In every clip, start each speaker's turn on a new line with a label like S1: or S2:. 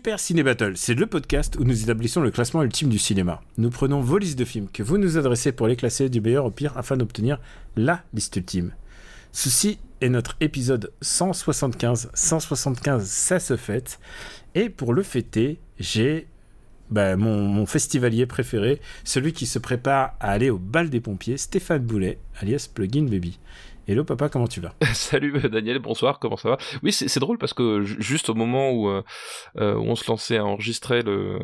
S1: Super Ciné Battle, c'est le podcast où nous établissons le classement ultime du cinéma. Nous prenons vos listes de films que vous nous adressez pour les classer du meilleur au pire afin d'obtenir la liste ultime. Ceci est notre épisode 175. 175, ça se fête. Et pour le fêter, j'ai bah, mon, mon festivalier préféré, celui qui se prépare à aller au bal des pompiers, Stéphane Boulet, alias Plugin Baby. Hello papa, comment tu vas?
S2: Salut euh, Daniel, bonsoir, comment ça va? Oui, c'est drôle parce que juste au moment où, euh, euh, où on se lançait à enregistrer le,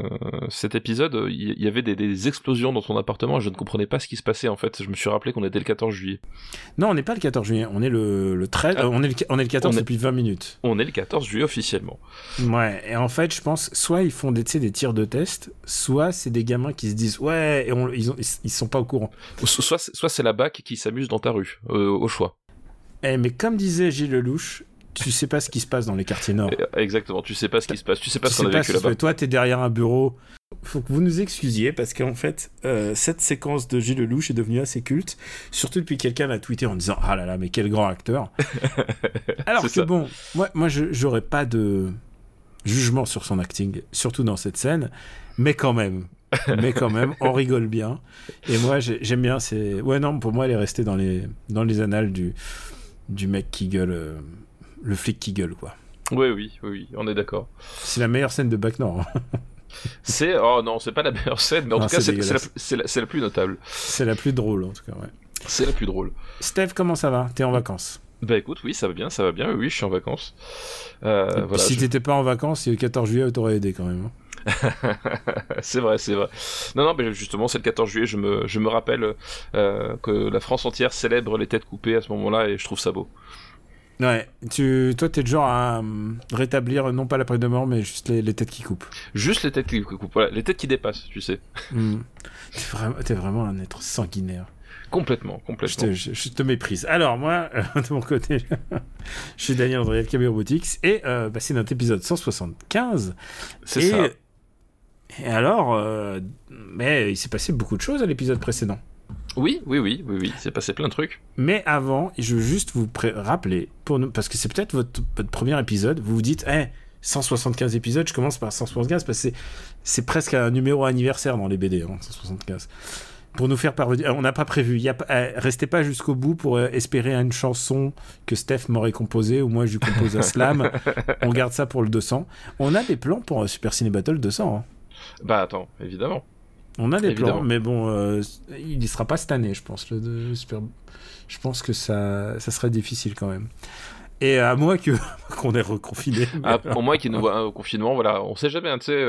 S2: cet épisode, il y, avait des, des, explosions dans ton appartement et je ne comprenais pas ce qui se passait en fait. Je me suis rappelé qu'on était le 14 juillet.
S1: Non, on n'est pas le 14 juillet, on est le, le 13, ah. on, est le, on est le 14
S2: on est,
S1: depuis 20 minutes.
S2: On est le 14 juillet officiellement.
S1: Ouais, et en fait, je pense, soit ils font des, des tirs de test, soit c'est des gamins qui se disent ouais, et on, ils, ont, ils, sont pas au courant.
S2: Soit, soit c'est la BAC qui s'amuse dans ta rue, au choix.
S1: Eh, mais comme disait Gilles Lelouch, tu sais pas ce qui se passe dans les quartiers nord.
S2: Exactement, tu sais pas ce qui se passe, tu sais pas ce qu'on a vécu là-bas.
S1: Toi, t'es derrière un bureau. Faut que vous nous excusiez parce qu'en fait, euh, cette séquence de Gilles Lelouch est devenue assez culte, surtout depuis que quelqu'un a tweeté en disant Ah là là, mais quel grand acteur. Alors que ça. bon, moi, moi j'aurais pas de jugement sur son acting, surtout dans cette scène, mais quand même, mais quand même, on rigole bien. Et moi, j'aime bien. C'est ouais non, pour moi, elle est restée dans les dans les annales du du mec qui gueule, euh, le flic qui gueule, quoi.
S2: Oui, oui, oui, on est d'accord.
S1: C'est la meilleure scène de Bac Nord. Hein.
S2: c'est, oh non, c'est pas la meilleure scène, mais en non, tout cas, c'est la, la, la, plus notable.
S1: C'est la plus drôle, en tout cas, ouais.
S2: C'est la plus drôle.
S1: Steph, comment ça va? T'es en vacances?
S2: Bah écoute, oui, ça va bien, ça va bien, oui, je suis en vacances. Euh,
S1: voilà, si je... t'étais pas en vacances, le 14 juillet, t'aurais aidé quand même. Hein.
S2: c'est vrai, c'est vrai. Non, non, mais justement, c'est le 14 juillet, je me, je me rappelle euh, que la France entière célèbre les têtes coupées à ce moment-là et je trouve ça beau.
S1: Ouais, tu, toi, t'es de genre à rétablir non pas la peine de mort, mais juste les, les, têtes qui coupent.
S2: Juste les têtes qui coupent, voilà, les têtes qui dépassent, tu sais.
S1: Mm. T'es vraiment, un être sanguinaire.
S2: Complètement, complètement.
S1: Je te, je, je te, méprise. Alors, moi, euh, de mon côté, je suis Daniel André Camille Robotics et euh, bah, c'est notre épisode 175.
S2: C'est ça.
S1: Et alors, euh, mais il s'est passé beaucoup de choses à l'épisode précédent.
S2: Oui, oui, oui, oui, oui, il s'est passé plein de trucs.
S1: Mais avant, je veux juste vous rappeler, pour nous, parce que c'est peut-être votre, votre, premier épisode, vous vous dites, hey, 175 épisodes, je commence par 175 parce que c'est presque un numéro anniversaire dans les BD, hein, 175. Pour nous faire parvenir, on n'a pas prévu. Y a, euh, restez pas jusqu'au bout pour euh, espérer une chanson que Steph m'aurait composée ou moi je lui compose un slam. on garde ça pour le 200. On a des plans pour Super Ciné Battle 200. Hein.
S2: Bah attends, évidemment.
S1: On a des évidemment. plans, mais bon, euh, il y sera pas cette année, je pense. Le, de, super... Je pense que ça, ça serait difficile quand même. Et à moins que qu'on ait reconfiné.
S2: Ah, pour moi qui nous voit au confinement, voilà, on sait jamais, tu sais,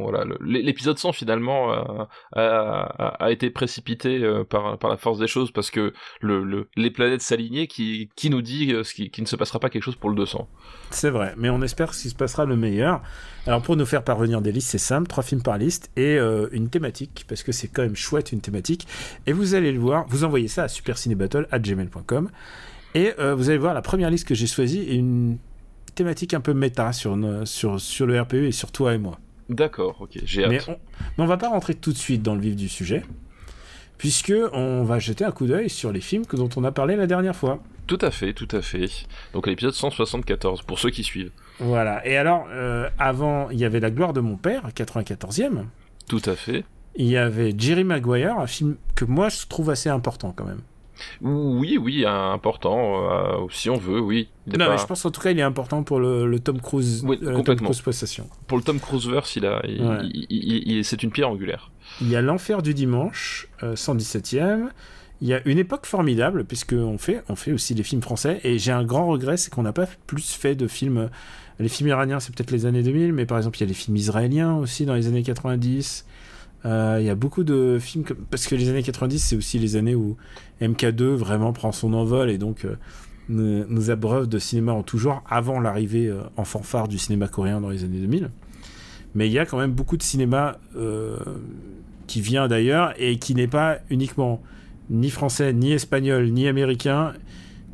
S2: voilà, l'épisode 100 finalement euh, a, a, été précipité euh, par, par la force des choses parce que le, le les planètes s'alignaient qui, qui nous dit euh, ce qui, qui ne se passera pas quelque chose pour le 200.
S1: C'est vrai, mais on espère qu'il se passera le meilleur. Alors pour nous faire parvenir des listes, c'est simple, trois films par liste et euh, une thématique, parce que c'est quand même chouette une thématique. Et vous allez le voir, vous envoyez ça à supercinébattle@gmail.com. Et euh, vous allez voir, la première liste que j'ai choisie est une thématique un peu méta sur, sur, sur le RPE et sur toi et moi.
S2: D'accord, ok, j'ai hâte.
S1: Mais on, mais on va pas rentrer tout de suite dans le vif du sujet, puisque on va jeter un coup d'œil sur les films que, dont on a parlé la dernière fois.
S2: Tout à fait, tout à fait. Donc l'épisode 174, pour ceux qui suivent.
S1: Voilà, et alors, euh, avant, il y avait La gloire de mon père, 94e.
S2: Tout à fait.
S1: Il y avait Jerry Maguire, un film que moi je trouve assez important quand même.
S2: Oui, oui, important, euh, si on veut, oui.
S1: Non, mais je pense en tout cas il est important pour le, le Tom Cruise,
S2: oui,
S1: euh, Tom Cruise possession.
S2: Pour le Tom Cruiseverse, il a, il,
S1: Ouais.
S2: il- il- il- c'est une pierre angulaire.
S1: Il y a L'Enfer du Dimanche, euh, 117e. Il y a Une époque formidable, puisqu'on fait, on fait aussi des films français. Et j'ai un grand regret, c'est qu'on n'a pas plus fait de films. Les films iraniens, c'est peut-être les années 2000, mais par exemple, il y a les films israéliens aussi dans les années 90. Euh, Il y a beaucoup de films. Parce que les années 90, c'est aussi les années où MK2 vraiment prend son envol et donc euh, nous, abreuve de cinéma en tout genre avant l'arrivée euh, en fanfare du cinéma coréen dans les années 2000. mais il y a quand même beaucoup de cinéma qui vient d'ailleurs et qui n'est pas uniquement ni français, ni espagnol, ni américain,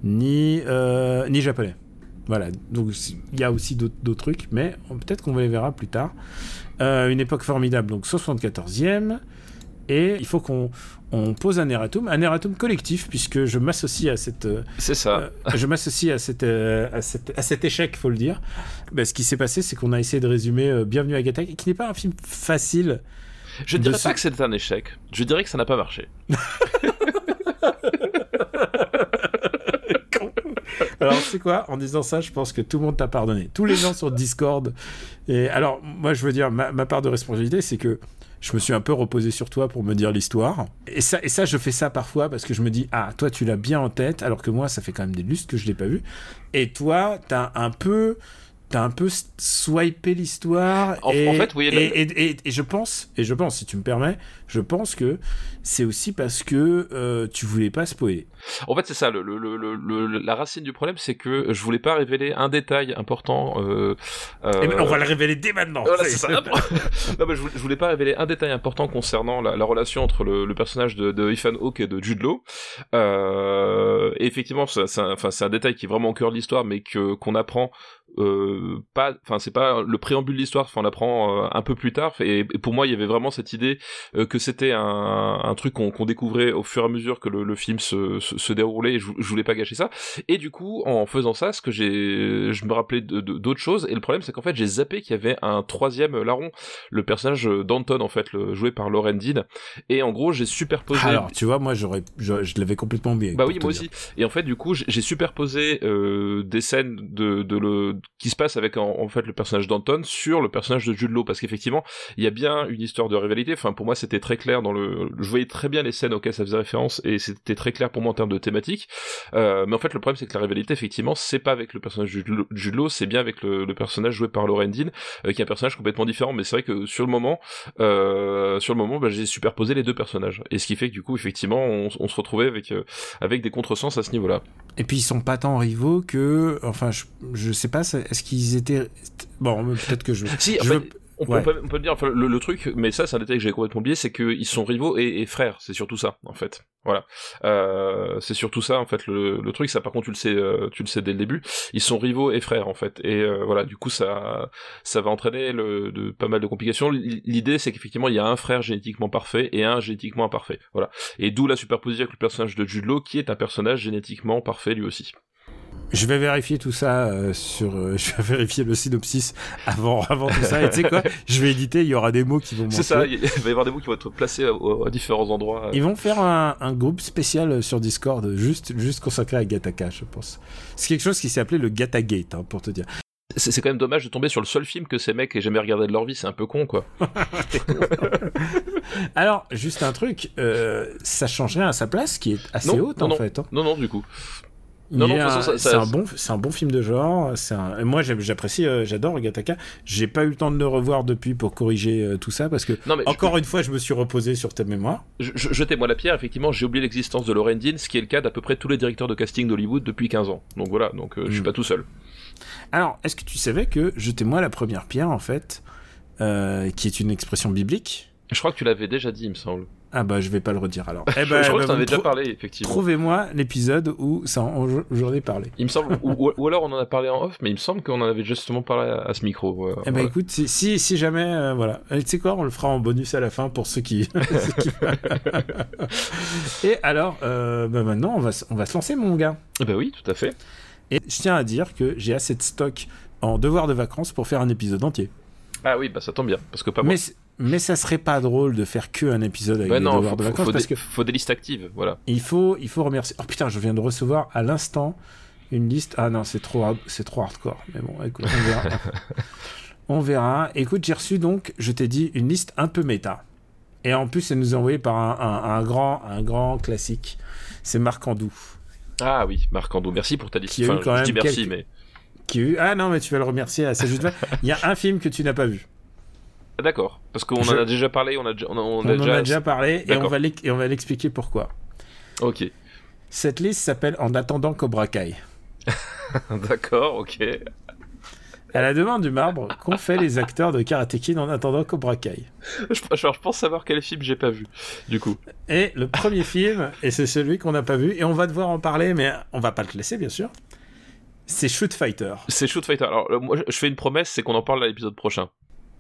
S1: ni japonais. Voilà, donc il y a aussi d'autres trucs, mais peut-être qu'on les verra plus tard. Euh, une époque formidable, donc 74e, et il faut qu'on on pose un erratum, un erratum collectif, puisque je m'associe à cette.
S2: C'est ça.
S1: Euh, je m'associe à, cette, euh, à, cette, à cet échec, faut le dire. Ben, ce qui s'est passé, c'est qu'on a essayé de résumer euh, Bienvenue à Gattaca, qui n'est pas un film facile.
S2: Je dirais pas que c'était un échec. Je dirais que ça n'a pas marché.
S1: alors, c'est quoi? En disant ça, je pense que tout le monde t'a pardonné. Tous les gens sur Discord. Et alors, moi, je veux dire, ma, part de responsabilité, c'est que je me suis un peu reposé sur toi pour me dire l'histoire. Et ça, et ça, je fais ça parfois parce que je me dis, ah, toi, tu l'as bien en tête, alors que moi, ça fait quand même des lustres que je l'ai pas vu. Et toi, t'as un peu t'as un peu swipé l'histoire.
S2: En,
S1: et,
S2: en fait, oui.
S1: Et, et, et, je pense, et je pense, si tu me permets, je pense que c'est aussi parce que euh, tu voulais pas spoiler.
S2: En fait, c'est ça. Le, le, le, la racine du problème, c'est que je voulais pas révéler un détail important. Euh,
S1: euh... Et ben, on va le révéler dès maintenant.
S2: Voilà, c'est ça. non, mais je, voulais, je voulais pas révéler un détail important concernant la, la relation entre le, personnage de, de, Ethan Hawke et de Jude Law. Euh, et effectivement, c'est un, un détail qui est vraiment au cœur de l'histoire, mais que qu'on apprend euh, pas enfin c'est pas le préambule de l'histoire enfin on l'apprend euh, un peu plus tard. Et, et, pour moi il y avait vraiment cette idée euh, que c'était un, un, truc qu'on découvrait au fur et à mesure que le, le film se, se, se, déroulait. Et je, je, voulais pas gâcher ça. Et du coup en faisant ça ce que j'ai je me rappelais d'autres choses. Et le problème c'est qu'en fait j'ai zappé qu'il y avait un troisième larron. Le personnage d'Anton en fait le, joué par Lauren Dean. Et en gros j'ai superposé
S1: alors tu vois moi j'aurais je, je l'avais complètement oublié
S2: bah oui moi dire. aussi. Et en fait du coup j'ai superposé des scènes de, de le qui se passe avec en, fait le personnage d'Anton sur le personnage de Jude Law. Parce qu'effectivement il y a bien une histoire de rivalité. Enfin pour moi c'était très clair dans le je voyais très bien les scènes auxquelles ça faisait référence et c'était très clair pour moi en termes de thématique. Euh, mais en fait le problème c'est que la rivalité effectivement c'est pas avec le personnage de Jude Law c'est bien avec le, personnage joué par Lauren Dean euh, qui est un personnage complètement différent. Mais c'est vrai que sur le moment euh, sur le moment bah, j'ai superposé les deux personnages. Et ce qui fait que du coup effectivement on, on se retrouvait avec euh, avec des contresens à ce niveau là
S1: et puis ils sont pas tant rivaux que enfin je, je sais pas est-ce qu'ils étaient. Bon, peut-être que je.
S2: Si,
S1: je
S2: fait, on, ouais. peut, on, peut, dire, enfin, le, le, truc, mais ça, c'est un détail que j'ai complètement oublié, c'est qu'ils sont rivaux et, et frères. C'est surtout ça, en fait. Voilà. Euh, c'est surtout ça, en fait, le, le, truc. Ça, par contre, tu le sais, euh, tu le sais dès le début. Ils sont rivaux et frères, en fait. Et euh, voilà, du coup, ça, ça va entraîner le, de, pas mal de complications. L'idée, c'est qu'effectivement, il y a un frère génétiquement parfait et un génétiquement imparfait. Voilà. Et d'où la superposition avec le personnage de Jude Law, qui est un personnage génétiquement parfait lui aussi.
S1: Je vais vérifier tout ça euh, sur. Euh, je vais vérifier le synopsis avant, avant tout ça. Et tu sais quoi? Je vais éditer. Il y aura des mots qui vont.
S2: C'est ça. Il va y avoir des mots qui vont être placés à, à différents endroits.
S1: Ils vont faire un, un, groupe spécial sur Discord, juste, juste consacré à Gataka, je pense. C'est quelque chose qui s'est appelé le Gatagate, hein, pour te dire.
S2: C'est quand même dommage de tomber sur le seul film que ces mecs aient jamais regardé de leur vie. C'est un peu con, quoi.
S1: Alors, juste un truc. Euh, ça change rien à sa place, qui est assez
S2: non,
S1: haute
S2: non,
S1: en
S2: non.
S1: fait. Hein.
S2: Non, non, du coup.
S1: Non, non, c'est un bon, c'est un bon film de genre. Un... moi, j'apprécie, euh, j'adore Gataka. J'ai pas eu le temps de le revoir depuis pour corriger euh, tout ça parce que
S2: non, mais
S1: encore une fois, je me suis reposé sur ta mémoire.
S2: Je, je, Jetez-moi la pierre. Effectivement, j'ai oublié l'existence de Lauren Dean, ce qui est le cas d'à peu près tous les directeurs de casting d'Hollywood depuis 15 ans. Donc voilà, donc euh, mm. je suis pas tout seul.
S1: Alors, est-ce que tu savais que jetez-moi la première pierre en fait, qui est une expression biblique?
S2: Je crois que tu l'avais déjà dit, il me semble.
S1: Ah bah je vais pas le redire alors.
S2: Eh ben, je crois que t'en avais déjà parlé effectivement.
S1: Trouvez-moi l'épisode où ça en, j'en ai parlé.
S2: Il me semble, ou, ou, alors on en a parlé en off, mais il me semble qu'on en avait justement parlé à, à ce micro.
S1: Euh, eh ben voilà. écoute, si, si, si jamais, euh, voilà, tu sais quoi, on le fera en bonus à la fin pour ceux qui. Et alors, euh, bah maintenant on va, on va se lancer mon gars.
S2: Eh ben oui, tout à fait.
S1: Et je tiens à dire que j'ai assez de stock en devoir de vacances pour faire un épisode entier.
S2: Ah oui, bah ça tombe bien, parce que pas moi.
S1: Mais ça serait pas drôle de faire que un épisode avec
S2: bah
S1: des
S2: non,
S1: devoirs
S2: faut,
S1: de vacances
S2: faut
S1: parce
S2: des,
S1: que
S2: faut des listes actives, voilà.
S1: Il faut, il faut remercier. Oh putain, je viens de recevoir à l'instant une liste. Ah non, c'est trop, c'est trop hardcore. Mais bon, écoute, on verra. on verra. Écoute, j'ai reçu donc, je t'ai dit, une liste un peu méta. Et en plus, elle nous est envoyée par un, un, un grand, un grand classique. C'est Marc Andou.
S2: Ah oui, Marc Andou. Merci pour ta liste.
S1: Qui a
S2: enfin,
S1: eu quand
S2: je dis
S1: même
S2: merci,
S1: quelques...
S2: mais.
S1: Qui a eu... Ah non, mais tu vas le remercier juste. Il y a un film que tu n'as pas vu.
S2: D'accord, parce qu'on
S1: Je-
S2: en a déjà parlé, on a, déjà- on a, on
S1: On,
S2: a
S1: en
S2: déjà...
S1: a déjà parlé et on va l'ex- et on va l'expliquer pourquoi.
S2: Ok,
S1: Cette liste s'appelle En attendant Cobra Kai.
S2: d'accord, ok.
S1: À la demande du marbre, qu'ont fait les acteurs de Karate Kid en attendant Cobra Kai?
S2: Je, je pense savoir quel film j'ai pas vu, du coup.
S1: Et le premier film, et c'est celui qu'on n'a pas vu, et on va devoir en parler, mais on va pas le classer, bien sûr. C'est Shoot Fighter.
S2: C'est Shoot Fighter. Alors, moi, je fais une promesse, c'est qu'on en parle à l'épisode prochain.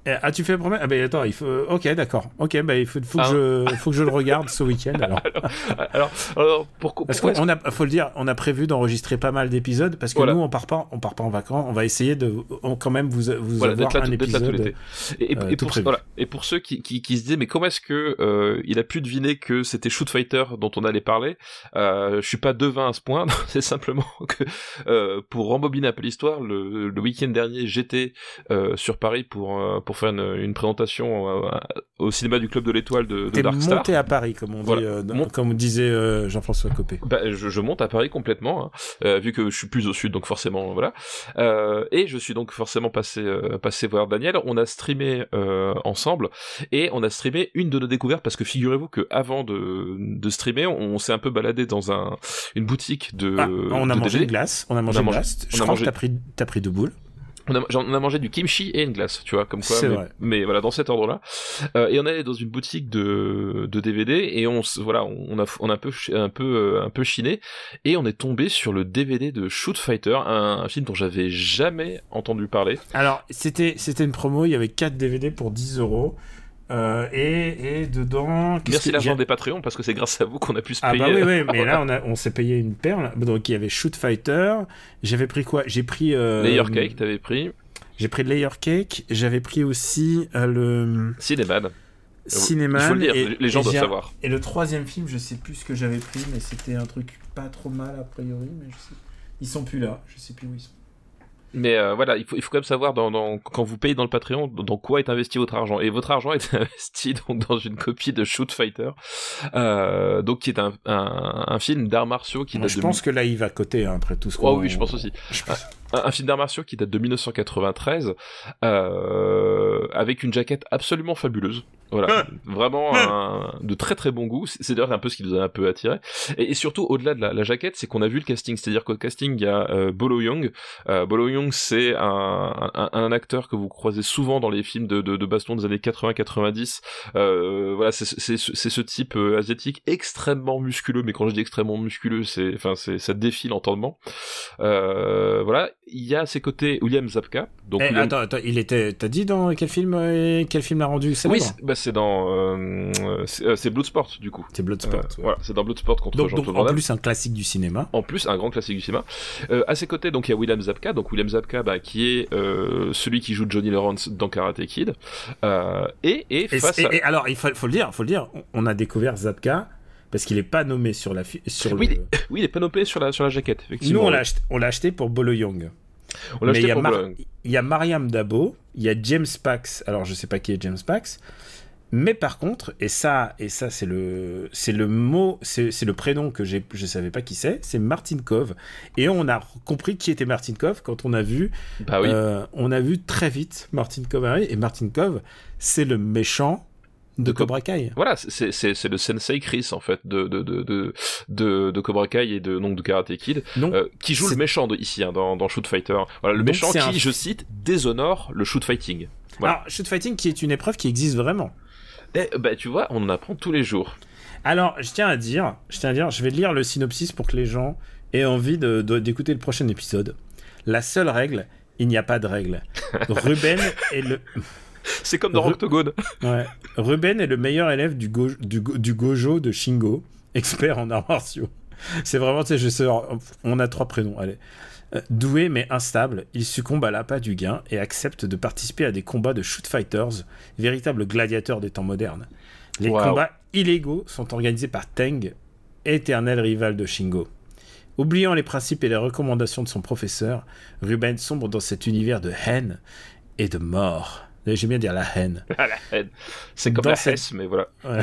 S1: Eh, ah, tu fais le premier Ah, ben attends, il faut. Ok, d'accord. Ok, bah, il faut, faut, que
S2: Ah.
S1: je, faut que je le regarde ce week-end. Alors.
S2: Alors, alors pourquoi
S1: Parce qu'on a, faut le dire, on a prévu d'enregistrer pas mal d'épisodes parce que
S2: Voilà.
S1: nous, on part pas, on part pas en vacances. On va essayer de, on, quand même vous, vous
S2: voilà,
S1: avoir
S2: là,
S1: un épisode.
S2: Et, et-
S1: euh,
S2: et pour, voilà. et pour ceux qui, qui, qui se disaient, mais comment est-ce que euh, il a pu deviner que c'était Shoot Fighter dont on allait parler? Euh, Je suis pas devin à ce point, c'est simplement que euh, pour rembobiner un peu l'histoire, le, le week-end dernier, j'étais euh, sur Paris pour euh, pour faire une, une présentation euh, au cinéma du Club de l'Étoile de, de Dark Star.
S1: monté à Paris, comme on dit,
S2: Voilà.
S1: euh, comme disait euh, Jean-François Copé.
S2: Bah, je, je monte à Paris complètement, hein, euh, vu que je suis plus au sud, donc forcément, voilà. Euh, et je suis donc forcément passé, euh, passé voir Daniel. On a streamé euh, ensemble, et on a streamé une de nos découvertes, parce que figurez-vous que avant de, de streamer, on, on s'est un peu baladé dans un, une boutique de.
S1: Ah, on a
S2: de
S1: mangé une glace. On a mangé
S2: a
S1: une
S2: mangé-
S1: glace.
S2: on
S1: Je crois
S2: mangé-
S1: que t'as pris, t'as pris deux boules.
S2: On a, on a mangé du kimchi et une glace, tu vois, comme quoi.
S1: C'est
S2: mais,
S1: vrai.
S2: mais voilà, dans cet ordre-là. Euh, et on est allé dans une boutique de, de DVD et on, voilà, on a, on a un peu, un peu, euh, un peu chiné et on est tombé sur le DVD de Shoot Fighter, un, un film dont j'avais jamais entendu parler.
S1: Alors, c'était, c'était une promo. Il y avait 4 DVD pour 10 euros. Euh, et, et dedans.
S2: Merci l'argent des Patreons parce que c'est grâce à vous qu'on a pu se
S1: Ah
S2: payer.
S1: bah oui, oui, mais là on, a, on s'est payé une perle. Donc il y avait Shoot Fighter. J'avais pris quoi? J'ai pris. Euh,
S2: Layer Cake, t'avais pris.
S1: J'ai pris Layer Cake. J'avais pris aussi euh, le
S2: Cinéman.
S1: Cinéma.
S2: Il faut le dire,
S1: et,
S2: les gens doivent savoir.
S1: Et le troisième film, je sais plus ce que j'avais pris, mais c'était un truc pas trop mal a priori. Mais je sais... Ils sont plus là. Je sais plus où ils sont.
S2: Mais euh, voilà, il faut, il faut quand même savoir dans, dans- quand vous payez dans le Patreon, dans quoi est investi votre argent. Et votre argent est investi donc dans une copie de Shoot Fighter, euh, donc qui est un, un, un film d'arts martiaux qui
S1: Moi, je
S2: de
S1: pense que là il va coter hein, après tout ce
S2: Oh oui, je pense aussi.
S1: Je pense-
S2: un, un film d'arts martiaux qui date de 1993, euh, avec une jaquette absolument fabuleuse. Voilà, vraiment un- de très très bon goût. C'est d'ailleurs un peu ce qui nous a un peu attiré. Et, et surtout, au-delà de la, la jaquette, c'est qu'on a vu le casting. C'est-à-dire qu'au casting, il y a euh, Bolo Young. Euh, Bolo Young, c'est un, un, un acteur que vous croisez souvent dans les films de, de, de baston des années 80-90. Euh, voilà, c'est ce type euh, asiatique extrêmement musculeux. Mais quand je dis extrêmement musculeux, c'est, enfin, c'est, ça défie l'entendement. Euh, voilà, il y a à ses côtés William Zabka. Donc
S1: Eh,
S2: William-
S1: Attends, attends, il était. T'as dit dans quel film euh, Quel film l'a rendu
S2: oui,
S1: célèbre
S2: c'est bah, dans euh, c'est euh, c'est Bloodsport du coup.
S1: C'est Bloodsport.
S2: Euh,
S1: ouais.
S2: Voilà, c'est dans Bloodsport contre
S1: Donc,
S2: Jean-Claude
S1: donc en plus un classique du cinéma.
S2: En plus, un grand classique du cinéma. À ses côtés, donc il y a William Zabka, donc William Zabka, bah, qui est celui qui joue Johnny Lawrence dans Karate Kid, et, et
S1: Et,
S2: face
S1: et-
S2: à...
S1: et alors il faut, faut le dire, faut le dire. on- On a découvert Zapka parce qu'il est pas nommé sur la sur
S2: Oui,
S1: le.
S2: Oui, il est panopé sur la sur la jaquette.
S1: Nous
S2: Effectivement.
S1: on l'a acheté, on l'a acheté pour Bolo Young.
S2: On l'a acheté
S1: il y a
S2: pour
S1: Mar-
S2: Bologne.
S1: Il y a Mariam Dabo, il y a James Pax. Alors je sais pas qui est James Pax, mais par contre, et ça, et ça c'est le, c'est le mot, c'est le prénom que j'ai, je savais pas qui c'est. C'est Martin Kove, et on a compris qui était Martin Kove quand on a vu,
S2: Bah oui.
S1: euh, on a vu très vite Martin Kove arriver. Et Martin Kove, c'est le méchant de
S2: De Co-
S1: Cobra Kai.
S2: Voilà, c'est le Sensei Chris en fait de de de de de, Cobra Kai et de donc de Karate Kid, euh, qui joue le méchant de ici hein, dans dans Shoot Fighter. Voilà, le
S1: Donc,
S2: méchant qui,
S1: un-
S2: je cite, déshonore le shoot fighting. voilà.
S1: alors shoot fighting qui est une épreuve qui existe vraiment.
S2: Et bah tu vois, on en apprend tous les jours.
S1: Alors, je tiens à dire, je tiens à dire, je vais lire le synopsis pour que les gens aient envie d'écouter le prochain épisode. La seule règle, il n'y a pas de règle. Ruben est le,
S2: C'est comme dans
S1: Re-
S2: Octogone.
S1: ouais. Ruben est le meilleur élève du, go, du, go- du gojo de Shingo, expert en arts martiaux. C'est vraiment, tu sais, je sais, on a trois prénoms, allez. Euh, Doué mais instable, il succombe à l'appât du gain et accepte de participer à des combats de shoot fighters, véritables gladiateurs des temps modernes. Les
S2: Wow.
S1: combats illégaux sont organisés par Teng, éternel rival de Shingo. Oubliant les principes et les recommandations de son professeur, Ruben sombre dans cet univers de haine et de mort. J'aime bien dire la haine.
S2: Ah, la haine. C'est comme
S1: Dans
S2: la
S1: cette-
S2: Hesse, mais voilà.
S1: Ouais.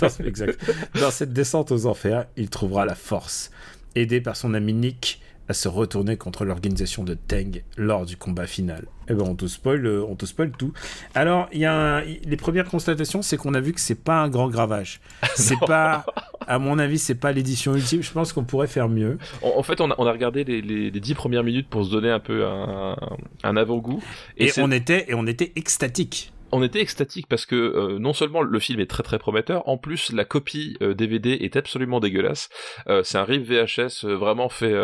S1: dans, exact. Dans cette descente aux enfers, il trouvera la force, aidé par son ami Nick à se retourner contre l'organisation de Teng lors du combat final. Eh ben, on te spoil, euh, on te spoil tout. Alors, il y a un- les premières constatations, c'est qu'on a vu que c'est pas un grand gravage. C'est pas, à mon avis, c'est pas l'édition ultime. Je pense qu'on pourrait faire mieux.
S2: En, fait, on a, on a regardé les, les, les, dix premières minutes pour se donner un peu un, un avant-goût.
S1: Et, on était, et on était extatique
S2: on était extatique parce que euh, non seulement le film est très très prometteur, en plus la copie DVD euh, est absolument dégueulasse. Euh, c'est un rip VHS vraiment fait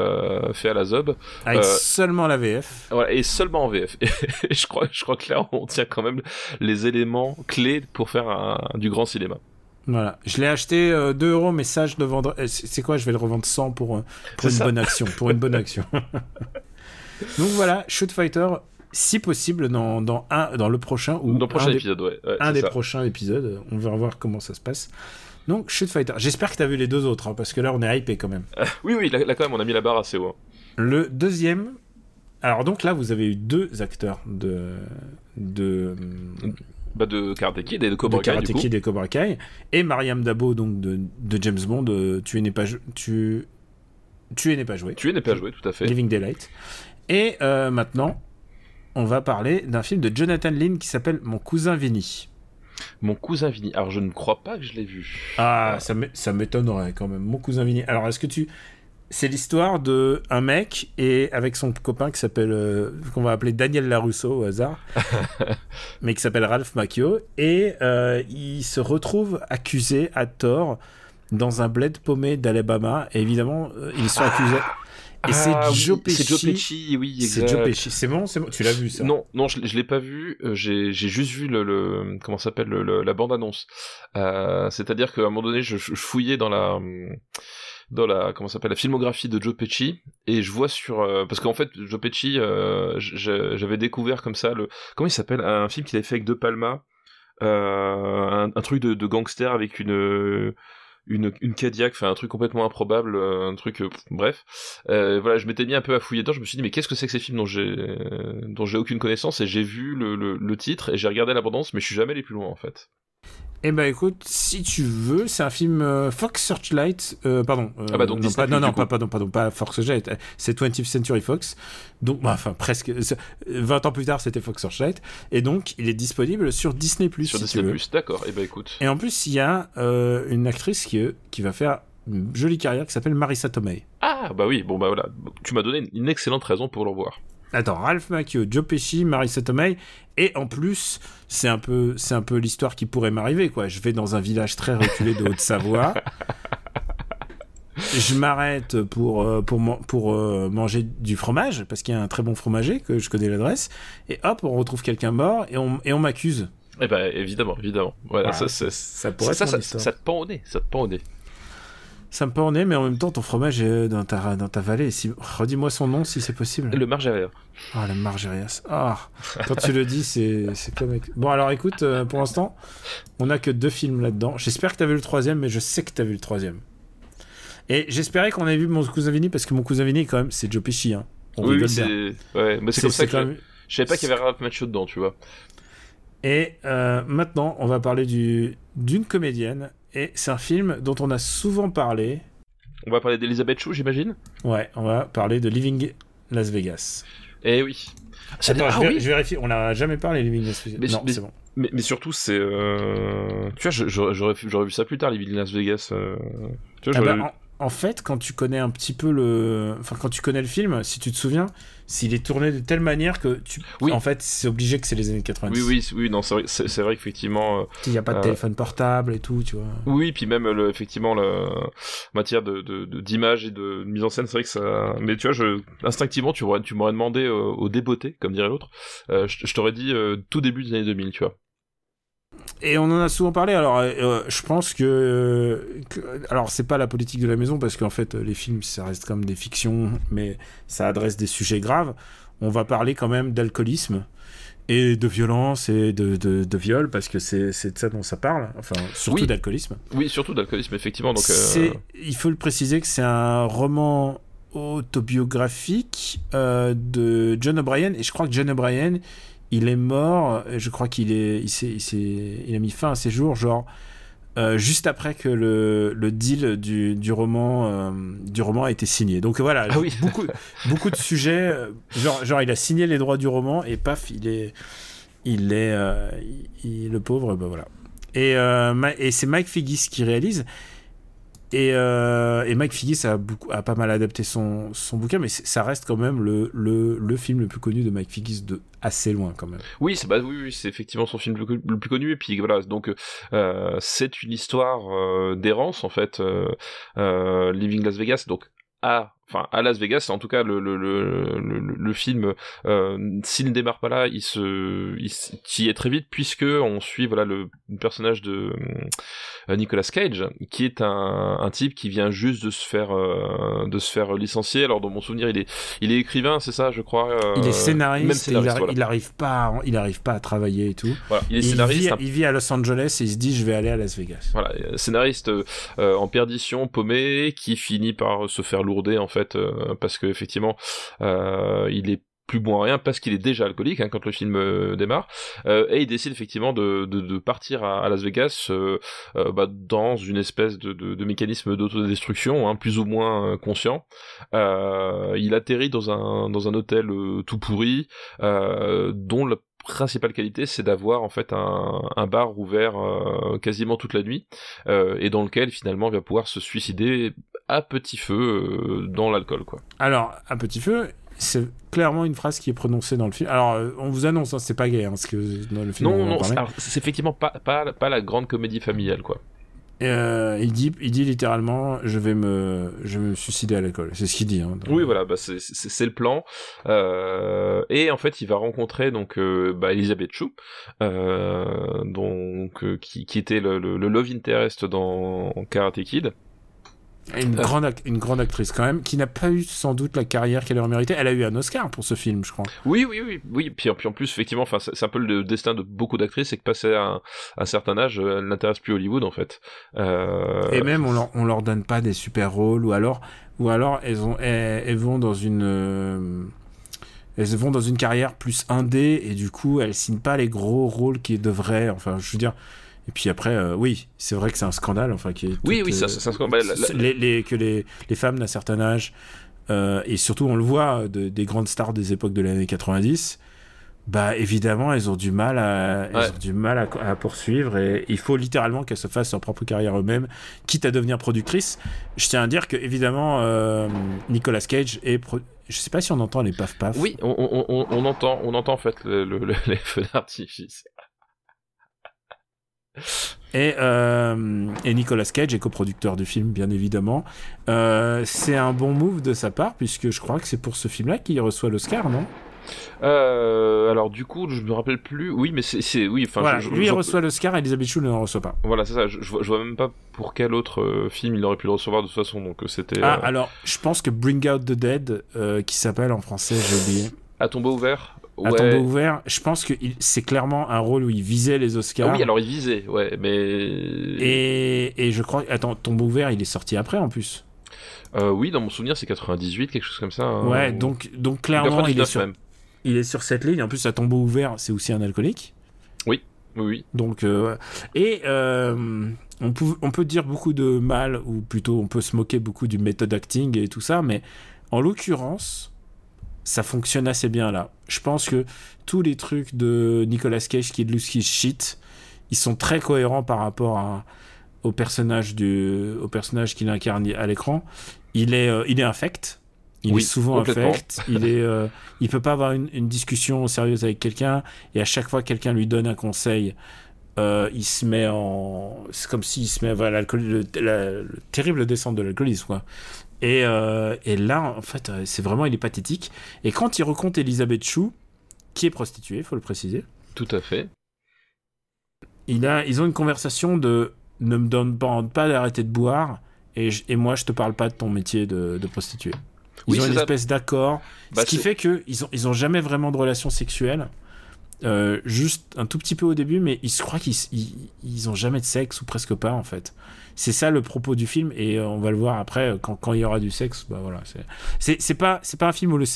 S2: fait à la zob.
S1: Avec seulement la VF.
S2: Voilà, et seulement en VF. Et je crois je crois que là on tient quand même les éléments clés pour faire un, du grand cinéma.
S1: Voilà, je l'ai acheté 2 euros, mais ça je le vendrai. C'est quoi? Je vais le revendre 100 pour, pour une bonne action. Pour une bonne action. Donc voilà, Shoot Fighter, si possible dans, dans, un, dans le prochain ou
S2: dans le prochain épisode, ouais.
S1: un des prochains épisodes. On va voir comment ça se passe. Donc, Shoot Fighter. J'espère que tu as vu les deux autres, hein, parce que là, on est hypé quand même.
S2: oui, oui, là, quand même, on a mis la barre assez haut.
S1: Le deuxième. Alors, donc là, vous avez eu deux acteurs de. de
S2: bah de Karate Kid et de Cobra Kai.
S1: Karate Kid et Cobra Kai. Et Mariam Dabo, donc de, de James Bond, euh, Tu n'es pas, tu, tu n'es pas joué.
S2: Tu n'es pas joué, tout à fait.
S1: Living Daylight. Et euh, maintenant, on va parler d'un film de Jonathan Lynn qui s'appelle Mon cousin Vinny.
S2: Mon cousin Vinny. Alors, je ne crois pas que je l'ai vu.
S1: Ah, ça m'étonnerait quand même. Mon cousin Vinny. Alors, est-ce que tu. C'est l'histoire de un mec et avec son copain qui s'appelle euh, qu'on va appeler Daniel Larusso au hasard, mais qui s'appelle Ralph Macchio et euh, il se retrouve accusé à tort dans un bled paumé d'Alabama et évidemment euh, ils sont accusés et c'est ah Joe Pesci.
S2: C'est Joe Pesci, oui,
S1: C'est Joe Pesci. C'est bon, c'est bon. Tu l'as vu ça
S2: Non, non, je, je l'ai pas vu. Euh, j'ai, j'ai juste vu le, le comment s'appelle le, la bande annonce. Euh, c'est-à-dire qu'à un moment donné, je, je, fouillais dans la dans la comment s'appelle la filmographie de Joe Pesci et je vois sur euh, parce qu'en fait Joe Pesci, euh, j'avais découvert comme ça le comment il s'appelle un film qu'il avait fait avec De Palma. Un, un, truc de, de, gangster avec une une, une Cadillac, enfin un truc complètement improbable, euh, un truc, euh, bref. Euh, voilà, je m'étais mis un peu à fouiller dedans, je me suis dit mais qu'est-ce que c'est que ces films dont j'ai dont aucune connaissance? Et j'ai vu le, le, le, titre et j'ai regardé l'abondance mais je suis jamais allé plus loin en fait.
S1: Eh ben écoute, si tu veux, c'est un film euh, Fox Searchlight, euh, pardon.
S2: Euh, ah bah donc
S1: non, pas, non, non, pas, pardon, pardon, pas Fox Searchlight, c'est 20th Century Fox. Donc, bah, enfin presque, 20 ans plus tard, c'était Fox Searchlight, et donc il est disponible sur Disney.
S2: Sur Disney Plus, d'accord. Et eh ben écoute.
S1: Et en plus, il y a une actrice qui, qui va faire une jolie carrière qui s'appelle Marissa Tomei.
S2: Ah bah oui, bon bah voilà, tu m'as donné une excellente raison pour le voir.
S1: Attends, Ralph Macchio, Joe Pesci, Marissa Tomei, et en plus, c'est un peu, c'est un peu l'histoire qui pourrait m'arriver, quoi. Je vais dans un village très reculé de Haute-Savoie. je m'arrête pour, euh, pour, pour euh, manger du fromage, parce qu'il y a un très bon fromager, que je connais l'adresse, et hop, on retrouve quelqu'un mort, et on, et on m'accuse.
S2: Eh ben, évidemment, évidemment. Voilà, ça,
S1: ça, pourrait
S2: ça,
S1: ça,
S2: ça, te pend au nez, ça te pend au nez
S1: ça me pend mais en même temps, ton fromage est dans ta, dans ta vallée. Si... Redis-moi son nom si c'est possible.
S2: Le Margeria.
S1: Ah, le Margerias. Ah, quand tu le dis, c'est comme. Bon, alors écoute, euh, pour l'instant, on a que deux films là-dedans. J'espère que tu as vu le troisième, mais je sais que tu as vu le troisième. Et j'espérais qu'on ait vu mon cousin Vini, parce que mon cousin Vini, quand même, c'est Joe Pesci. Hein.
S2: oui, c'est. Ouais, mais c'est comme ça que. Même... Je savais pas qu'il y avait Ralph Macho dedans, tu vois.
S1: Et euh, maintenant, on va parler d'une comédienne et c'est un film dont on a souvent parlé.
S2: On va parler d'Elizabeth Chou, j'imagine
S1: Ouais, on va parler de Living Las Vegas.
S2: Eh oui.
S1: Attends, ah, je, oui. je, vérifie, on n'a jamais parlé de Living Las Vegas.
S2: Mais,
S1: non, c'est bon.
S2: Mais, surtout, c'est. Euh... Tu vois, j'aurais vu ça plus tard, Living Las Vegas. Euh...
S1: Tu vois, ah bah, en fait, quand tu connais un petit peu le, enfin quand tu connais le film, si tu te souviens, s'il est tourné de telle manière que tu, oui. en fait, c'est obligé que c'est les années 90.
S2: Oui, oui, oui, non, c'est vrai, c'est, vrai qu'effectivement. Euh,
S1: il n'y a pas de euh, téléphone portable et tout, tu vois.
S2: Oui, puis même le, effectivement, la matière de, d'image et de, mise en scène, c'est vrai que ça. Mais tu vois, je, instinctivement, tu m'aurais, tu m'aurais demandé euh, au débeauté, comme dirait l'autre. je, je t'aurais dit tout début des années 2000, tu vois.
S1: Et on en a souvent parlé. Alors, euh, euh, je pense que, alors c'est pas la politique de la maison parce qu'en fait, les films, ça reste comme des fictions, mais ça adresse des sujets graves. On va parler quand même d'alcoolisme et de violence et de, de, viol parce que c'est de ça dont ça parle. Enfin, surtout d'alcoolisme.
S2: Oui, surtout d'alcoolisme, effectivement. Donc,
S1: euh... il faut le préciser que c'est un roman autobiographique de John O'Brien et je crois que John O'Brien il est mort, je crois qu'il est, il, il a mis fin à ses jours, genre euh, juste après que le, le deal du, du roman euh, du roman a été signé. Donc voilà,
S2: ah oui.
S1: beaucoup beaucoup de sujets, euh, genre genre il a signé les droits du roman et paf, il est il est il, le pauvre, ben voilà. Et, et c'est Mike Figgis qui réalise. Et, euh, et Mike Figgis a, beaucoup, a pas mal adapté son, son bouquin, mais ça reste quand même le, le, le, film le plus connu de Mike Figgis de assez loin quand même.
S2: Oui, c'est bah, oui, oui effectivement son film le, plus connu. Et puis voilà, donc euh, c'est une histoire euh, d'errance en fait, euh, euh, Living Las Vegas. Donc à enfin à Las Vegas en tout cas le le le, le, film euh, s'il ne démarre pas là il se il y est très vite puisque on suit voilà le personnage de euh, Nicolas Cage qui est un, un type qui vient juste de se faire euh, de se faire licencier. Alors dans mon souvenir il est il est écrivain c'est ça je crois
S1: il est scénariste, il, arrive pas à, il arrive pas à travailler et tout.
S2: Voilà, il est scénariste
S1: il vit, à Los Angeles et il se dit je vais aller à Las Vegas.
S2: Voilà scénariste en perdition paumé qui finit par se faire lourder en fait euh, parce que effectivement euh, il est plus bon à rien parce qu'il est déjà alcoolique hein, quand le film euh, démarre. Et il décide effectivement de, partir à, Las Vegas bah, dans une espèce de, de mécanisme d'autodestruction hein, plus ou moins conscient. Il atterrit dans un dans un hôtel tout pourri dont la principale qualité, c'est d'avoir en fait un, un bar ouvert euh, quasiment toute la nuit euh, et dans lequel finalement il va pouvoir se suicider à petit feu euh, dans l'alcool quoi.
S1: Alors à petit feu, c'est clairement une phrase qui est prononcée dans le film. Alors, on vous annonce, hein, c'est pas gay, hein, parce que dans le film.
S2: Non, non, c'est effectivement pas, pas, pas, la grande comédie familiale, quoi.
S1: Euh, il, dit, il dit littéralement je vais me, je vais me suicider à l'école. C'est ce qu'il dit. Hein,
S2: oui, voilà, bah, c'est le plan. Euh, et en fait, il va rencontrer donc euh, bah, Elisabeth Chou, euh, donc, euh, qui, qui, était le, le, le, love interest dans Karate Kid.
S1: Une, euh. grande, une grande actrice quand même, qui n'a pas eu sans doute la carrière qu'elle aurait mérité. Elle a eu un Oscar pour ce film, je crois.
S2: Oui, oui, oui. oui. Puis, puis en plus, effectivement, c'est un peu le destin de beaucoup d'actrices, c'est que passé un, un, certain âge, elles n'intéressent plus Hollywood en fait.
S1: Euh... Et même, on leur, on leur donne pas des super rôles, ou alors, ou alors elles, ont, elles, vont dans une. Euh, elles vont dans une carrière plus indé et du coup elles signent pas les gros rôles qui devraient enfin je veux dire et puis après, euh, oui, c'est vrai que c'est un scandale. Enfin, qui est
S2: oui, oui, c'est un scandale.
S1: Les, que les, les femmes d'un certain âge, euh, et surtout on le voit, de, des grandes stars des époques de l'année 90, bah évidemment elles ont du mal à, elles ont du mal à, poursuivre et il faut littéralement qu'elles se fassent leur propre carrière eux-mêmes, quitte à devenir productrices. Je tiens à dire que évidemment euh, Nicolas Cage est je sais pas si on entend les paf paf.
S2: Oui, on, on, on, entend, on entend en fait les feux d'artifice.
S1: Et, euh, et, Nicolas Cage est coproducteur du film, bien évidemment. Euh, c'est un bon move de sa part, puisque je crois que c'est pour ce film-là qu'il reçoit l'Oscar, non?
S2: Euh, alors du coup, je me rappelle plus. Oui, mais c'est oui. Enfin,
S1: lui il reçoit l'Oscar, Elisabeth Shue ne le reçoit pas.
S2: Voilà, c'est ça. Je, je, vois même pas pour quel autre film il aurait pu le recevoir de toute façon. Donc c'était.
S1: Ah, alors je pense que Bring Out the Dead, qui s'appelle en français, j'ai oublié.
S2: À tombeau ouvert?
S1: À tombeau ouvert, je pense que c'est clairement un rôle où il visait les Oscars.
S2: Ah oui, alors il visait, ouais, mais.
S1: Et, et je crois. Attends, tombeau ouvert, il est sorti après en plus.
S2: Euh, oui, dans mon souvenir, c'est 98, quelque chose comme ça. Hein.
S1: Ouais, donc, donc clairement, il est, sur, il est sur cette ligne. En plus, à tombeau ouvert, c'est aussi un alcoolique.
S2: Oui, oui,
S1: Donc, euh, et euh, on, peut, on peut dire beaucoup de mal, ou plutôt on peut se moquer beaucoup du méthode acting et tout ça, mais en l'occurrence, ça fonctionne assez bien là. Je pense que tous les trucs de Nicolas Cage qui est de shit, ils sont très cohérents par rapport au personnage du, au personnage qu'il incarne à l'écran. Il est, euh, il est infect. Il est souvent infect. Il est, euh, il peut pas avoir une, discussion sérieuse avec quelqu'un et à chaque fois que quelqu'un lui donne un conseil, euh, il se met en, c'est comme s'il se met à l'alcool, le, le, terrible descente de l'alcoolisme quoi. Et, euh, et, là, en fait, euh, c'est vraiment, il est pathétique. Et quand il raconte Elisabeth Chou, qui est prostituée, faut le préciser.
S2: Tout à fait.
S1: Il a, ils ont une conversation de ne me donne pas, pas d'arrêter de boire, et, et, moi, je te parle pas de ton métier de, de prostituée. Ils ont une espèce d'accord, bah, ce qui fait qu'ils ils ont, ils ont jamais vraiment de relation sexuelle. Euh, juste un tout petit peu au début, mais ils se croient qu'ils ils, ont jamais de sexe ou presque pas en fait. C'est ça le propos du film et euh, on va le voir après euh, quand, il y aura du sexe. Bah voilà, c'est pas c'est pas un film où le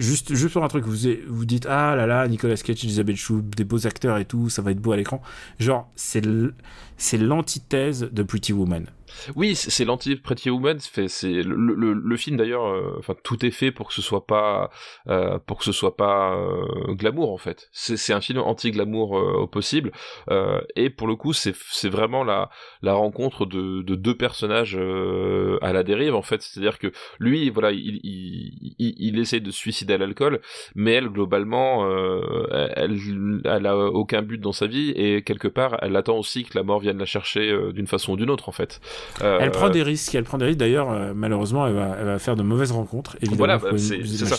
S1: juste juste pour un truc vous vous dites ah là là Nicolas Cage, Elizabeth Shue, des beaux acteurs et tout, ça va être beau à l'écran. Genre c'est c'est l'antithèse de Pretty Woman.
S2: Oui, c'est l'anti Pretty Woman. C'est le, le, le, film d'ailleurs. Euh, enfin, tout est fait pour que ce soit pas euh, pour que ce soit pas euh, glamour en fait. C'est un film anti glamour au possible. et pour le coup, c'est c'est vraiment la la rencontre de, de deux personnages à la dérive en fait. C'est-à-dire que lui, voilà, il, il, il, il essaie de se suicider à l'alcool, mais elle globalement, elle elle a aucun but dans sa vie et quelque part, elle attend aussi que la mort vienne la chercher d'une façon ou d'une autre en fait.
S1: Euh, elle prend des risques, elle prend des risques. D'ailleurs, euh, malheureusement, elle va, elle va, faire de mauvaises rencontres. Évidemment,
S2: voilà, bah, c'est ça.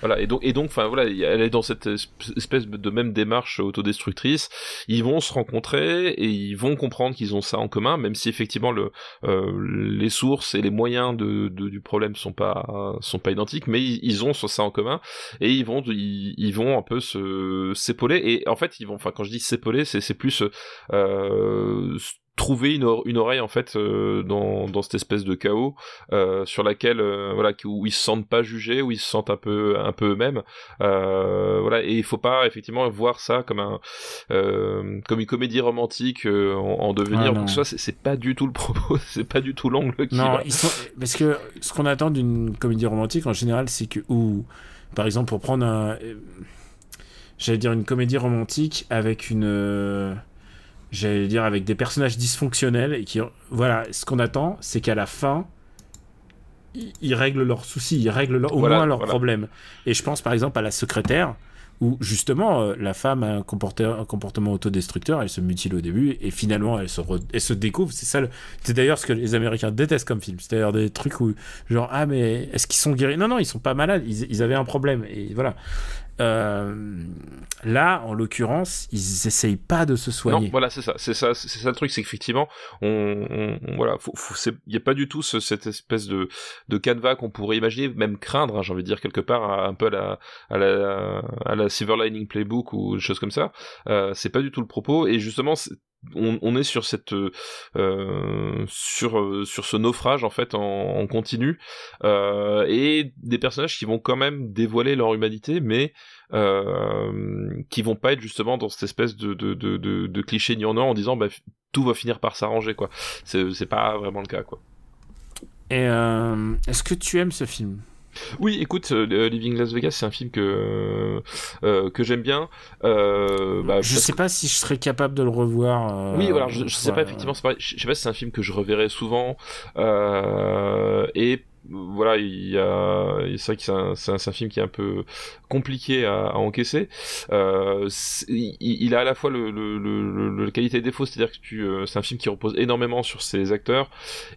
S2: Voilà, et donc, et donc, enfin voilà, elle est dans cette espèce de même démarche autodestructrice. Ils vont se rencontrer et ils vont comprendre qu'ils ont ça en commun, même si effectivement le, euh, les sources et les moyens de, de, du problème sont pas sont pas identiques, mais ils, ils, ont ça en commun et ils vont ils, ils vont un peu se s'épauler. Et en fait, ils vont, enfin quand je dis s'épauler, c'est plus euh, trouver une, une, oreille en fait euh, dans, dans cette espèce de chaos euh, sur laquelle euh, voilà où ils se sentent pas jugés où ils se sentent un peu un peu eux-mêmes. Voilà et il faut pas effectivement voir ça comme un comme une comédie romantique en, en, devenir. Donc ça c'est pas du tout le propos c'est pas du tout l'angle qui
S1: non ils sont... parce que ce qu'on attend d'une comédie romantique en général c'est que ou par exemple pour prendre un j'allais dire une comédie romantique avec une j'allais dire, avec des personnages dysfonctionnels et qui, voilà, ce qu'on attend, c'est qu'à la fin, ils règlent leurs soucis, ils règlent au moins leurs problèmes. Et je pense par exemple à la secrétaire, où justement euh, la femme a un, un, comportement autodestructeur, elle se mutile au début et finalement elle se, elle se découvre. C'est ça, c'est d'ailleurs ce que les Américains détestent comme film. C'est d'ailleurs des trucs où genre ah mais est-ce qu'ils sont guéris? Non non ils sont pas malades, ils, ils avaient un problème et voilà. Euh, là, en l'occurrence, ils essayent pas de se soigner.
S2: Non, voilà, c'est ça, c'est ça, c'est ça le truc, c'est qu'effectivement, on, on, voilà, il y a pas du tout ce, cette espèce de de canevas qu'on pourrait imaginer, même craindre, hein, j'ai envie de dire quelque part, un peu à la à la à la Silver Lining Playbook ou des choses comme ça. Euh, c'est pas du tout le propos, et justement, on, est sur cette euh, sur euh, sur ce naufrage en fait en, continu euh, et des personnages qui vont quand même dévoiler leur humanité mais euh, qui vont pas être justement dans cette espèce de de de, de, de cliché en disant bah, tout va finir par s'arranger quoi. C'est pas vraiment le cas quoi.
S1: Et est-ce que tu aimes ce film?
S2: Oui, écoute, euh, Living Las Vegas, c'est un film que euh, que j'aime bien. Euh,
S1: bah, je sais pas si je serais capable de le revoir.
S2: oui, alors je, je sais pas effectivement, je sais pas si c'est un film que je reverrai souvent. et voilà, il y a, c'est vrai que c'est un, un, film qui est un peu compliqué à, à encaisser. Euh, il, il, a à la fois le, le, le, le qualité et défaut, c'est-à-dire que tu, euh, c'est un film qui repose énormément sur ses acteurs.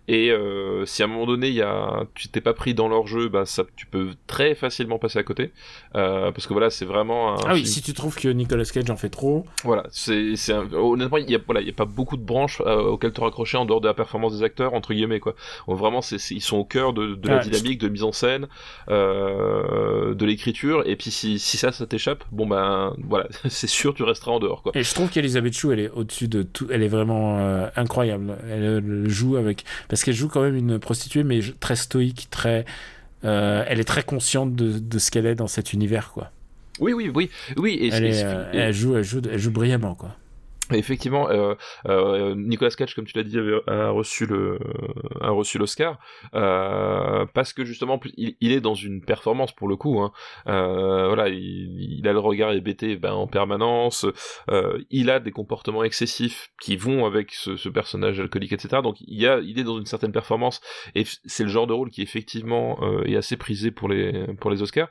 S2: Et euh, si à un moment donné, il y a, tu t'es pas pris dans leur jeu, bah ça, tu peux très facilement passer à côté, euh, parce que voilà, c'est vraiment. Un
S1: ah oui, si tu trouves que Nicolas Cage en fait trop.
S2: Voilà, c'est, c'est honnêtement, il y a, voilà, il y a pas beaucoup de branches euh, auxquelles te raccrocher en dehors de la performance des acteurs entre guillemets quoi. vraiment, c'est, ils sont au cœur de de la dynamique, de mise en scène, euh, de l'écriture. Et puis si, si ça, ça t'échappe, bon ben voilà, c'est sûr, tu resteras en dehors. Quoi.
S1: Et je trouve qu'Elisabeth Chou, elle est au-dessus de tout. Elle est vraiment euh, incroyable. Elle, joue avec parce qu'elle joue quand même une prostituée, mais très stoïque, très. Euh, elle est très consciente de, de ce qu'elle est dans cet univers, quoi.
S2: Oui, oui, oui, oui. Et,
S1: elle, elle, joue, elle joue, elle joue brillamment, quoi.
S2: Effectivement, euh, euh, Nicolas Cage, comme tu l'as dit, a reçu le a reçu l'Oscar euh, parce que justement il, il, est dans une performance pour le coup. Hein. Euh, voilà, il, a le regard hébété ben, en permanence. Euh, il a des comportements excessifs qui vont avec ce, ce, personnage alcoolique, etc. Donc il y a, il est dans une certaine performance et c'est le genre de rôle qui effectivement euh, est assez prisé pour les pour les Oscars.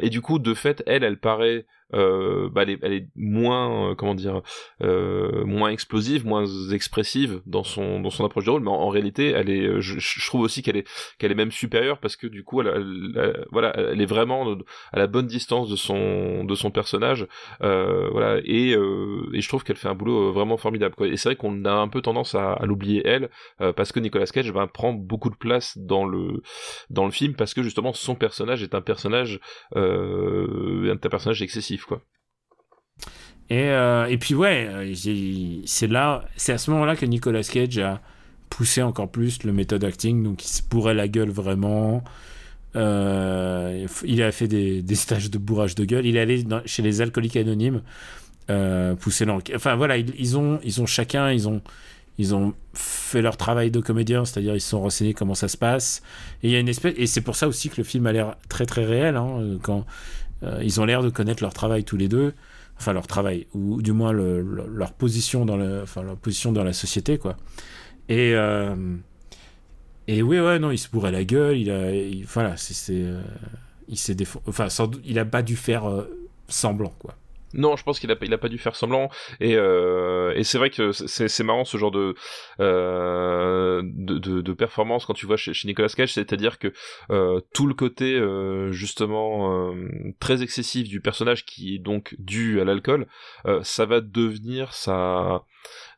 S2: et du coup, de fait, elle, elle paraît euh, bah elle, est, moins euh, comment dire euh, moins explosive moins expressive dans son dans son approche de rôle mais en, réalité elle est je, trouve aussi qu'elle est qu'elle est même supérieure parce que du coup elle, voilà elle est vraiment à la bonne distance de son de son personnage voilà et et je trouve qu'elle fait un boulot vraiment formidable et c'est vrai qu'on a un peu tendance à, à l'oublier elle parce que Nicolas Cage va prendre beaucoup de place dans le dans le film parce que justement son personnage est un personnage un personnage excessif
S1: Et, euh, et puis ouais, euh, c'est là, c'est à ce moment-là que Nicolas Cage a poussé encore plus le méthode acting, donc il se bourrait la gueule vraiment. Euh, il a fait des, des, stages de bourrage de gueule. Il est allé chez les alcooliques anonymes pousser l'enquête. Enfin voilà, ils, ont, ils ont chacun, ils ont ils ont fait leur travail de comédien, c'est-à-dire ils se sont renseignés comment ça se passe. Et il y a une espèce, et c'est pour ça aussi que le film a l'air très très réel, hein, quand euh, ils ont l'air de connaître leur travail tous les deux, enfin leur travail, ou du moins leur position dans enfin leur position dans la société, quoi. Et euh, et oui, ouais, non, il se bourrait la gueule, il a, voilà, c'est, euh, il s'est enfin, il a pas dû faire semblant, quoi.
S2: Non, je pense qu'il a, il a pas dû faire semblant. Et, euh, et c'est vrai que c'est, marrant ce genre de, euh, de, de, de, performance quand tu vois chez, Nicolas Cage, c'est-à-dire que euh, tout le côté justement très excessif du personnage qui est donc dû à l'alcool, ça va devenir sa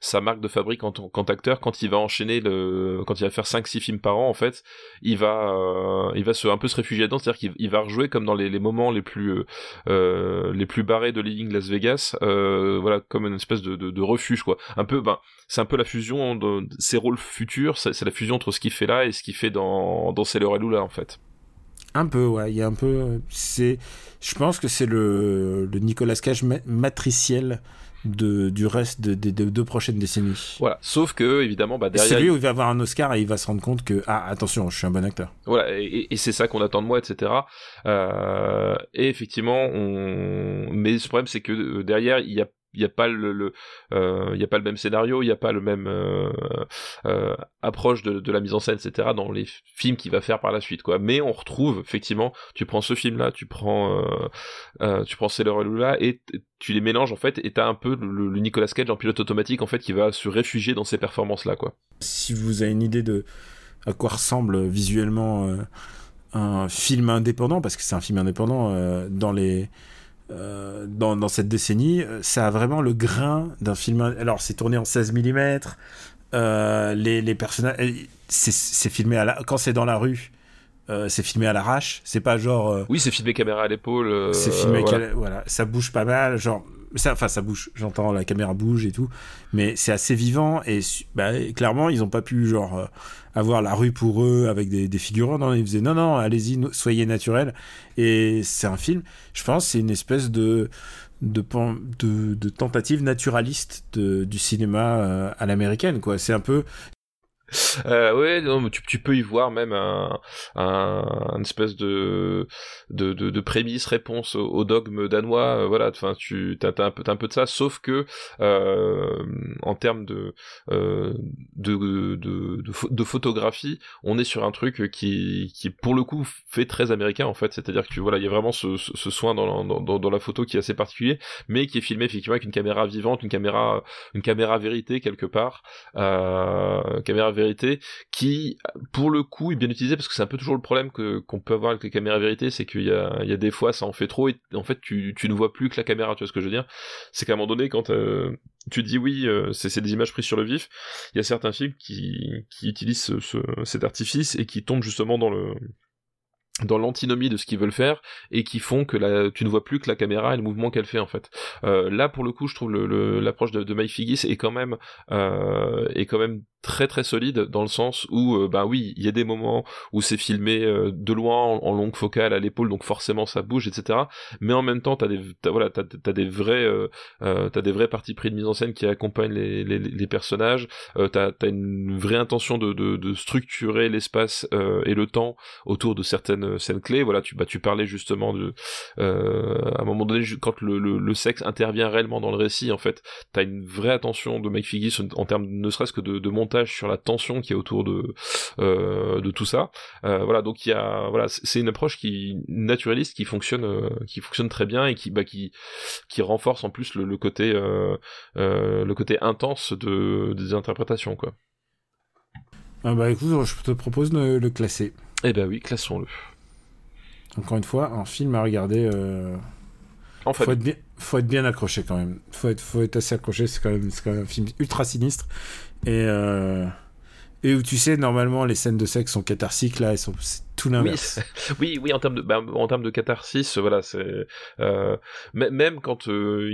S2: sa marque de fabrique en tant qu'acteur quand il va enchaîner le quand il va faire 5 6 films par an en fait il va euh, il va un peu se réfugier dedans c'est-à-dire qu'il va rejouer comme dans les, moments les plus euh, euh les plus barrés de Living Las Vegas euh, voilà comme une espèce de, de, refuge quoi un peu ben c'est un peu la fusion de ses rôles futurs c'est la fusion entre ce qu'il fait là et ce qu'il fait dans dans Sailor là en fait
S1: un peu, ouais. Il y a un peu. C'est. Je pense que c'est le Nicolas Cage matriciel de, du reste des deux prochaines décennies.
S2: Voilà, sauf que évidemment, bah,
S1: derrière. C'est lui où il va avoir un Oscar et il va se rendre compte que, ah, attention, je suis un bon acteur.
S2: Voilà, et, et c'est ça qu'on attend de moi, etc. Euh, et effectivement, on... mais le problème, c'est que euh, derrière, il y a il n'y a pas le, euh, y a pas le même scénario il n'y a pas le même euh, euh, approche de, de, la mise en scène etc dans les films qu'il va faire par la suite quoi. Mais on retrouve effectivement tu prends ce film là tu prends tu prends Sailor et tu les mélanges en fait et t'as un peu le, Nicolas Cage en pilote automatique en fait qui va se réfugier dans ces performances là quoi.
S1: Si vous avez une idée de à quoi ressemble visuellement un film indépendant parce que c'est un film indépendant dans les euh, dans, dans, cette décennie, euh, ça a vraiment le grain d'un film. Alors, c'est tourné en 16 mm. Euh, les, les personnages. C'est filmé à la... quand c'est dans la rue. Euh, c'est filmé à l'arrache, c'est pas genre.
S2: oui, c'est filmé caméra à l'épaule.
S1: c'est filmé, voilà. voilà. ça bouge pas mal, genre ça, enfin, ça bouge. J'entends la caméra bouge et tout, mais c'est assez vivant et bah, clairement, ils ont pas pu genre avoir la rue pour eux avec des, figurants. Non, ils faisaient non, non, allez-y, soyez naturel. Et c'est un film. Je pense, c'est une espèce de, de tentative naturaliste de, du cinéma euh, à l'américaine quoi c'est un peu
S2: euh, ouais, non, tu, peux y voir même un, un, espèce de de, de, prémisse réponse au, dogme danois. Euh, voilà, enfin, tu as, un peu un de ça, sauf que euh, en termes de, euh, de, photographie, on est sur un truc qui qui pour le coup fait très américain en fait. C'est-à-dire que voilà, il y a vraiment ce, soin dans, la photo qui est assez particulier, mais qui est filmé effectivement avec une caméra vivante, une caméra une caméra vérité quelque part, caméra vérité qui pour le coup est bien utilisé parce que c'est un peu toujours le problème que qu'on peut avoir avec les caméras vérité c'est qu'il y a il y a des fois ça en fait trop et en fait tu, ne vois plus que la caméra tu vois ce que je veux dire. C'est qu'à un moment donné quand euh, tu dis oui euh, c'est des images prises sur le vif il y a certains films qui utilisent ce, ce, cet artifice et qui tombent justement dans le dans l'antinomie de ce qu'ils veulent faire et qui font que la, tu ne vois plus que la caméra et le mouvement qu'elle fait en fait. Euh, là pour le coup je trouve l'approche le, de, de Mike Figgis est quand même euh, est quand même très très solide dans le sens où euh, bah oui il y a des moments où c'est filmé euh, de loin en, longue focale à l'épaule donc forcément ça bouge etc mais en même temps t'as des as, voilà t'as as des vrais euh, euh, t'as des vrais parties pris de mise en scène qui accompagnent les, les, les personnages t'as as une vraie intention de, de, de structurer l'espace et le temps autour de certaines scènes clés voilà tu bah tu parlais justement de à un moment donné quand le, le, le, sexe intervient réellement dans le récit en fait t'as une vraie attention de Mike Figgis en, termes ne serait-ce que de, de montage sur la tension qui est autour de euh, de tout ça. Euh, voilà, donc il y a voilà, c'est une approche qui naturaliste qui fonctionne euh, qui fonctionne très bien et qui bah, qui qui renforce en plus le, côté le côté intense de des interprétations quoi.
S1: Ah bah écoute, je te propose de le classer.
S2: Eh ben oui, classons-le.
S1: Encore une fois, un film à regarder. En fait. Faut être, bien, faut être bien accroché quand même. Faut être, faut être assez accroché. C'est quand même, quand même un film ultra sinistre. Et, euh, et où tu sais, normalement, les scènes de sexe sont catharsiques, là, elles sont tout l'inverse.
S2: Oui, oui, en termes de, bah, en termes de catharsis, voilà, c'est euh, même quand il euh,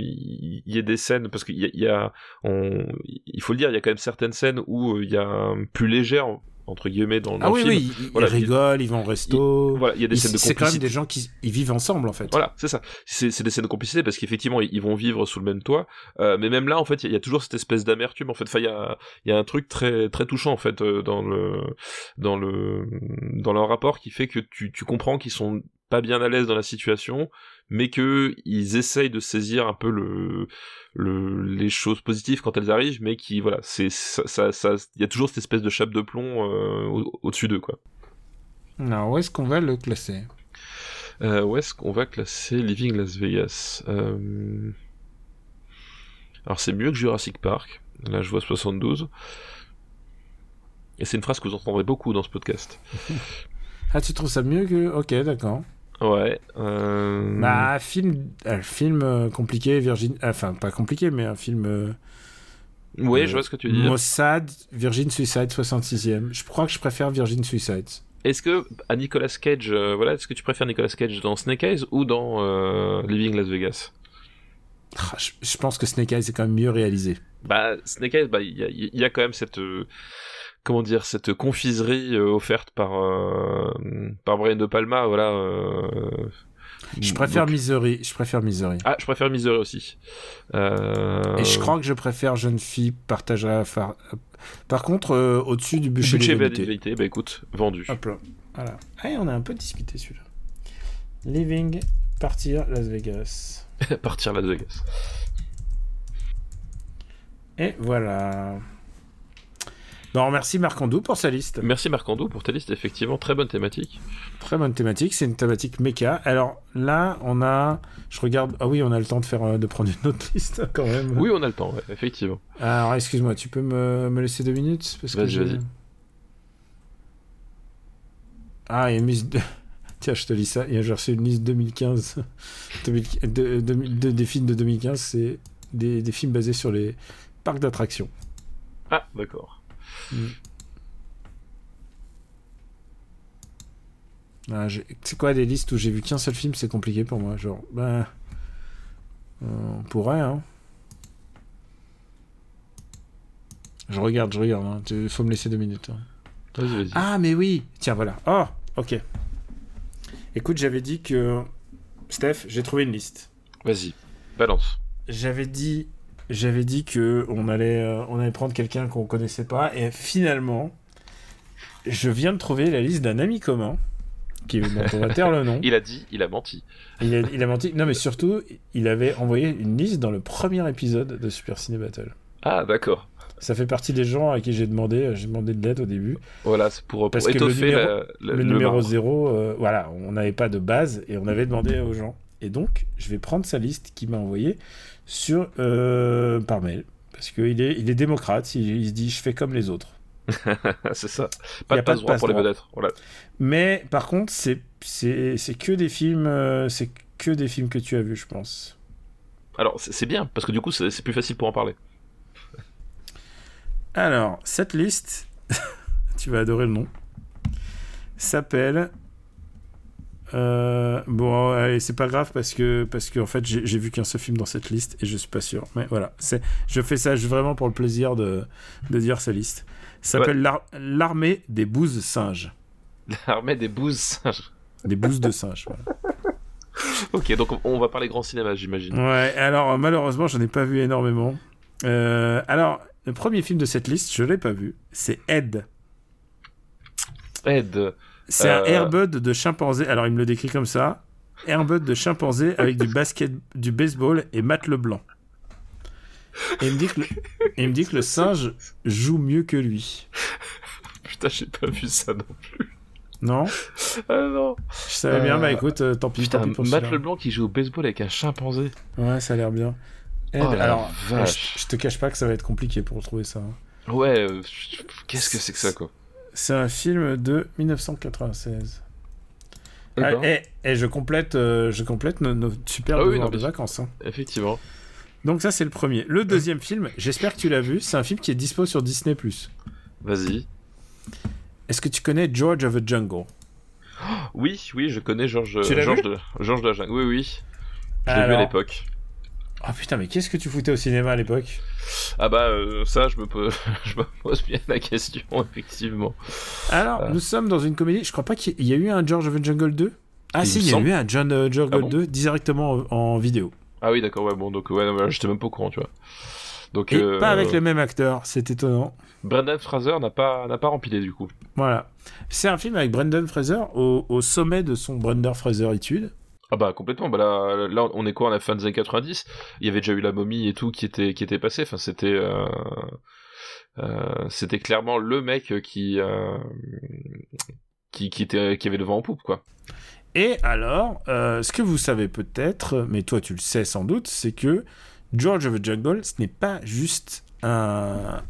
S2: y, a des scènes, parce qu'il y a, y a on, il faut le dire, il y a quand même certaines scènes où il y a plus légère entre guillemets dans, dans
S1: Ah
S2: le
S1: oui,
S2: film.
S1: oui, ils, rigolent, ils vont au resto.
S2: Voilà, il y a des scènes de
S1: C'est quand même
S2: complicité.
S1: des gens qui ils vivent ensemble en fait.
S2: Voilà, c'est ça. C'est des scènes de complicité parce qu'effectivement, ils ils vont vivre sous le même toit. Euh, mais même là, en fait, il y, a- il y a toujours cette espèce d'amertume. En fait, enfin, il y a, il y a un truc très très touchant en fait euh, dans le dans le dans leur rapport qui fait que tu tu comprends qu'ils sont pas bien à l'aise dans la situation, mais que ils essayent de saisir un peu le le les choses positives quand elles arrivent, mais qui voilà, c'est ça ça ça- il y a toujours cette espèce de chape de plomb euh, au- au-dessus d'eux quoi.
S1: Alors où est-ce qu'on va le classer?
S2: Euh, où est-ce qu'on va classer Living Las Vegas? Euh, Alors c'est mieux que Jurassic Park. Là je vois 72. Et c'est une phrase que vous entendrez beaucoup dans ce podcast.
S1: Ah, tu trouves ça mieux que Ok, d'accord.
S2: Ouais. Euh...
S1: Bah, film, un film euh, compliqué, Virgin. Enfin, pas compliqué, mais un film. euh,
S2: ouais,
S1: euh,
S2: je vois ce que tu dire.
S1: Mossad, Virgin Suicide 66e. Je crois que je préfère Virgin Suicide.
S2: Est-ce que à Nicolas Cage, euh, voilà, est-ce que tu préfères Nicolas Cage dans Snake Eyes ou dans euh, Living Las Vegas?
S1: Ah, je, je pense que Snake Eyes est quand même mieux réalisé.
S2: Bah, Snake Eyes, bah, il y a, il y a quand même cette, comment dire, cette confiserie euh, offerte par euh, par Brian De Palma, voilà. euh,
S1: Je préfère
S2: donc-
S1: Misery. Je préfère Misery.
S2: Ah, je préfère Misery aussi. Euh,
S1: Et je crois que je préfère Jeune fille partage la phare. Par contre, euh, au-dessus du bûcher, d'égalité.
S2: d'égalité, bah écoute, vendu.
S1: Hop là. Voilà. Ah, et on a un peu discuté celui-là. Living, partir, Las Vegas.
S2: Partir Las Vegas.
S1: Et voilà. Bon, on remercie Marc Andou pour sa liste.
S2: Merci Marcando pour ta liste, effectivement, très bonne thématique.
S1: Très bonne thématique. C'est une thématique méca. Alors là, on a. Je regarde. Ah oui, on a le temps de faire euh, de prendre une autre liste quand même.
S2: Oui, on a le temps, ouais, effectivement.
S1: Alors, excuse-moi, tu peux me, me laisser deux minutes parce
S2: Vas-y, vas-y.
S1: Ah, il y a une liste. de- Tiens, je te lis ça. Il y a- J'ai reçu une liste 2015. 2000 de- de- de- des films de 2015, c'est des, des films basés sur les parcs d'attractions.
S2: Ah, d'accord.
S1: Ah, j'ai- c'est quoi des listes où j'ai vu qu'un seul film C'est compliqué pour moi. Genre, ben. euh, on pourrait, hein. Je regarde, je regarde. Il faut me laisser deux minutes. hein. Ah, mais oui Tiens, voilà. Oh, ok. Écoute, j'avais dit que. Steph, j'ai trouvé une liste.
S2: Vas-y, balance.
S1: J'avais dit. J'avais dit que on allait, euh, on allait prendre quelqu'un qu'on connaissait pas. Et finalement, je viens de trouver la liste d'un ami commun. Qui, dont on va taire le nom.
S2: Il a dit, il a menti.
S1: Il a, il a menti. Non, mais surtout, il avait envoyé une liste dans le premier épisode de Super Ciné Battle.
S2: Ah, d'accord.
S1: Ça fait partie des gens à qui j'ai demandé, j'ai demandé de l'aide au début.
S2: Voilà, c'est pour, pour
S1: Parce que le numéro-
S2: la- la-
S1: le, numéro
S2: marbre.
S1: 0, voilà, on n'avait pas de base et on avait demandé aux gens. Et donc, je vais prendre sa liste qu'il m'a envoyée sur, euh, par mail. Parce qu'il est, il est démocrate, il, il se dit je fais comme les autres.
S2: c'est ça. Pas de
S1: pas de
S2: passe pour les vedettes. Voilà.
S1: Mais par contre, c'est, c'est, c'est que des films, euh, c'est que des films que tu as vus, je pense.
S2: Alors, c'est bien, parce que du coup, c'est c'est plus facile pour en parler.
S1: Alors, cette liste, tu vas adorer le nom, s'appelle. Euh, bon, allez, c'est pas grave parce que, parce que en fait, j'ai vu qu'un seul film dans cette liste et je suis pas sûr. Mais voilà, c'est, je fais ça vraiment pour le plaisir de, de dire sa liste. Ça s'appelle l'ar- L'armée des bouses singes.
S2: L'armée des bouses singes.
S1: Des bouses de singes. voilà.
S2: Ok, donc on- on va parler grand cinéma, j'imagine.
S1: Ouais, alors malheureusement, j'en ai pas vu énormément. Euh, alors, le premier film de cette liste, je l'ai pas vu. C'est Ed.
S2: Ed.
S1: C'est un
S2: Euh.
S1: airbud de chimpanzé. Alors, il me le décrit comme ça. Airbud de chimpanzé avec du basket, du baseball et Matt Leblanc. Et il me dit que le, et il me dit que le singe joue mieux que lui.
S2: Putain, j'ai pas vu ça non plus.
S1: Non?
S2: Ah non.
S1: Je savais bien,
S2: Euh,
S1: bah écoute, euh, tant pis,
S2: Putain,
S1: tant pis pour
S2: Matt. Leblanc qui joue au baseball avec un chimpanzé.
S1: Ouais, ça a l'air bien. Ed,
S2: Oh la
S1: alors,
S2: vache.
S1: je, je te cache pas que ça va être compliqué pour trouver ça. hein.
S2: Ouais, euh, qu'est-ce que c'est que ça, quoi?
S1: C'est un film de 1996.
S2: Eh
S1: Ah, et, et je complète, euh, je complète nos, nos super
S2: Ah oui,
S1: devoirs
S2: non,
S1: de vacances. hein.
S2: Effectivement.
S1: Donc ça, c'est le premier. Le deuxième film, j'espère que tu l'as vu, c'est un film qui est dispo sur Disney+.
S2: Vas-y.
S1: Est-ce que tu connais George of the Jungle?
S2: Oui, oui, je connais Georges
S1: vu?
S2: de, Georges de la Jungle. Oui, oui. Je l'ai vu à l'époque.
S1: Oh putain, mais qu'est-ce que tu foutais au cinéma à l'époque?
S2: Ah bah euh, ça, je me, pose, je me pose bien la question, effectivement.
S1: Alors,
S2: Euh.
S1: nous sommes dans une comédie. Je crois pas qu'il y a eu un George of the Jungle 2 Ah
S2: Il
S1: si, il y a
S2: semble.
S1: eu un John euh, Jungle
S2: Ah bon?
S1: 2 directement en, en vidéo.
S2: Ah oui, d'accord, ouais, bon, donc ouais, non, là, j'étais même pas au courant, tu vois. Donc,
S1: Et
S2: euh,
S1: pas avec le même acteur, c'est étonnant.
S2: Brendan Fraser n'a pas, n'a pas rempilé, du coup.
S1: Voilà. C'est un film avec Brendan Fraser au, au sommet de son Brendan Fraser-itude.
S2: Ah bah complètement, bah là, là on est quoi, on a fin des années 90, il y avait déjà eu la momie et tout qui était, qui était passé, enfin c'était... Euh... euh, c'était clairement le mec qui, euh, qui, qui, était, qui avait le vent en poupe, quoi.
S1: Et alors, euh, ce que vous savez peut-être, mais toi tu le sais sans doute, c'est que George of the Jungle, ce n'est pas juste un,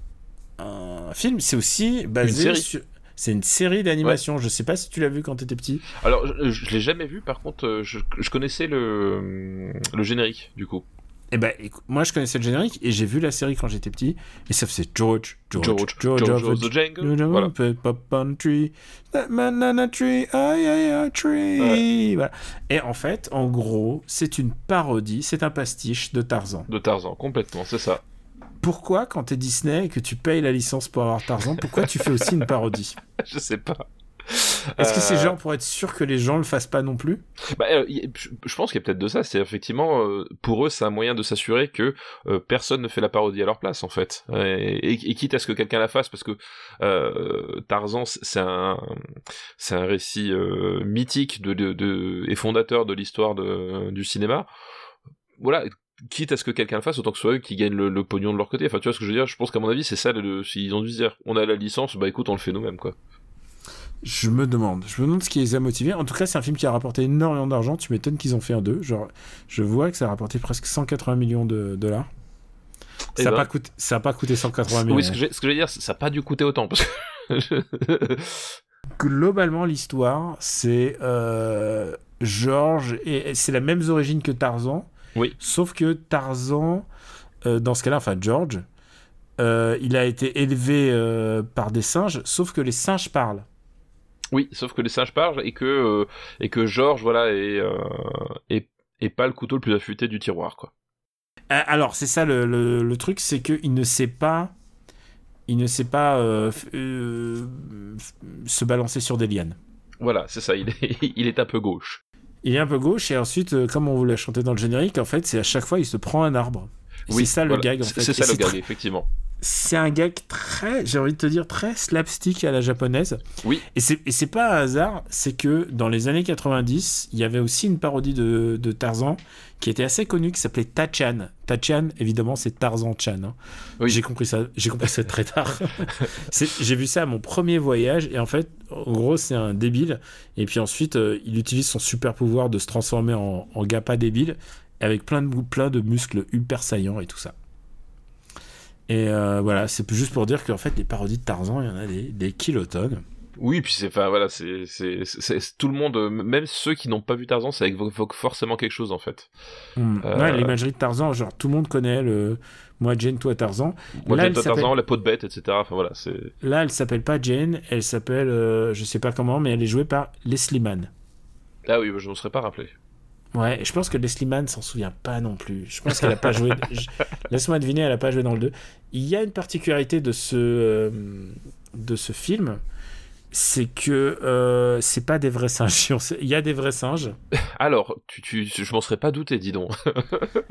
S1: un film, c'est aussi basé
S2: Une série.
S1: sur... C'est une série d'animation. Je sais pas si tu l'as vu quand t'étais petit.
S2: Alors, je, je l'ai jamais vu, par contre, euh, je, je connaissais le, le générique, du coup.
S1: Eh ben, moi je connaissais le générique et j'ai vu la série quand j'étais petit. Et ça faisait George, George,
S2: George,
S1: George,
S2: George
S1: of the
S2: Jungle, voilà.
S1: pop on tree, that banana tree, aïe aïe aïe tree. Voilà. Et en fait, en gros, c'est une parodie, c'est un pastiche de Tarzan.
S2: De Tarzan, complètement, c'est ça.
S1: Pourquoi, quand t'es Disney et que tu payes la licence pour avoir Tarzan, pourquoi tu fais aussi une parodie
S2: Je sais pas.
S1: Est-ce que c'est
S2: Euh,
S1: genre pour être sûr que les gens le fassent pas non plus?
S2: Bah, euh, je pense qu'il y a peut-être de ça. C'est effectivement euh, pour eux, c'est un moyen de s'assurer que euh, personne ne fait la parodie à leur place, en fait. Et, et- et quitte à ce que quelqu'un la fasse, parce que Tarzan, c'est un, c'est un récit mythique de, de, de- et fondateur de l'histoire du cinéma. Voilà. Quitte à ce que quelqu'un le fasse, autant que ce soit eux qui gagnent le, le pognon de leur côté. Enfin, tu vois ce que je veux dire? Je pense qu'à mon avis, c'est ça. Le, s'ils ont dû se dire, on a la licence, bah écoute, on le fait nous-mêmes, quoi.
S1: Je me demande. Je me demande ce qui les a motivés. En tout cas, c'est un film qui a rapporté énormément d'argent. Tu m'étonnes qu'ils ont fait un 2. Genre, je vois que ça a rapporté presque 180 millions de dollars.
S2: Eh
S1: Ça n'a
S2: ben.
S1: pas, coûté- pas coûté 180 millions.
S2: Oui, ce que j'ai- ce que je veux dire, ça n'a pas dû coûter autant, parce que.
S1: Globalement, l'histoire, c'est euh, Georges, et c'est la même origine que Tarzan.
S2: Oui.
S1: Sauf que Tarzan, euh, dans ce cas-là, enfin George, euh, il a été élevé euh, par des singes, sauf que les singes parlent.
S2: Oui, sauf que les singes parlent et que et que Georges voilà est, est est pas le couteau le plus affûté du tiroir quoi.
S1: Alors, c'est ça le, le- le truc, c'est qu'il ne sait pas. Il ne sait pas se balancer sur des lianes.
S2: Voilà, c'est ça. Il est il est un peu gauche.
S1: Il est un peu gauche et ensuite, euh, comme on vous l'a chanté dans le générique, en fait, c'est à chaque fois il se prend un arbre. Et c'est ça le gag en fait.
S2: C'est ça le gag effectivement.
S1: c'est un gag très, j'ai envie de te dire, très slapstick à la japonaise.
S2: Oui.
S1: Et c'est, pas un hasard, c'est que dans les années 90, il y avait aussi une parodie de, de Tarzan qui était assez connue, qui s'appelait Tachan. Tachan, évidemment, c'est Tarzan Chan. hein.
S2: Oui.
S1: J'ai compris ça, j'ai compris ça très tard. J'ai vu ça à mon premier voyage, et en fait, en gros, c'est un débile. Et puis ensuite, euh, il utilise son super pouvoir de se transformer en, en gars pas débile, avec plein de, plein de muscles hyper saillants et tout ça. Et euh, voilà, c'est juste pour dire qu'en fait, les parodies de Tarzan, il y en a des, des kilotonnes.
S2: Oui, puis c'est enfin voilà, c'est tout le monde, euh, même ceux qui n'ont pas vu Tarzan, ça évoque forcément quelque chose en fait. Euh,
S1: Ouais, l'imagerie de Tarzan, genre tout le monde connaît le moi Jane, toi Tarzan.
S2: Moi,
S1: Là,
S2: pas
S1: s'appelle-
S2: Tarzan, la peau de bête, etc. Enfin voilà, c'est.
S1: Là, elle s'appelle pas Jane, elle s'appelle euh, je sais pas comment, mais elle est jouée par Leslie Mann.
S2: Ah oui, je ne serais pas rappelé.
S1: Ouais, je pense que Leslie Mann s'en souvient pas non plus. Je pense qu'elle a pas joué. je- Laisse-moi deviner, elle a pas joué dans le 2. Il y a une particularité de ce euh, de ce film, c'est que euh, c'est pas des vrais singes. Il y a des vrais singes.
S2: Alors, tu, tu, je m'en serais pas douté, dis donc.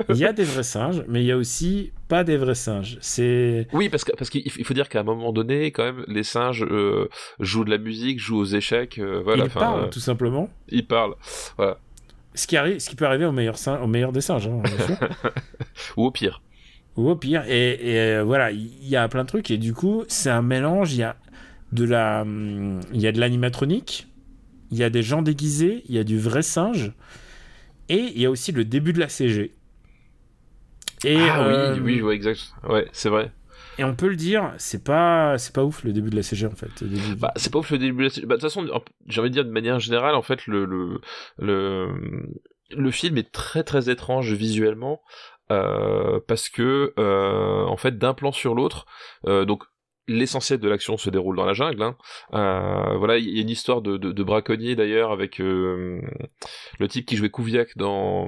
S1: Il y a des vrais singes, mais il y a aussi pas des vrais singes. C'est
S2: Oui, parce que parce qu'il il faut dire qu'à un moment donné, quand même, les singes euh, jouent de la musique, jouent aux échecs, euh, voilà.
S1: ils parlent tout simplement.
S2: ils parlent, voilà.
S1: Ce qui arrive, ce qui peut arriver au meilleur, sin- au meilleur des singes, hein.
S2: Ou au pire.
S1: ou au pire. Et, et, euh, voilà, il y a plein de trucs. Et du coup, c'est un mélange. Il y a de la, hum, il y a de l'animatronique, il y a des gens déguisés, il y a du vrai singe, et il y a aussi le début de la CG. Et,
S2: ah
S1: euh,
S2: oui, oui, ouais, exact. Ouais, c'est vrai.
S1: Et on peut le dire, c'est pas, c'est pas ouf le début de la CG en fait.
S2: Bah, c'est pas ouf le début. de la- Bah, de toute façon, j'ai envie de dire de manière générale, en fait, le le le, le film est très très étrange visuellement euh, parce que euh, en fait, d'un plan sur l'autre, euh, donc l'essentiel de l'action se déroule dans la jungle. Hein. Euh, voilà, il y a une histoire de, de, de braconnier d'ailleurs avec euh, le type qui jouait Kouviak dans.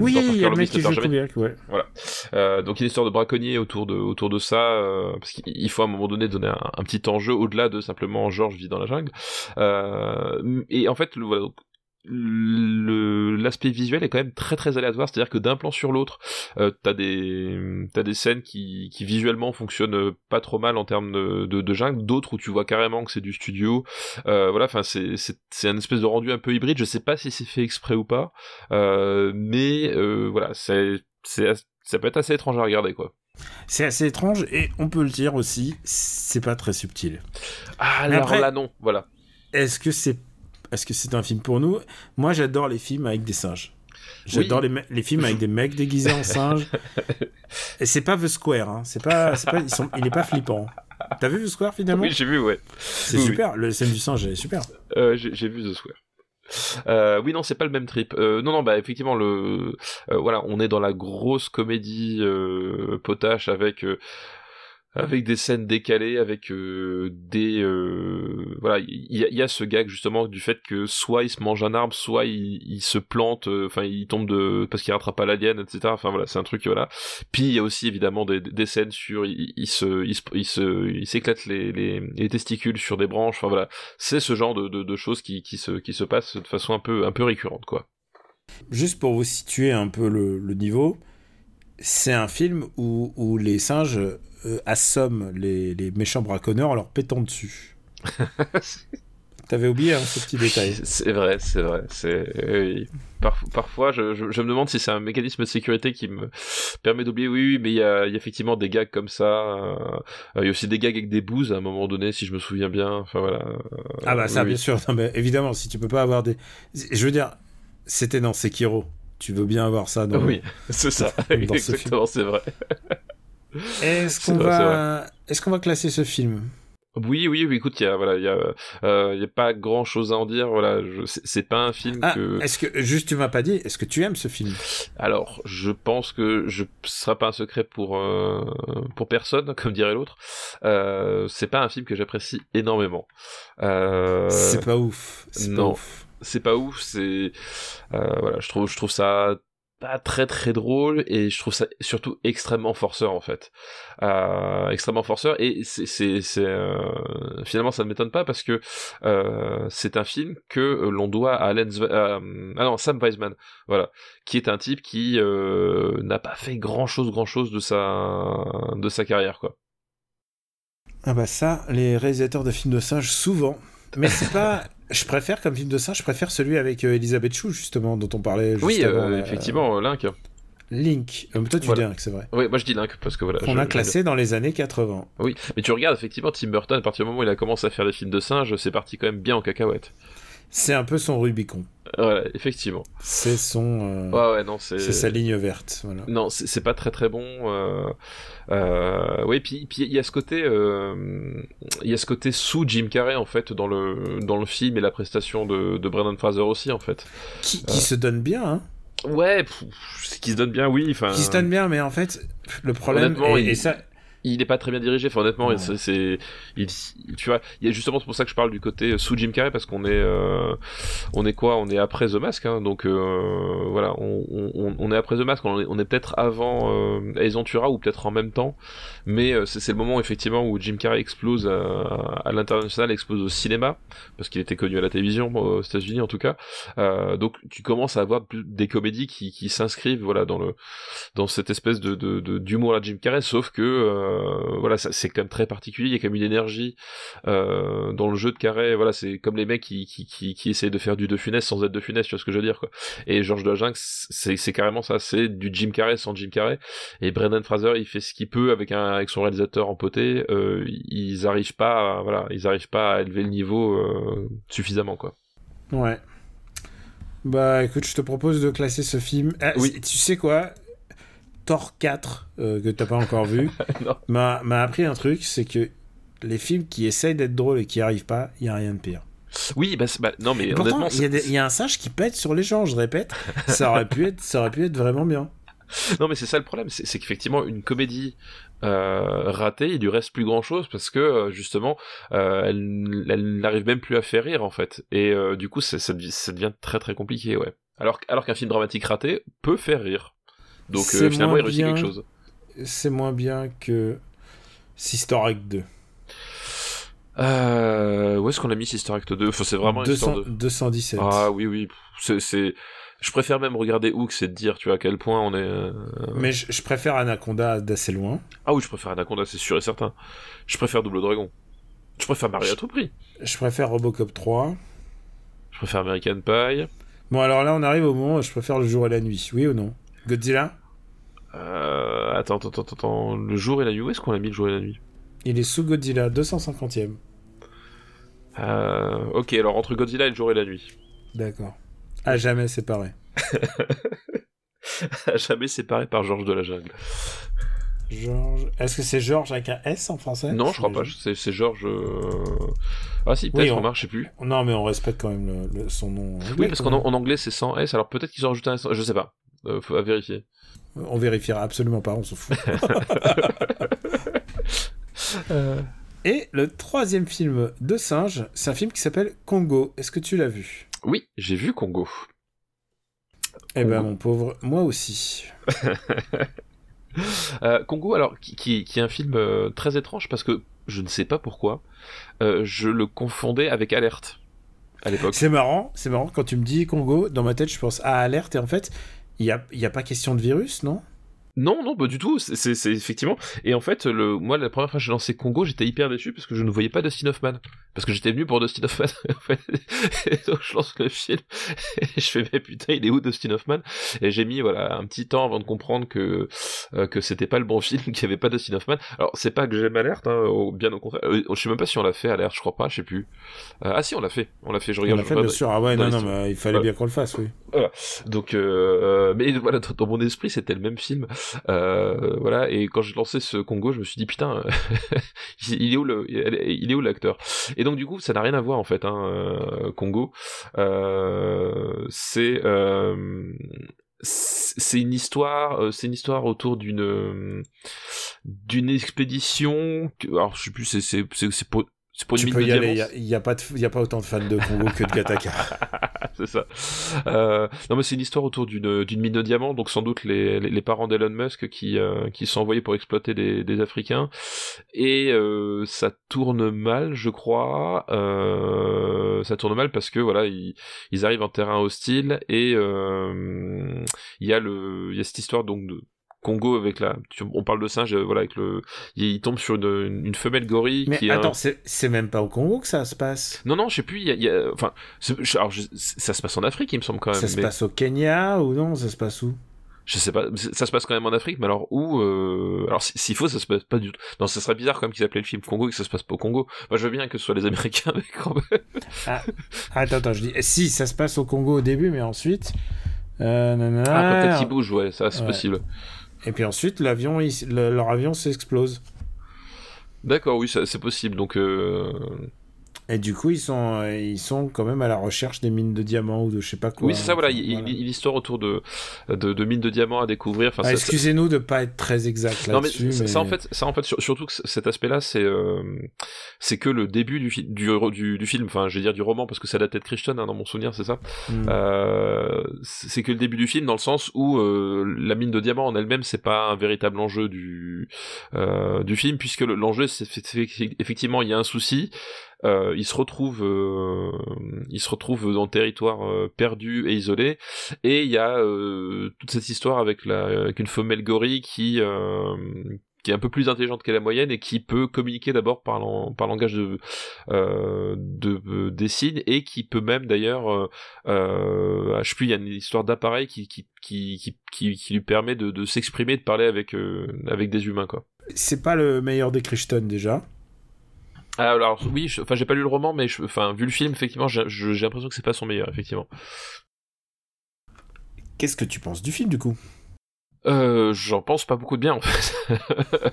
S1: Oui,
S2: dans
S1: il y a le mec qui
S2: Jamais.
S1: Kubrick, ouais.
S2: Voilà. Euh, donc il y a une histoire de braconnier autour de autour de ça, euh, parce qu'il faut à un moment donné donner un, un petit enjeu au-delà de simplement Georges vit dans la jungle. Euh, et en fait, le, voilà, donc, l'aspect visuel est quand même très très aléatoire. C'est à dire que d'un plan sur l'autre euh, t'as des t'as des scènes qui qui visuellement fonctionnent euh, pas trop mal en termes de de, de jungle. D'autres où tu vois carrément que c'est du studio. Euh, voilà enfin c'est c'est c'est un espèce de rendu un peu hybride. Je sais pas si c'est fait exprès ou pas. Euh, mais voilà c'est c'est as- ça peut être assez étrange à regarder quoi.
S1: C'est assez étrange et on peut le dire aussi, c'est pas très subtil.
S2: ah alors
S1: après-
S2: là non. Voilà.
S1: Est-ce que c'est est-ce que c'est un film pour nous Moi, j'adore les films avec des singes. J'adore
S2: Oui.
S1: les, films avec des mecs déguisés en singes. Et c'est pas The Square, hein. C'est pas, pas, ils sont, il est pas flippant. T'as vu The Square finalement?
S2: Oui j'ai vu ouais
S1: C'est
S2: oui, oui.
S1: super. Le scène du singe est super.
S2: Euh, j'ai vu The Square. Euh, oui non c'est pas le même trip. Euh, non non bah effectivement le euh, voilà on est dans la grosse comédie potache avec avec des scènes décalées, avec euh, des euh, voilà, il y, a- ce gag justement du fait que soit il se mange un arbre, soit il, se plante, euh, enfin il tombe de parce qu'il rattrape pas l'alien, etc. Enfin voilà, c'est un truc voilà. Puis il y a aussi évidemment des, des scènes sur il, se il se il se il s'éclate les, les, les testicules sur des branches. Enfin voilà, c'est ce genre de, de, choses qui, qui se qui se passent de façon un peu un peu récurrente quoi.
S1: Juste pour vous situer un peu le, le niveau, c'est un film où, où les singes euh, assomment les, les méchants braconneurs en leur pétant dessus. T'avais oublié hein, ce petit détail.
S2: C'est vrai, c'est vrai. C'est oui. Parf- parfois, je, je, je me demande si c'est un mécanisme de sécurité qui me permet d'oublier. Oui, oui, mais il y a, il y a effectivement des gags comme ça. euh, Il y a aussi des gags avec des bouses à un moment donné, si je me souviens bien. Enfin voilà.
S1: Ah bah ça,
S2: oui,
S1: bien sûr. Non, mais évidemment, si tu peux pas avoir des... Je veux dire, c'était dans Sekiro. Tu veux bien avoir ça dans...
S2: Oui, c'est ça.
S1: Dans
S2: Exactement, c'est vrai.
S1: Est-ce qu'on va... Est-ce qu'on va classer ce film?
S2: Oui, oui, oui. Écoute, il y a voilà, il y a, euh, y a pas grand chose à en dire. Voilà, c'est pas un film
S1: Ah,
S2: que.
S1: est-ce que... Juste, tu m'as pas dit, est-ce que tu aimes ce film?
S2: Alors, je pense que je ce sera pas un secret pour euh, pour personne, comme dirait l'autre. Euh, c'est pas un film que j'apprécie énormément. Euh,
S1: C'est pas ouf. C'est pas
S2: non.
S1: ouf.
S2: c'est pas ouf. C'est euh, voilà, je trouve je trouve ça pas très très drôle et je trouve ça surtout extrêmement forceur en fait euh, extrêmement forceur et c'est euh, finalement ça ne m'étonne pas parce que euh, c'est un film que l'on doit à Alan ah non Sam Weisman voilà qui est un type qui n'a pas fait grand chose grand chose de sa de sa carrière quoi
S1: Ah bah ça, les réalisateurs de films de singes, souvent. Mais c'est pas... Je préfère comme film de singe, je préfère celui avec euh, Elisabeth Chou, justement, dont on parlait juste
S2: oui
S1: avant.
S2: euh, effectivement Link
S1: Link. Euh, toi, tu
S2: Voilà.
S1: dis Link, c'est vrai.
S2: oui moi je dis Link parce que voilà
S1: Qu'on
S2: je-
S1: a
S2: je-
S1: classé dans les années 80.
S2: Oui, mais tu regardes effectivement Tim Burton, à partir du moment où il a commencé à faire des films de singes, c'est parti quand même bien en cacahuète.
S1: C'est un peu son Rubicon.
S2: Voilà, effectivement.
S1: C'est son... euh,
S2: Ouais, ouais, non, c'est.
S1: C'est sa ligne verte, voilà.
S2: Non, c'est pas très très bon. Euh... Euh... Oui, puis puis il y a ce côté, euh... il y a ce côté sous Jim Carrey en fait dans le dans le film et la prestation de, de Brendan Fraser aussi en fait.
S1: Qui, qui se donne bien, hein.
S2: Ouais, pff, qui se donne bien, oui. Enfin,
S1: Qui se donne bien, mais en fait, le problème... Et,
S2: il-
S1: et ça...
S2: il est pas très bien dirigé. Enfin, honnêtement, c'est, tu vois, il y a justement c'est pour ça que je parle du côté sous Jim Carrey parce qu'on est, euh, on est quoi? On est après The Mask, hein, donc euh, voilà, on, on, on est après The Mask. On est, on est peut-être avant euh, Ace Ventura ou peut-être en même temps, mais euh, c'est, le moment effectivement où Jim Carrey explose à, à l'international, explose au cinéma parce qu'il était connu à la télévision aux États-Unis en tout cas. Euh, donc tu commences à avoir des comédies qui, qui s'inscrivent voilà dans le dans cette espèce de, de, de- d'humour à la Jim Carrey, sauf que euh, voilà, c'est quand même très particulier. Il y a quand même une énergie euh, dans le jeu de Carrey. Voilà, c'est comme les mecs qui, qui, qui, qui essayent de faire du De Funès sans être De Funès, tu vois ce que je veux dire quoi. Et Georges de c'est, c'est carrément ça, c'est du Jim Carrey sans Jim Carrey. Et Brendan Fraser, il fait ce qu'il peut avec un avec son réalisateur empoté. Euh, ils arrivent pas, à, voilà, ils arrivent pas à élever le niveau euh, suffisamment quoi.
S1: Ouais. Bah écoute, je te propose de classer ce film. Ah,
S2: Oui.
S1: Tu sais quoi? Thor 4, euh, que t'as pas encore vu, m'a m'a appris un truc, c'est que les films qui essayent d'être drôles et qui arrivent pas, il y a rien de pire.
S2: Oui, bah, bah non mais
S1: pourtant, il y, a y un singe qui pète sur les gens, je répète. Ça aurait pu être, ça aurait pu être vraiment bien.
S2: Non, mais c'est ça le problème, c'est qu'effectivement, une comédie ratée, il lui reste plus grand chose parce que justement, elle, elle n'arrive même plus à faire rire en fait. Et du coup, ça, ça, devient très très compliqué, ouais. Alors, alors qu'un film dramatique raté peut faire rire. Donc finalement, il réussit quelque chose.
S1: C'est moins bien que Sister Act 2.
S2: Euh, où est-ce qu'on a mis Sister Act 2 enfin, C'est vraiment
S1: 200, de... 217.
S2: Ah oui, oui. C'est, Je préfère même regarder Hook, c'est de dire, tu vois, à quel point on est. Euh,
S1: Mais je, préfère Anaconda d'assez loin.
S2: Ah oui, je préfère Anaconda, c'est sûr et certain. Je préfère Double Dragon. Je préfère Mario à tout prix.
S1: Je préfère Robocop 3.
S2: Je préfère American Pie.
S1: Bon, alors là, on arrive au moment où je préfère le jour et la nuit. Oui ou non? Godzilla?
S2: Euh, attends, attends, attends, attends. Le jour et la nuit, où est-ce qu'on a mis le jour et la nuit?
S1: Il est sous Godzilla, 250ème.
S2: Euh, ok, alors entre Godzilla et le jour et la nuit.
S1: D'accord. À jamais séparé.
S2: à jamais séparé par Georges de la Jungle.
S1: Georges. Est-ce que c'est Georges avec un S en français?
S2: Non, je crois pas. C'est Georges. Euh, ah si, peut-être, oui, on... je sais plus.
S1: Non, mais on respecte quand même son nom.
S2: oui, parce qu'en anglais c'est sans S, alors peut-être qu'ils ont rajouté un S. Je sais pas. Euh, faut à vérifier.
S1: On vérifiera absolument pas, on s'en fout. Euh. Et le troisième film de singe, c'est un film qui s'appelle Congo. Est-ce que tu l'as vu?
S2: Oui, j'ai vu Congo.
S1: Eh ben mon pauvre, moi aussi.
S2: Euh, Congo, alors qui, est un film euh, très étrange parce que je ne sais pas pourquoi, je le confondais avec Alerte à l'époque.
S1: C'est marrant, c'est marrant quand tu me dis Congo, dans ma tête je pense à Alerte et en fait il n'y a, y a pas question de virus, non?
S2: Non, non, pas du tout. C'est effectivement. Et en fait, le, moi, la première fois que j'ai lancé Congo, j'étais hyper déçu parce que je ne voyais pas Dustin Hoffman. Parce que j'étais venu pour Dustin Hoffman. et donc, je lance le film et je fais, mais putain, il est où Dustin Hoffman? Et j'ai mis, voilà, un petit temps avant de comprendre que euh, que c'était pas le bon film, qu'il n'y avait pas Dustin Hoffman. Alors, c'est pas que j'aime Alerte, hein, bien au contraire. Euh, je sais même pas si on l'a fait Alerte, je crois pas, je sais plus. Euh, ah si, on l'a fait. On l'a fait. Je regarde.
S1: On l'a fait, bien sûr. Ah ouais, non, non, mais il fallait bien qu'on le fasse, oui.
S2: Voilà. Donc, mais voilà, dans, mon esprit, c'était le même film. Euh, euh, voilà. Et quand j'ai lancé ce Congo, je me suis dit putain, il est où le, il est où l'acteur? Et donc du coup, ça n'a rien à voir en fait. Hein, euh, Congo, euh, c'est c'est une histoire c'est une histoire autour d'une d'une expédition alors je sais plus c'est c'est c'est
S1: une tu peux y aller, il n'y a, a, pas a pas autant de fans de Congo que de Gataka.
S2: c'est ça. Euh, non mais c'est une histoire autour d'une mine de diamants, donc sans doute les, les, parents d'Elon Musk qui euh, qui sont envoyés pour exploiter des, des Africains et euh, ça tourne mal, je crois. Ça tourne mal parce que voilà ils, ils arrivent en terrain hostile et il y a le y a cette histoire donc de Congo avec la, on parle de singe, voilà avec le, il, tombe sur une, une femelle gorille.
S1: Mais attends, c'est même pas au Congo que ça se passe.
S2: Non non, je sais plus. Il y a, enfin, alors, ça se passe en Afrique, il me semble quand même.
S1: Ça se passe au Kenya ou non Ça se passe où?
S2: Je sais pas, ça se passe quand même en Afrique, mais alors où euh... Alors s'il faut, ça se passe pas du tout. Non, ça serait bizarre quand même qu'ils appelaient le film Congo et que ça se passe pas au Congo. Moi, je veux bien que ce soit les Américains, mais quand même.
S1: Ah, attends, attends, je dis si ça se passe au Congo au début, mais ensuite.
S2: Euh, ah, peut-être qu'ils bougent, ouais, ça c'est possible.
S1: Et puis ensuite, l'avion, leur avion s'explose.
S2: D'accord, oui, c'est possible. Donc, euh,
S1: et du coup, ils sont, euh, ils sont quand même à la recherche des mines de diamants ou de je sais pas quoi.
S2: Oui, c'est ça, voilà. Il y a une histoire autour de, de, de, mines de diamants à découvrir. Enfin,
S1: ah, Excusez-nous de pas être très exact là-dessus.
S2: mais, Ça, en fait, ça, en fait, surtout que cet aspect-là, c'est euh, c'est que le début du, du, du, film, enfin, je vais dire du roman, parce que ça date de Christian, hein, dans mon souvenir, c'est ça. Hmm. Euh, c'est que le début du film, dans le sens où euh, la mine de diamants en elle-même, c'est pas un véritable enjeu du, du film, puisque l'enjeu, c'est effectivement, il y a un souci. Euh, il se retrouve, euh, se retrouve dans le territoire euh, perdu et isolé, et il y a euh, toute cette histoire avec, la, avec une femelle gorille qui qui est un peu plus intelligente que la moyenne et qui peut communiquer d'abord par, langage de, euh, de, des signes et qui peut même d'ailleurs, euh, je sais plus, il y a une histoire d'appareil qui qui, qui, qui, qui, lui permet de, s'exprimer, de parler avec, avec des humains quoi.
S1: C'est pas le meilleur des Crichton déjà
S2: ah, alors oui, enfin j'ai pas lu le roman, mais enfin vu le film, effectivement, j'ai l'impression que c'est pas son meilleur, effectivement.
S1: Qu'est-ce que tu penses du film du coup?
S2: Euh, J'en pense pas beaucoup de bien en fait.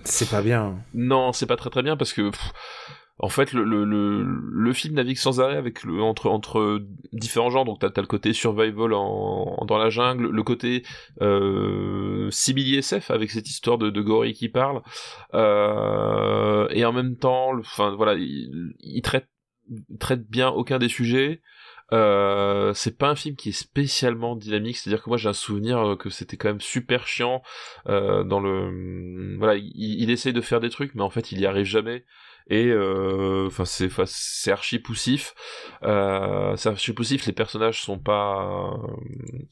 S1: c'est pas bien.
S2: Non, c'est pas très très bien parce que en fait, le, le, le, le, film navigue sans arrêt avec le, entre, entre différents genres. Donc, t'as as le côté survival en, dans la jungle, le côté euh, simili SF avec cette histoire de, de gorille qui parle, euh, et en même temps, enfin voilà, il, il, traite, traite bien aucun des sujets. Euh, c'est pas un film qui est spécialement dynamique, c'est-à-dire que moi j'ai un souvenir que c'était quand même super chiant euh, dans le voilà, il, il, essaye de faire des trucs mais en fait il y arrive jamais et euh, enfin c'est c'est archi poussif euh, c'est archi poussif les personnages sont pas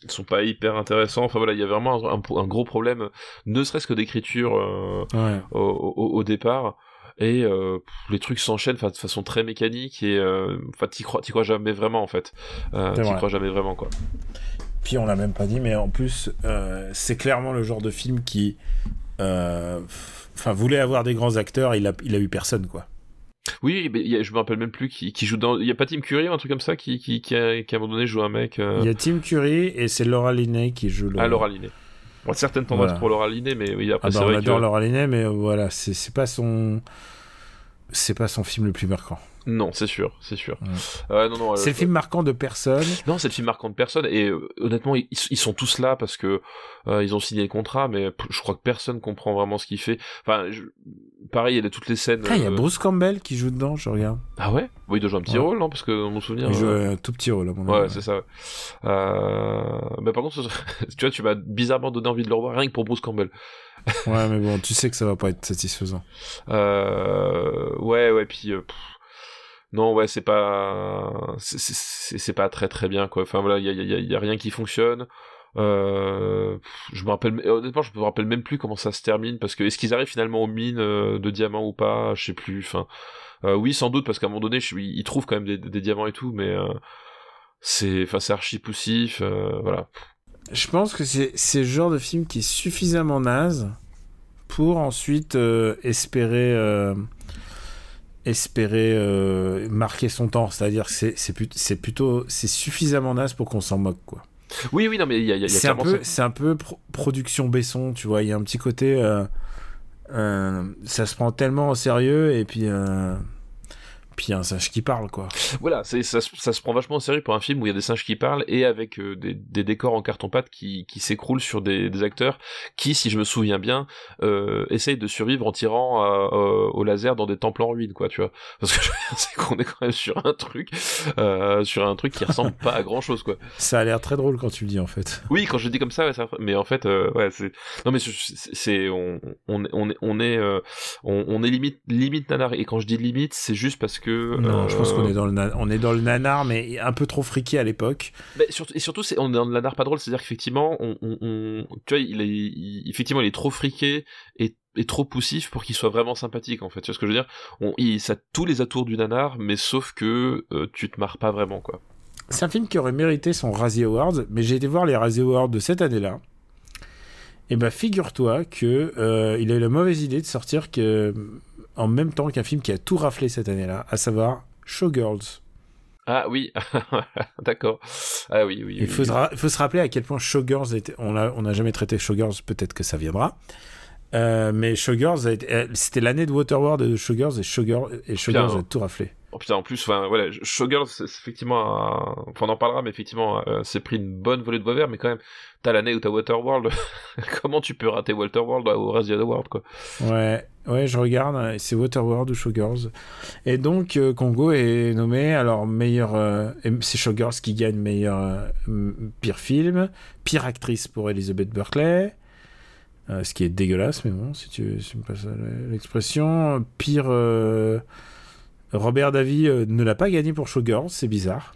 S2: sont pas hyper intéressants. Enfin voilà il y a vraiment un, un, gros problème ne serait-ce que d'écriture euh,
S1: ouais.
S2: au, au, au, départ. Et euh, les trucs s'enchaînent de façon très mécanique et enfin t'y crois crois jamais vraiment en fait. T'y crois jamais vraiment quoi.
S1: Puis on l'a même pas dit mais en plus c'est clairement le genre de film qui enfin voulait avoir des grands acteurs, il a, il a eu personne quoi.
S2: Oui, mais a, je me rappelle même plus qui, qui joue dans. Il y a pas Tim Curry ou un truc comme ça qui, qui, qui, a, qui à un moment donné joue un mec. Euh...
S1: Il y a Tim Curry et c'est Laura Linney qui joue le.
S2: Ah, Laura Linney. Bon, certaines tendances voilà. pour Laura Linney, mais oui, après
S1: ah bah,
S2: c'est
S1: on
S2: vrai
S1: adore
S2: que.
S1: Laura Linney, mais voilà, c'est pas son. C'est pas son film le plus marquant.
S2: Non, c'est sûr, c'est sûr.
S1: Ouais.
S2: Euh, non, non,
S1: c'est
S2: euh,
S1: le film marquant de personne.
S2: Non, c'est le film marquant de personne. Et euh, honnêtement, ils, ils, sont tous là parce que euh, ils ont signé le contrat, mais je crois que personne comprend vraiment ce qu'il fait. Enfin, je... pareil, il y a toutes les scènes.
S1: Ah, il y a Bruce Campbell qui joue dedans, je regarde.
S2: Ah ouais? Oui, il doit jouer un petit
S1: Ouais.
S2: rôle, non? Parce que dans mon souvenir.
S1: Il joue
S2: euh,
S1: un tout petit rôle à mon
S2: Ouais,
S1: avis.
S2: c'est ça. ouais. Euh... Mais par contre, tu vois, tu m'as bizarrement donné envie de le revoir rien que pour Bruce Campbell.
S1: Ouais, mais bon, tu sais que ça va pas être satisfaisant.
S2: Euh... Ouais, ouais, puis. euh, pff, Non, ouais, c'est pas, c'est- pas très très bien quoi. Enfin voilà, il y a, y, a, rien qui fonctionne. Euh, je me rappelle, honnêtement, je me rappelle même plus comment ça se termine parce que est-ce qu'ils arrivent finalement aux mines euh, de diamants ou pas? Je sais plus. Enfin, euh, oui, sans doute parce qu'à un moment donné, ils trouvent quand même des, des diamants et tout, mais euh, c'est, enfin, c'est archi poussif. voilà.
S1: Je pense que c'est c'est le genre de film qui est suffisamment naze pour ensuite espérer espérer euh, marquer son temps. C'est-à-dire que c'est c'est plut- c'est plutôt c'est suffisamment naze pour qu'on s'en moque quoi.
S2: Oui, oui, non, mais il y a, y a,
S1: C'est un peu
S2: ça.
S1: c'est un peu pro- production Besson, tu vois. Il y a un petit côté euh, euh, ça se prend tellement au sérieux et puis puis il y a un singe qui parle quoi.
S2: Voilà, c'est ça, se- ça se prend vachement au sérieux pour un film où il y a des singes qui parlent et avec euh, des, des décors en carton-pâte qui, qui s'écroulent sur des, des acteurs qui, si je me souviens bien, euh, essayent de survivre en tirant euh, euh, au laser dans des temples en ruine, quoi, tu vois. Parce que c'est qu'on est quand même sur un truc, sur un truc qui ressemble pas à grand chose, quoi.
S1: Ça a l'air très drôle quand tu le dis en fait.
S2: Oui, quand je dis comme ça, ouais, ça mais en fait, ouais, c'est non, mais c'est- on, on, on est on est on, on est limite limite nanar et quand je dis limite, c'est juste parce que
S1: Non, je pense
S2: euh,
S1: qu'on est dans le on est dans le nanar mais un peu trop friqué à l'époque.
S2: Surtout, et surtout, c'est, on est dans la nanar pas drôle, c'est-à-dire qu'effectivement, on, on, on- tu vois, il est, il- effectivement, il est trop friqué et, trop poussif pour qu'il soit vraiment sympathique, en fait. Tu vois ce que je veux dire? On, il, ça a tous les atours du nanar, mais sauf que euh, tu te marres pas vraiment, quoi.
S1: C'est un film qui aurait mérité son Razzie Award, mais j'ai été voir les Razzie Awards de cette année-là. Et bah figure-toi que euh, il a eu la mauvaise idée de sortir que en même temps qu'un film qui a tout raflé cette année-là, à savoir Showgirls.
S2: Ah oui, d'accord. Ah oui, oui.
S1: Il
S2: oui,
S1: faut,
S2: oui.
S1: se faut se rappeler à quel point Showgirls était. On n'a jamais traité Showgirls, peut-être que ça viendra. Euh, mais Showgirls, euh, c'était l'année de Waterworld et de Showgirls et Showgirls, et Showgirls
S2: Bien.
S1: a tout raflé.
S2: Oh putain, en plus, enfin, voilà, Showgirls, c'est effectivement, un... enfin, on en parlera, mais effectivement, euh, c'est pris une bonne volée de bois vert, mais quand même, t'as l'année où t'as Waterworld. Comment tu peux rater Waterworld au Razzie Award, quoi?
S1: Ouais, ouais, je regarde, euh, c'est Waterworld ou Showgirls. Et donc, euh, Congo est nommé, alors, meilleur. euh, c'est Showgirls qui gagne meilleur. pire film, pire actrice pour Elizabeth Berkley. ce qui est dégueulasse, mais bon, si tu, me passes l'expression. Pire. Robert Davy euh, ne l'a pas gagné pour Showgirls, c'est bizarre.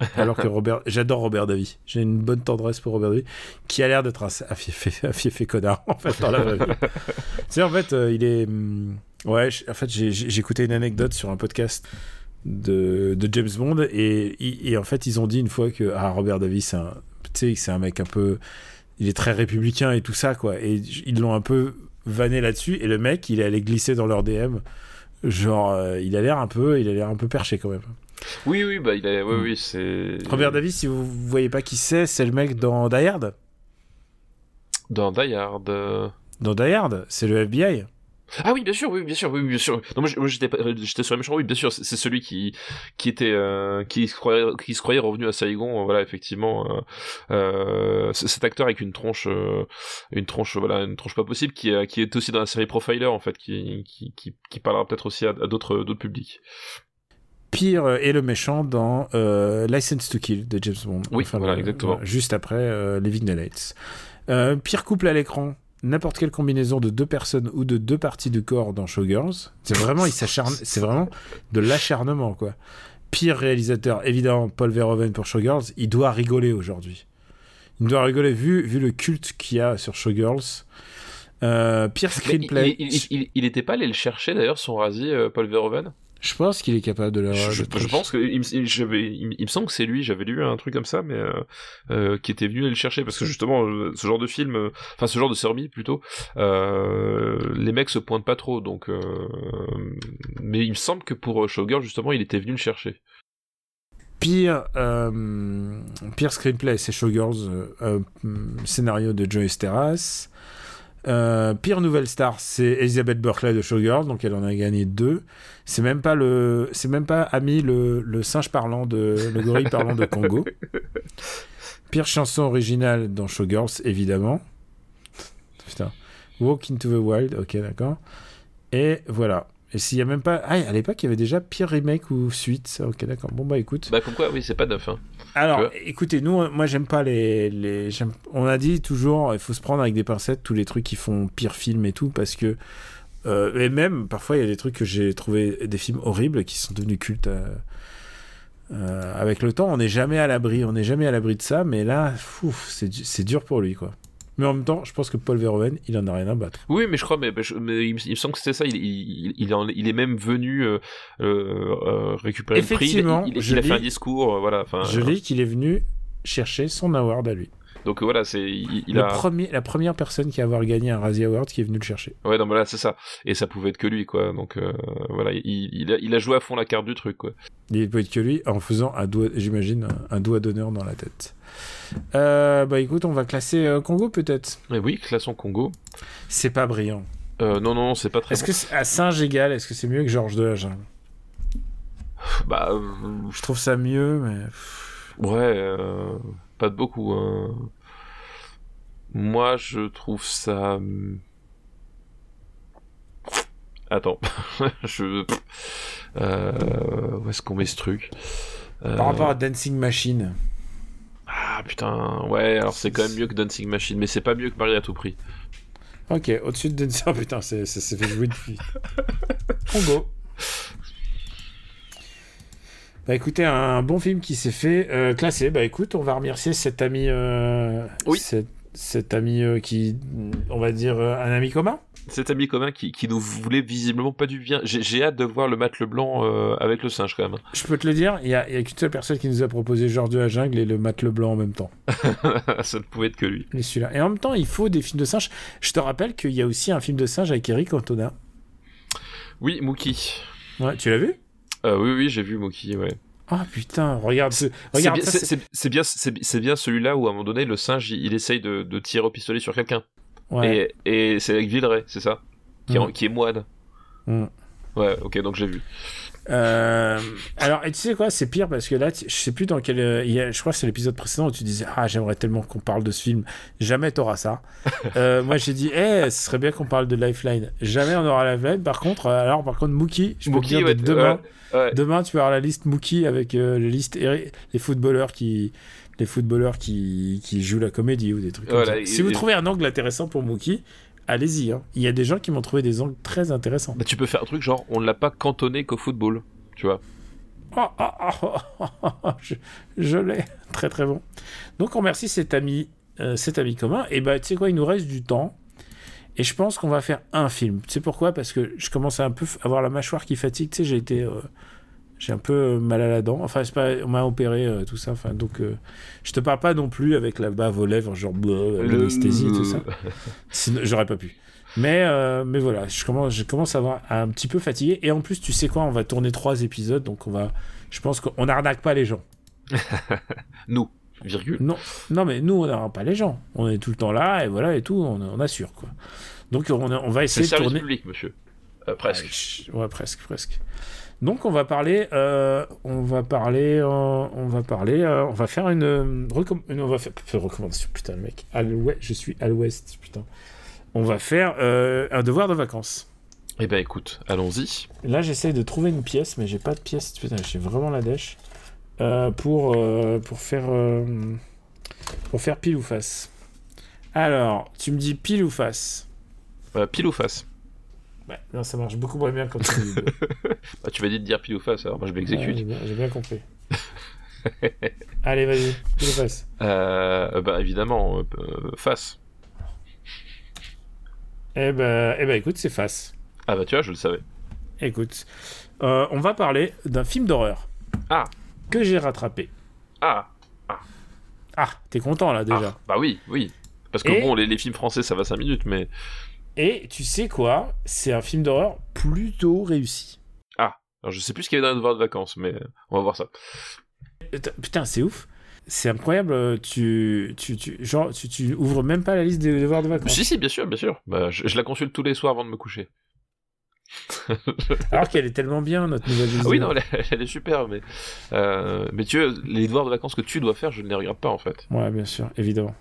S1: Alors que Robert, j'adore Robert Davy. J'ai une bonne tendresse pour Robert Davy, qui a l'air d'être un un fiefé connard en fait dans la vraie vie. tu sais, en fait, euh, il est. hum, Ouais, en fait, j'ai écouté une anecdote sur un podcast de, de James Bond et, et en fait, ils ont dit une fois que ah, Robert Davis, c'est un, tu sais, c'est un mec un peu. Il est très républicain et tout ça, quoi. Et ils l'ont un peu vanné là-dessus et le mec, il est allé glisser dans leur DM. Genre, euh, il a l'air un peu, il a l'air un peu perché quand même.
S2: Oui, oui, bah, il est, oui,
S1: Mm.
S2: oui, c'est.
S1: Robert Davis, si vous voyez pas qui c'est, c'est le mec dans Die Hard?
S2: Dans Die Hard. euh,
S1: Dans Die Hard, c'est le FBI.
S2: Ah oui, bien sûr, oui, bien sûr, oui, bien sûr. Non, moi, j'étais, j'étais sur les méchants, oui, bien sûr, c'est celui qui, qui était, euh, qui se croyait, qui se croyait revenu à Saigon, voilà, effectivement, euh, euh, cet acteur avec une tronche, une tronche, voilà, une tronche pas possible, qui, qui est aussi dans la série Profiler, en fait, qui, qui, qui, qui parlera peut-être aussi à, d'autres, d'autres publics.
S1: Pire est le méchant dans License to Kill de James Bond.
S2: Oui, voilà, exactement.
S1: juste après Living the Lights. pire couple à l'écran, n'importe quelle combinaison de deux personnes ou de deux parties du corps dans Showgirls. C'est vraiment, il s'acharne, c'est vraiment de l'acharnement, quoi. Pire réalisateur, évidemment, Paul Verhoeven pour Showgirls. Il doit rigoler aujourd'hui. Il doit rigoler vu, vu le culte qu'il y a sur Showgirls. Euh, pire screenplay.
S2: Il, était pas allé le chercher d'ailleurs, son rasi, euh, Paul Verhoeven?
S1: Je pense qu'il est capable de le.
S2: Je, je, pense que il, il, me semble que c'est lui. J'avais lu un truc comme ça, mais euh, euh, qui était venu le chercher parce que justement, euh, ce genre de film, enfin ce genre de série plutôt, les mecs se pointent pas trop. Donc, mais il me semble que pour Showgirl justement, il était venu le chercher.
S1: Pire, pire screenplay, c'est Showgirls, scénario de Joyce Terrace. Euh, pire nouvelle star, c'est Elizabeth Berkeley de Showgirls, donc elle en a gagné deux. C'est même pas le, c'est même pas Ami le, le singe parlant de, le gorille parlant de Congo. Pire chanson originale dans Showgirls, évidemment. Putain. Walk into the Wild, ok, d'accord. Et voilà. Et s'il y a même pas. Ah, à l'époque, il y avait déjà pire remake ou suite. Ok, d'accord. Bon, bah écoute.
S2: Bah, comme quoi, oui, c'est pas neuf. Hein.
S1: Alors, écoutez, nous, moi, j'aime pas les. les on a dit toujours, il faut se prendre avec des pincettes tous les trucs qui font pire film et tout, parce que. Euh, et même, parfois, il y a des trucs que j'ai trouvé des films horribles qui sont devenus cultes. Euh, euh, avec le temps, on n'est jamais à l'abri, on n'est jamais à l'abri de ça, mais là, c'est dur pour lui, quoi. Mais en même temps, je pense que Paul Verhoeven, il en a rien à battre.
S2: Oui, mais je crois, mais, il, me semble que c'était ça. Il, il, il, est même venu euh, euh, récupérer le prix. Il, a fait un discours, euh, voilà.
S1: Je lis qu'il est venu chercher son award à lui.
S2: Donc voilà, c'est il,
S1: premier, la première personne qui a avoir gagné un Razzie Award qui est venu le chercher.
S2: Ouais, donc voilà, c'est ça. Et ça pouvait être que lui, quoi. Donc voilà, il, a, il a joué à fond la carte du truc, quoi.
S1: Il peut être que lui en faisant un doigt, j'imagine, un doigt d'honneur dans la tête. Euh, bah écoute, on va classer euh, Congo peut-être.
S2: Mais oui, classons Congo.
S1: C'est pas brillant.
S2: Euh, non, non, c'est pas très.
S1: Est-ce que à singe égal, est-ce que c'est mieux que Georges de la Jungle
S2: Bah,
S1: je trouve ça mieux, mais.
S2: Ouais, pas de beaucoup. Hein. Moi, je trouve ça. Attends, je. où est-ce qu'on met ce truc?
S1: Par rapport à Dancing Machine.
S2: Ah putain, ouais, alors c'est quand même mieux que Dancing Machine, mais c'est pas mieux que Marie à tout prix.
S1: Ok, au-dessus de Dancing... Oh putain, c'est fait jouer depuis. Congo. Bah écoutez, un bon film qui s'est fait euh, classer. Bah écoute, on va remercier cet ami. Euh,
S2: oui.
S1: Cet, ami euh, qui, on va dire, un ami commun
S2: cet ami commun qui, qui, nous voulait visiblement pas du bien. J'ai hâte de voir le Mat Leblanc euh, avec le singe quand même.
S1: Je peux te le dire, il y a, a qu'une seule personne qui nous a proposé Georges de la Jungle et le Mat Leblanc en même temps.
S2: Ça ne pouvait être que lui.
S1: Et celui-là. Et en même temps, il faut des films de singes. Je te rappelle qu'il y a aussi un film de singe avec Eric Cantona.
S2: Oui, Mookie.
S1: Ouais, tu l'as vu?
S2: Euh, Oui, oui, j'ai vu Mookie, ouais.
S1: Ah putain, regarde ce. Regarde,
S2: c'est bien, c'est bien celui-là où à un moment donné le singe il, essaye de, de, tirer au pistolet sur quelqu'un. Et, et c'est avec Villeray, c'est ça? Qui, est, mm. qui est moine. Mm. Ouais, ok, donc j'ai vu.
S1: Euh, alors, et tu sais quoi, c'est pire parce que là, je sais plus dans quel. Euh, je crois que c'est l'épisode précédent où tu disais Ah, j'aimerais tellement qu'on parle de ce film. Jamais t'auras ça. euh, moi, j'ai dit Eh, ce serait bien qu'on parle de Lifeline. Jamais on aura Lifeline. Par contre, alors, par contre, Mookie, je peux Mookie, dire demain, demain, tu vas avoir la liste Mookie avec la liste les footballeurs qui. Les footballeurs qui, qui jouent la comédie ou des trucs comme ça. Si vous trouvez un angle intéressant pour Mookie, allez-y. Hein. Il y a des gens qui m'ont trouvé des angles très intéressants.
S2: Bah, tu peux faire un truc genre, on ne l'a pas cantonné qu'au football, tu vois.
S1: Oh, oh, oh, je, l'ai. Très très bon. Donc on remercie cet ami, euh, cet ami commun. Et bah tu sais quoi, il nous reste du temps. Et je pense qu'on va faire un film. Tu sais pourquoi? Parce que je commence à un peu avoir la mâchoire qui fatigue. Tu sais, j'ai été euh, j'ai un peu euh, mal à la dent. Enfin, c'est pas, on m'a opéré, euh, tout ça. Enfin, donc, euh, je te parle pas non plus avec la bave aux lèvres, genre l'anesthésie, tout ça. j'aurais pas pu. Mais, mais voilà, je commence, je commence à avoir un petit peu fatigué. Et en plus, tu sais quoi, on va tourner trois épisodes, donc on va, je pense qu'on n'arnaque pas les gens.
S2: nous, virgule.
S1: Non, non, mais nous, on n'arnaque pas les gens. On est tout le temps là, et voilà, et tout, on, on assure, quoi. Donc on, va
S2: C'est
S1: essayer
S2: le
S1: de
S2: service
S1: tourner.
S2: public, monsieur. Euh, presque.
S1: Ouais, ch- Ouais, presque, presque. Donc on va parler, euh, on va parler, euh, on va parler, euh, on va faire une, on va faire, faire recommandation, putain le mec, à je suis à l'ouest, putain. On va faire un devoir de vacances.
S2: Eh ben écoute, allons-y.
S1: Là j'essaye de trouver une pièce, mais j'ai pas de pièce, putain, j'ai vraiment la dèche pour pour faire pour faire pile ou face. Alors, tu me dis pile ou face?
S2: Pile ou face
S1: Ouais, non, ça marche beaucoup moins bien quand tu dis deux.
S2: bah, Tu vas dire de dire pile ou face, alors moi je m'exécute.
S1: Ouais, j'ai bien- compris. Allez, vas-y, pile ou face.
S2: Euh, bah évidemment, euh, euh, face.
S1: Eh ben, eh ben écoute, c'est face.
S2: Ah bah tu vois, je le savais.
S1: Écoute, euh, on va parler d'un film d'horreur.
S2: Ah.
S1: Que j'ai rattrapé.
S2: Ah,
S1: Ah, t'es content là déjà.
S2: ah, bah oui, oui. Parce que
S1: Et-
S2: bon, les, les films français ça va 5 minutes, mais.
S1: Et tu sais quoi? C'est un film d'horreur plutôt réussi.
S2: Alors, je sais plus ce qu'il y a dans le devoir de vacances, mais on va voir ça.
S1: Putain, Putain, c'est ouf. C'est incroyable. euh, Tu, tu, tu, genre, tu, tu ouvres même pas la liste des devoirs de vacances.
S2: Si, si, bien sûr, bien sûr. Bah, je, je la consulte tous les soirs avant de me coucher.
S1: Alors qu'elle est tellement bien, notre nouvelle liste.
S2: Ah oui, non, elle, est- elle est super, mais. euh, mais tu vois, les devoirs de vacances que tu dois faire, je ne les regarde pas en fait.
S1: Ouais, bien sûr, évidemment.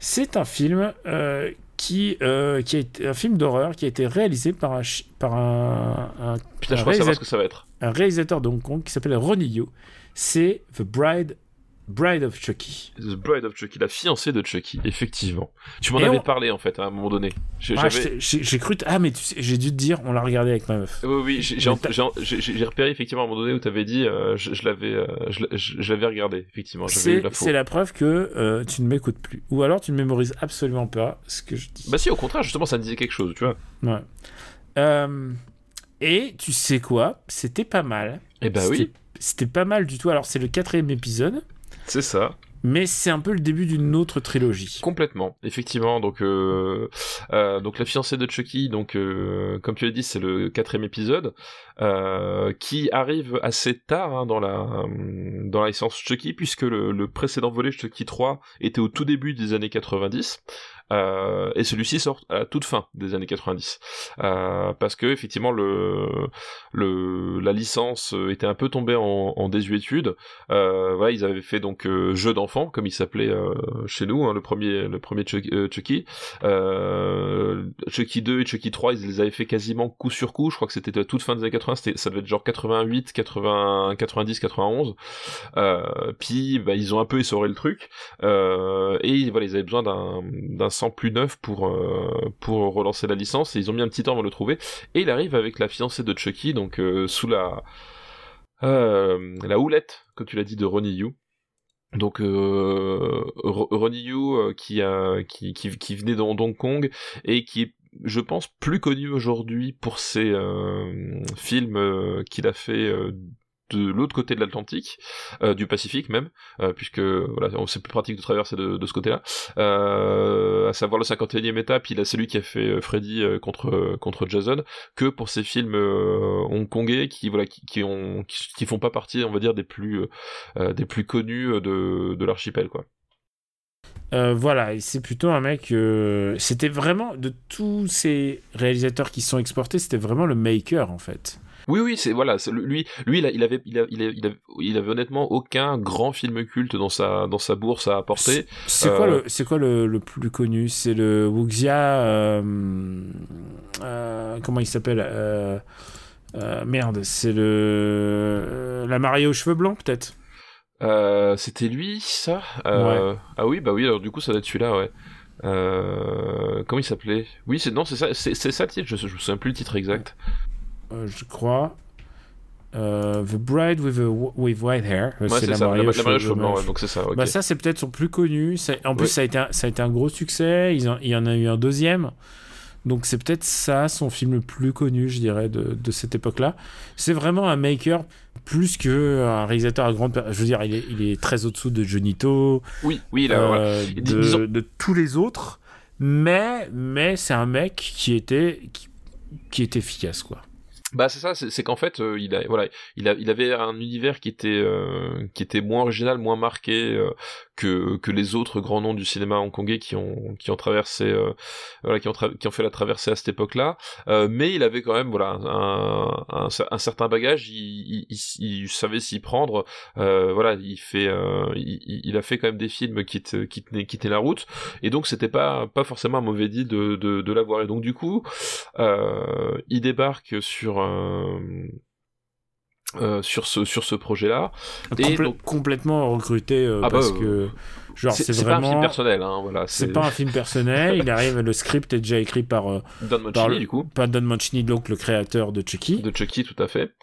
S1: C'est un film euh, qui, euh, qui été, un film d'horreur qui a été réalisé par un, par un, un,
S2: Putain, je
S1: un
S2: crois savoir
S1: réalisa-
S2: ce que ça va être.
S1: un réalisateur de Hong Kong qui s'appelle Ronnie Yu. C'est The Bride, Bride of Chucky.
S2: The Bride of Chucky, la fiancée de Chucky, effectivement. Tu m'en avais
S1: on-
S2: parlé en fait à un moment donné. J'ai-
S1: Ah, cru. t- Ah, mais tu sais, j'ai dû te dire, on l'a regardé avec ma meuf.
S2: Oui, oui, j'ai- repéré effectivement à un moment donné où tu avais dit, euh, je, je l'avais euh, je regardé, effectivement,
S1: C'est
S2: la
S1: la preuve que euh, tu ne m'écoutes plus. Ou alors tu ne mémorises absolument pas ce que je dis.
S2: Bah si, au contraire, justement, ça me disait quelque chose, tu vois.
S1: Ouais. Euh, et tu sais quoi? C'était pas mal.
S2: Eh bah oui,
S1: C'était pas mal du tout. Alors, c'est le quatrième épisode,
S2: c'est ça.
S1: mais c'est un peu le début d'une autre trilogie.
S2: Complètement, effectivement. Donc, euh, euh, donc la fiancée de Chucky, donc euh, comme tu l'as dit, c'est le quatrième épisode qui arrive assez tard hein, dans la dans la licence Chucky, puisque le, le précédent volet Chucky 3 était au tout début des années 90. Euh, et celui-ci sort à la toute fin des années 90 euh, parce que effectivement le, le la licence était un peu tombée en, en désuétude. Euh, voilà ils avaient fait donc euh, jeu d'enfant comme il s'appelait euh, chez nous hein, le premier le premier Chucky, euh, Chucky. Euh, Chucky 2 et Chucky 3 ils les avaient fait quasiment coup sur coup. Je crois que c'était à toute fin des années 80 c'était- ça devait être genre 88 80 90 91 euh, puis bah, ils ont un peu essoré le truc. Euh, et voilà ils avaient besoin d'un plus neuf pour euh, pour relancer la licence et ils ont mis un petit temps avant de le trouver. Et il arrive avec la fiancée de Chucky donc euh, sous la euh, la houlette comme tu l'as dit de Ronnie Yu. Donc Ro- Ronnie Yu qui, qui, qui qui venait d'Hong d'Hong Kong et qui est je pense plus connu aujourd'hui pour ses films qu'il a fait de l'autre côté de l'Atlantique, euh, du Pacifique même, euh, puisque voilà, c'est plus pratique de traverser de, ce côté-là. Euh, à savoir le 51e étape, il a celui qui a fait Freddy contre contre Jason, que pour ses films hongkongais qui voilà qui, ont qui, font pas partie, on va dire des plus des plus connus de de l'archipel quoi.
S1: Voilà, et c'est plutôt un mec. c'était vraiment de tous ces réalisateurs qui sont exportés, c'était vraiment le maker en fait.
S2: Oui, oui, c'est voilà, lui, lui, il, avait, il, avait, il avait honnêtement aucun grand film culte dans sa, dans sa bourse à apporter.
S1: C'est
S2: Euh,
S1: quoi le, c'est quoi le, le plus connu? C'est le Wuxia. euh, euh, comment il s'appelle euh, euh, Merde, c'est le euh, la mariée aux cheveux blancs peut-être?
S2: Euh, C'était lui, ça? Euh, Ah oui, bah oui, alors du coup, ça doit être celui-là, ouais. Euh, comment il s'appelait? Oui, c'est non, c'est ça, c'est ça le titre. Je, je me souviens plus le titre exact.
S1: Euh, je crois. Euh, The Bride with, a- with White Hair. Euh,
S2: Ouais,
S1: c'est la
S2: ça.
S1: mariée
S2: La, la ouais, donc c'est ça.
S1: Bah ça c'est peut-être son plus connu. Ça- En plus ça, a été un, ça a été un gros succès. Ils en- il y en a eu un deuxième. Donc c'est peut-être ça son film le plus connu, je dirais, de, de cette époque-là. C'est vraiment un maker plus que un réalisateur à grande... Je veux dire, il est, il est très au-dessous de Jonito,
S2: Oui, oui, là,
S1: euh,
S2: voilà.
S1: de,
S2: Dis- disons-
S1: de tous les autres. Mais, mais c'est un mec qui était, qui, qui est efficace, quoi.
S2: Bah c'est ça, c'est qu'en fait euh, il a voilà il a il avait un univers qui était euh, qui était moins original, moins marqué euh, que que les autres grands noms du cinéma hongkongais qui ont qui ont traversé voilà qui ont qui ont fait la traversée à cette époque-là, mais il avait quand même voilà un, un, un certain bagage, il, il, il, savait s'y prendre, voilà il fait il, a fait quand même des films qui qui tenaient qui tenaient la route. Et donc c'était pas pas forcément un mauvais dit de de, de l'avoir. Et donc du coup il débarque sur euh, euh, sur ce sur ce projet là
S1: et donc... complètement recruté euh, ah bah, parce que genre c'est vraiment
S2: pas un film personnel hein, voilà
S1: c'est pas un film personnel il arrive le script est déjà écrit par
S2: Don Mancini du coup.
S1: pas Don Mancini donc le créateur de Chucky.
S2: De Chucky tout à fait.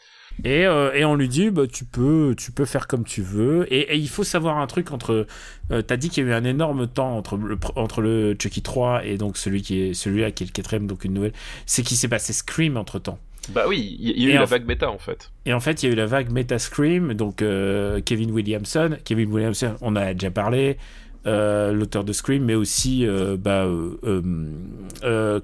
S1: Et, et, on lui dit bah, tu peux tu peux faire comme tu veux. Et, il faut savoir un truc entre t'as dit qu'il y a eu un énorme temps entre le entre le Chucky 3 et donc celui qui est celui-là qui est le quatrième donc une nouvelle. C'est qu'il s'est passé Scream entre temps
S2: bah oui, il y, a eu la vague méta en fait.
S1: Et en fait, il y a eu la vague méta Scream, donc euh, Kevin Williamson. Kevin Williamson, on a déjà parlé, euh, l'auteur de Scream, mais aussi, euh, bah,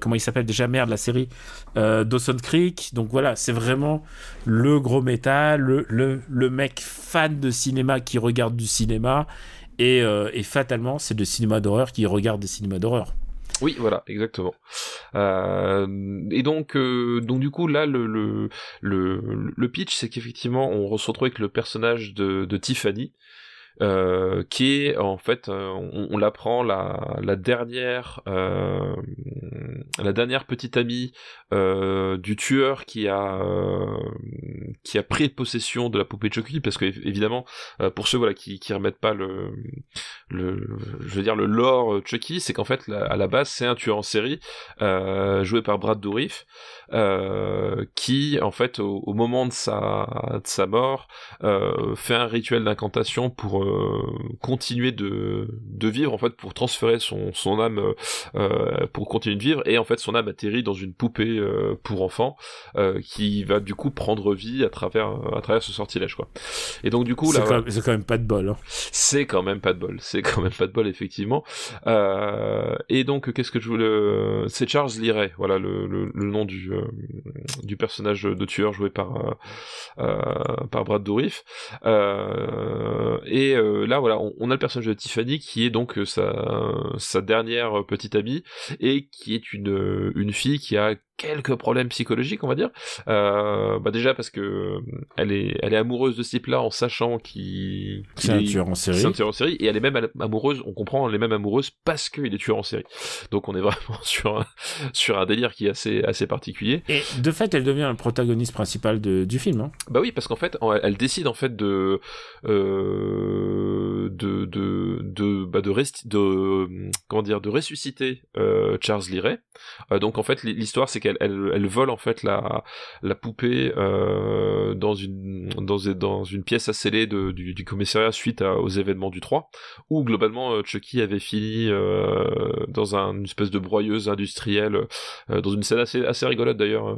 S1: comment il s'appelle déjà Merde, la série Dawson Creek. Donc voilà, c'est vraiment le gros méta, le, le, mec fan de cinéma qui regarde du cinéma. Et, et fatalement, c'est de cinéma d'horreur qui regarde des cinémas d'horreur.
S2: Oui, voilà, exactement. Euh, et donc, euh, donc du coup, là, le, le, le, pitch, c'est qu'effectivement, on se retrouve avec le personnage de, de Tiffany, euh, qui est en fait, euh, on, l'apprend la, dernière, euh, la dernière petite amie euh, du tueur qui a qui a pris possession de la poupée Chucky, parce que évidemment, pour ceux voilà qui qui remettent pas le le je veux dire le lore Chucky, c'est qu'en fait à la base c'est un tueur en série joué par Brad Dourif qui en fait au, au, moment de sa de sa mort fait un rituel d'incantation pour euh, continuer de, de vivre en fait pour transférer son, son âme euh, pour continuer de vivre. Et en fait son âme atterrit dans une poupée euh, pour enfants qui va du coup prendre vie à travers à travers ce sortilège quoi. Et donc du coup
S1: c'est quand, quand, même pas de bol hein.
S2: c'est quand même pas de bol. C'est quand même pas de bol effectivement. Et donc qu'est-ce que je voulais c'est Charles Liray voilà le, le, le nom du du personnage de tueur joué par par Brad Dourif. Et euh, là, voilà, on, a le personnage de Tiffany qui est donc euh, sa, dernière petite amie et qui est une, une fille qui a quelques problèmes psychologiques, on va dire. Euh, bah déjà parce que euh, elle est, elle est amoureuse de ce type-là en sachant qu'il
S1: c'est un tueur en série.
S2: un tueur en série et elle est même amoureuse. On comprend, elle est même amoureuse parce qu'il est tueur en série. Donc on est vraiment sur un, sur un délire qui est assez, assez particulier.
S1: Et de fait, elle devient le protagoniste principal de, du film. Hein.
S2: Bah oui, parce qu'en fait, elle décide en fait de, euh, de, de, de, bah de, resti de, comment dire, de ressusciter euh, Charles Liray. Donc en fait, l'histoire c'est qu'elle elle, vole en fait la, poupée euh, dans, une, pièce à sceller de, du, commissariat suite aux événements du 3, où globalement euh, Chucky avait fini euh, dans un, une espèce de broyeuse industrielle, dans une scène assez, rigolote d'ailleurs.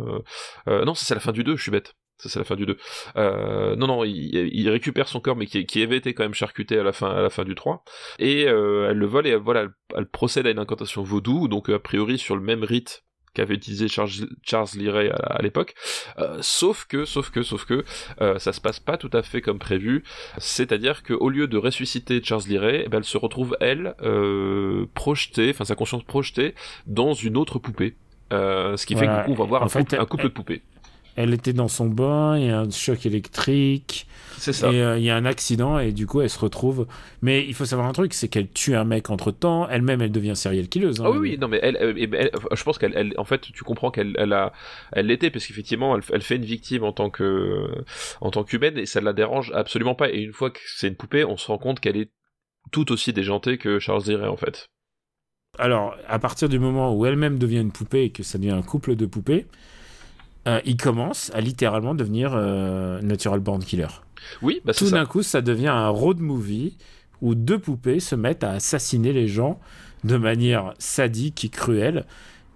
S2: Non, c'est la fin du 2, je suis bête. Ça c'est la fin du 2. Euh, non non, il, récupère son corps mais qui, avait été quand même charcuté à la fin du 3 et elle le vole et voilà, elle, elle, procède à une incantation vaudou donc a priori sur le même rite qu'avait utilisé Charles, Charles Liray à, l'époque. Euh, sauf que, sauf que, sauf que, euh, ça se passe pas tout à fait comme prévu. C'est-à-dire qu'au lieu de ressusciter Charles Liray, eh ben, elle se retrouve elle euh, projetée, enfin sa conscience projetée dans une autre poupée. Euh, ce qui fait qu'on va voir un, fait, un couple de poupées
S1: elle était dans son bain, il y a un choc électrique.
S2: C'est ça.
S1: Et euh, il y a un accident et du coup elle se retrouve. Mais il faut savoir un truc, c'est qu'elle tue un mec entre temps. Elle-même, elle devient serial killeuse. Hein.
S2: Ah oui, oui, non mais elle, je pense qu'elle, en fait, tu comprends qu'elle, elle a, elle l'était parce qu'effectivement, elle, elle, fait une victime en tant que, en tant qu'humaine et ça ne la dérange absolument pas. Et une fois que c'est une poupée, on se rend compte qu'elle est tout aussi déjantée que Charles dirait en fait.
S1: Alors, à partir du moment où elle-même devient une poupée et que ça devient un couple de poupées, euh, il commence à littéralement devenir euh, Natural Born Killer.
S2: Oui, bah
S1: Tout d'un coup, ça devient un road movie où deux poupées se mettent à assassiner les gens de manière sadique et cruelle,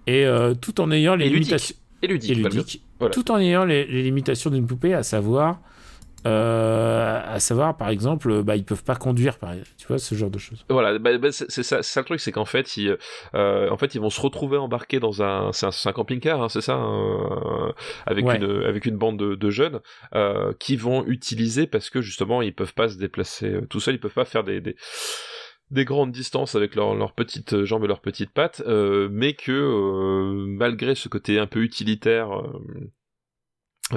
S1: et euh, tout en ayant les limitations.
S2: Et ludique.
S1: tout en ayant les, limitations d'une poupée, à savoir Euh, à savoir, par exemple, bah, ils peuvent pas conduire, par tu vois, ce genre de choses.
S2: Voilà, bah, bah, c'est ça, ça, le truc, c'est qu'en fait, ils, euh, en fait, ils vont se retrouver embarqués dans un, c'est un, camping-car, hein, c'est ça, hein, avec une, avec une bande de, de jeunes euh, qui vont utiliser parce que justement, ils peuvent pas se déplacer euh, tout seuls, ils peuvent pas faire des, des des grandes distances avec leurs leur petites jambes et leurs petites pattes, euh, mais que euh, malgré ce côté un peu utilitaire euh,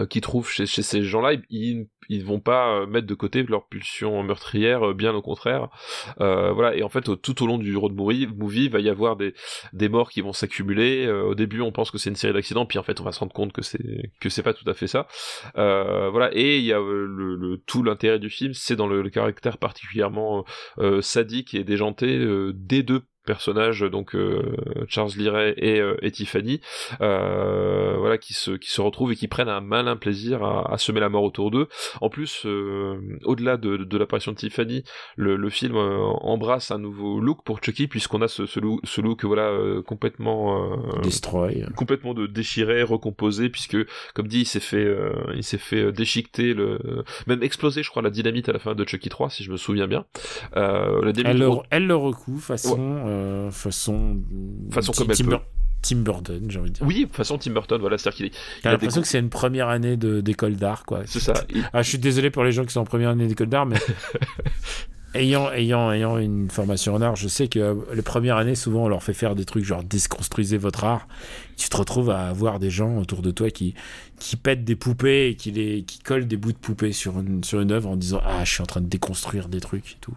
S2: qu'ils trouvent chez, chez ces gens-là, ils, ils vont pas euh, mettre de côté leur pulsion meurtrière, euh, bien au contraire. Euh, voilà, et en fait, tout au long du road movie, movie va y avoir des, des morts qui vont s'accumuler. au début, on pense que c'est une série d'accidents, puis en fait, on va se rendre compte que c'est que c'est pas tout à fait ça. voilà, et il y a le, le tout l'intérêt du film, c'est dans le, le, caractère particulièrement sadique et déjanté des deux personnages donc euh, Charles Liray et, euh, et Tiffany euh, voilà qui se qui se retrouvent et qui prennent un malin plaisir à, à semer la mort autour d'eux. En plus au-delà de, de, l'apparition de Tiffany le, le film embrasse un nouveau look pour Chucky puisqu'on a ce, ce, look, ce look voilà complètement
S1: destroy.
S2: complètement de déchiré recomposé puisque comme dit il s'est fait il s'est fait déchiqueter le même exploser je crois la dynamite à la fin de Chucky 3 si je me souviens bien.
S1: La elle, le, elle le recoue façon euh, façon.
S2: Façon comme Tim,
S1: Tim Burton, j'ai envie de dire.
S2: Oui, façon Tim Burton, voilà. C'est-à-dire qu'il
S1: J'ai l'impression que c'est une première année d'école d'art, quoi.
S2: C'est ça.
S1: Ah, je suis désolé pour les gens qui sont en première année d'école d'art, mais. ayant, ayant, ayant une formation en art, je sais que les premières années, souvent, on leur fait faire des trucs genre déconstruisez votre art. Tu te retrouves à avoir des gens autour de toi qui, qui pètent des poupées et qui, les, qui collent des bouts de poupées sur une, sur une œuvre en disant Ah, je suis en train de déconstruire des trucs et tout.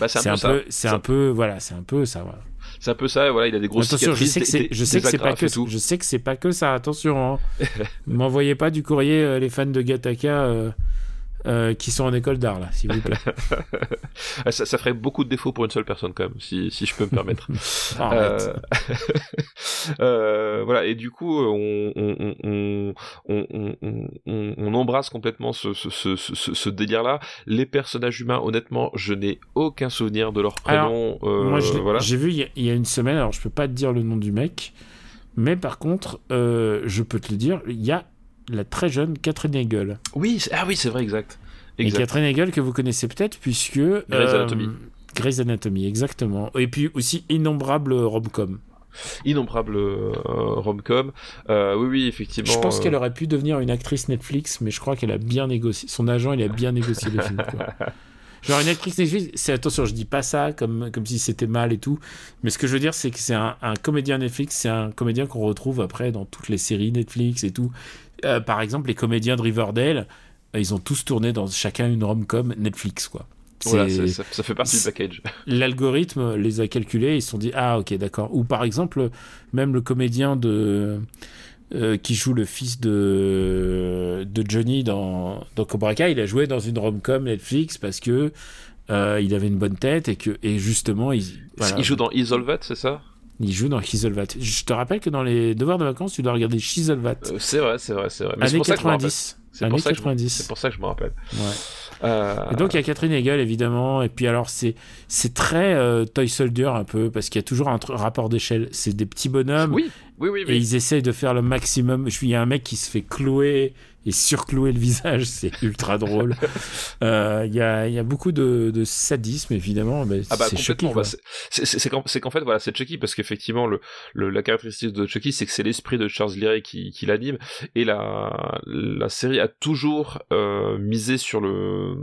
S2: Bah, c'est un, peu,
S1: c'est un peu, voilà, c'est un peu ça. Voilà.
S2: C'est un peu ça. Voilà, il a des grosses
S1: attention, je sais que c'est, je sais que c'est pas que, je sais que c'est pas que ça. Attention, hein. m'envoyez pas du courrier euh, les fans de Gataka. Euh, euh, qui sont en école d'art, là, s'il vous plaît.
S2: ça, ça, ferait beaucoup de défauts pour une seule personne, quand même, si, si je peux me permettre.
S1: euh...
S2: euh, voilà, et du coup, on, on, on, on embrasse complètement ce, ce, ce, ce, délire-là. Les personnages humains, honnêtement, je n'ai aucun souvenir de leur prénom.
S1: Euh, moi, j'ai vu il y, a une semaine, alors je peux pas te dire le nom du mec, mais par contre, je peux te le dire, il y a la très jeune Catherine Hegel.
S2: Oui, ah oui, c'est vrai, exact.
S1: exact. Et Catherine Hegel que vous connaissez peut-être puisque
S2: Grey's euh, Anatomy.
S1: Grey's Anatomy, exactement. Et puis aussi innombrables rom-com.
S2: Innombrable euh, rom-com. Euh, oui, oui, effectivement.
S1: Je pense qu'elle aurait pu devenir une actrice Netflix, mais je crois qu'elle a bien négocié. Son agent, il a bien négocié le film. Genre une actrice Netflix, c'est attention, je dis pas ça comme, comme si c'était mal et tout, mais ce que je veux dire, c'est que c'est un, un, comédien Netflix, c'est un comédien qu'on retrouve après dans toutes les séries Netflix et tout. Euh, par exemple, les comédiens de Riverdale, euh, ils ont tous tourné dans chacun une rom-com Netflix, quoi.
S2: Voilà, ça, ça, fait partie du package.
S1: L'algorithme les a calculés, ils se sont dit ah ok d'accord. Ou par exemple même le comédien de euh, qui joue le fils de de Johnny dans, dans Cobra Kai, il a joué dans une rom-com Netflix parce que il avait une bonne tête et que et justement il,
S2: il joue dans Isolvat, c'est ça?
S1: Il joue dans Chiselvat. Je te rappelle que dans les devoirs de vacances, tu dois regarder Chiselvat.
S2: Euh, c'est vrai, c'est vrai, c'est vrai.
S1: Mais Année 90.
S2: C'est pour, 90. C'est pour ça que je me rappelle.
S1: Ouais. Euh... Et donc il y a Catherine Hegel évidemment, et puis alors c'est c'est très euh, Toy Soldier un peu parce qu'il y a toujours un rapport d'échelle. C'est des petits bonhommes.
S2: Oui, oui, oui.
S1: Et ils essayent de faire le maximum. Il y a un mec qui se fait clouer et surclouer le visage, c'est ultra drôle. Il euh, y, a, y, a, beaucoup de, de, sadisme, évidemment. Mais ah bah, c'est Chucky. Bah,
S2: c'est qu'en fait, voilà, c'est Chucky, parce qu'effectivement, le, le, la caractéristique de Chucky, c'est que c'est l'esprit de Charles Leary qui, qui l'anime, et la, la série a toujours euh, misé sur le,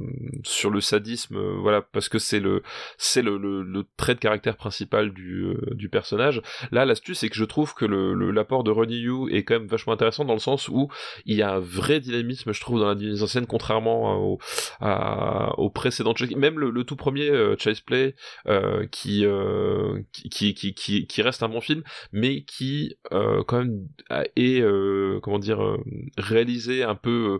S2: sur le sadisme, euh, voilà, parce que c'est le, c'est le, le, le, trait de caractère principal du, du personnage. Là, l'astuce, c'est que je trouve que l'apport de Ronnie Yu est quand même vachement intéressant dans le sens où il y a un vrai dynamisme, je trouve, dans la mise en scène, contrairement au, au précédent Même le, tout premier euh, Chase Play, euh, qui, euh, qui, qui, qui, qui, reste un bon film, mais qui, quand même, est, comment dire, réalisé un peu,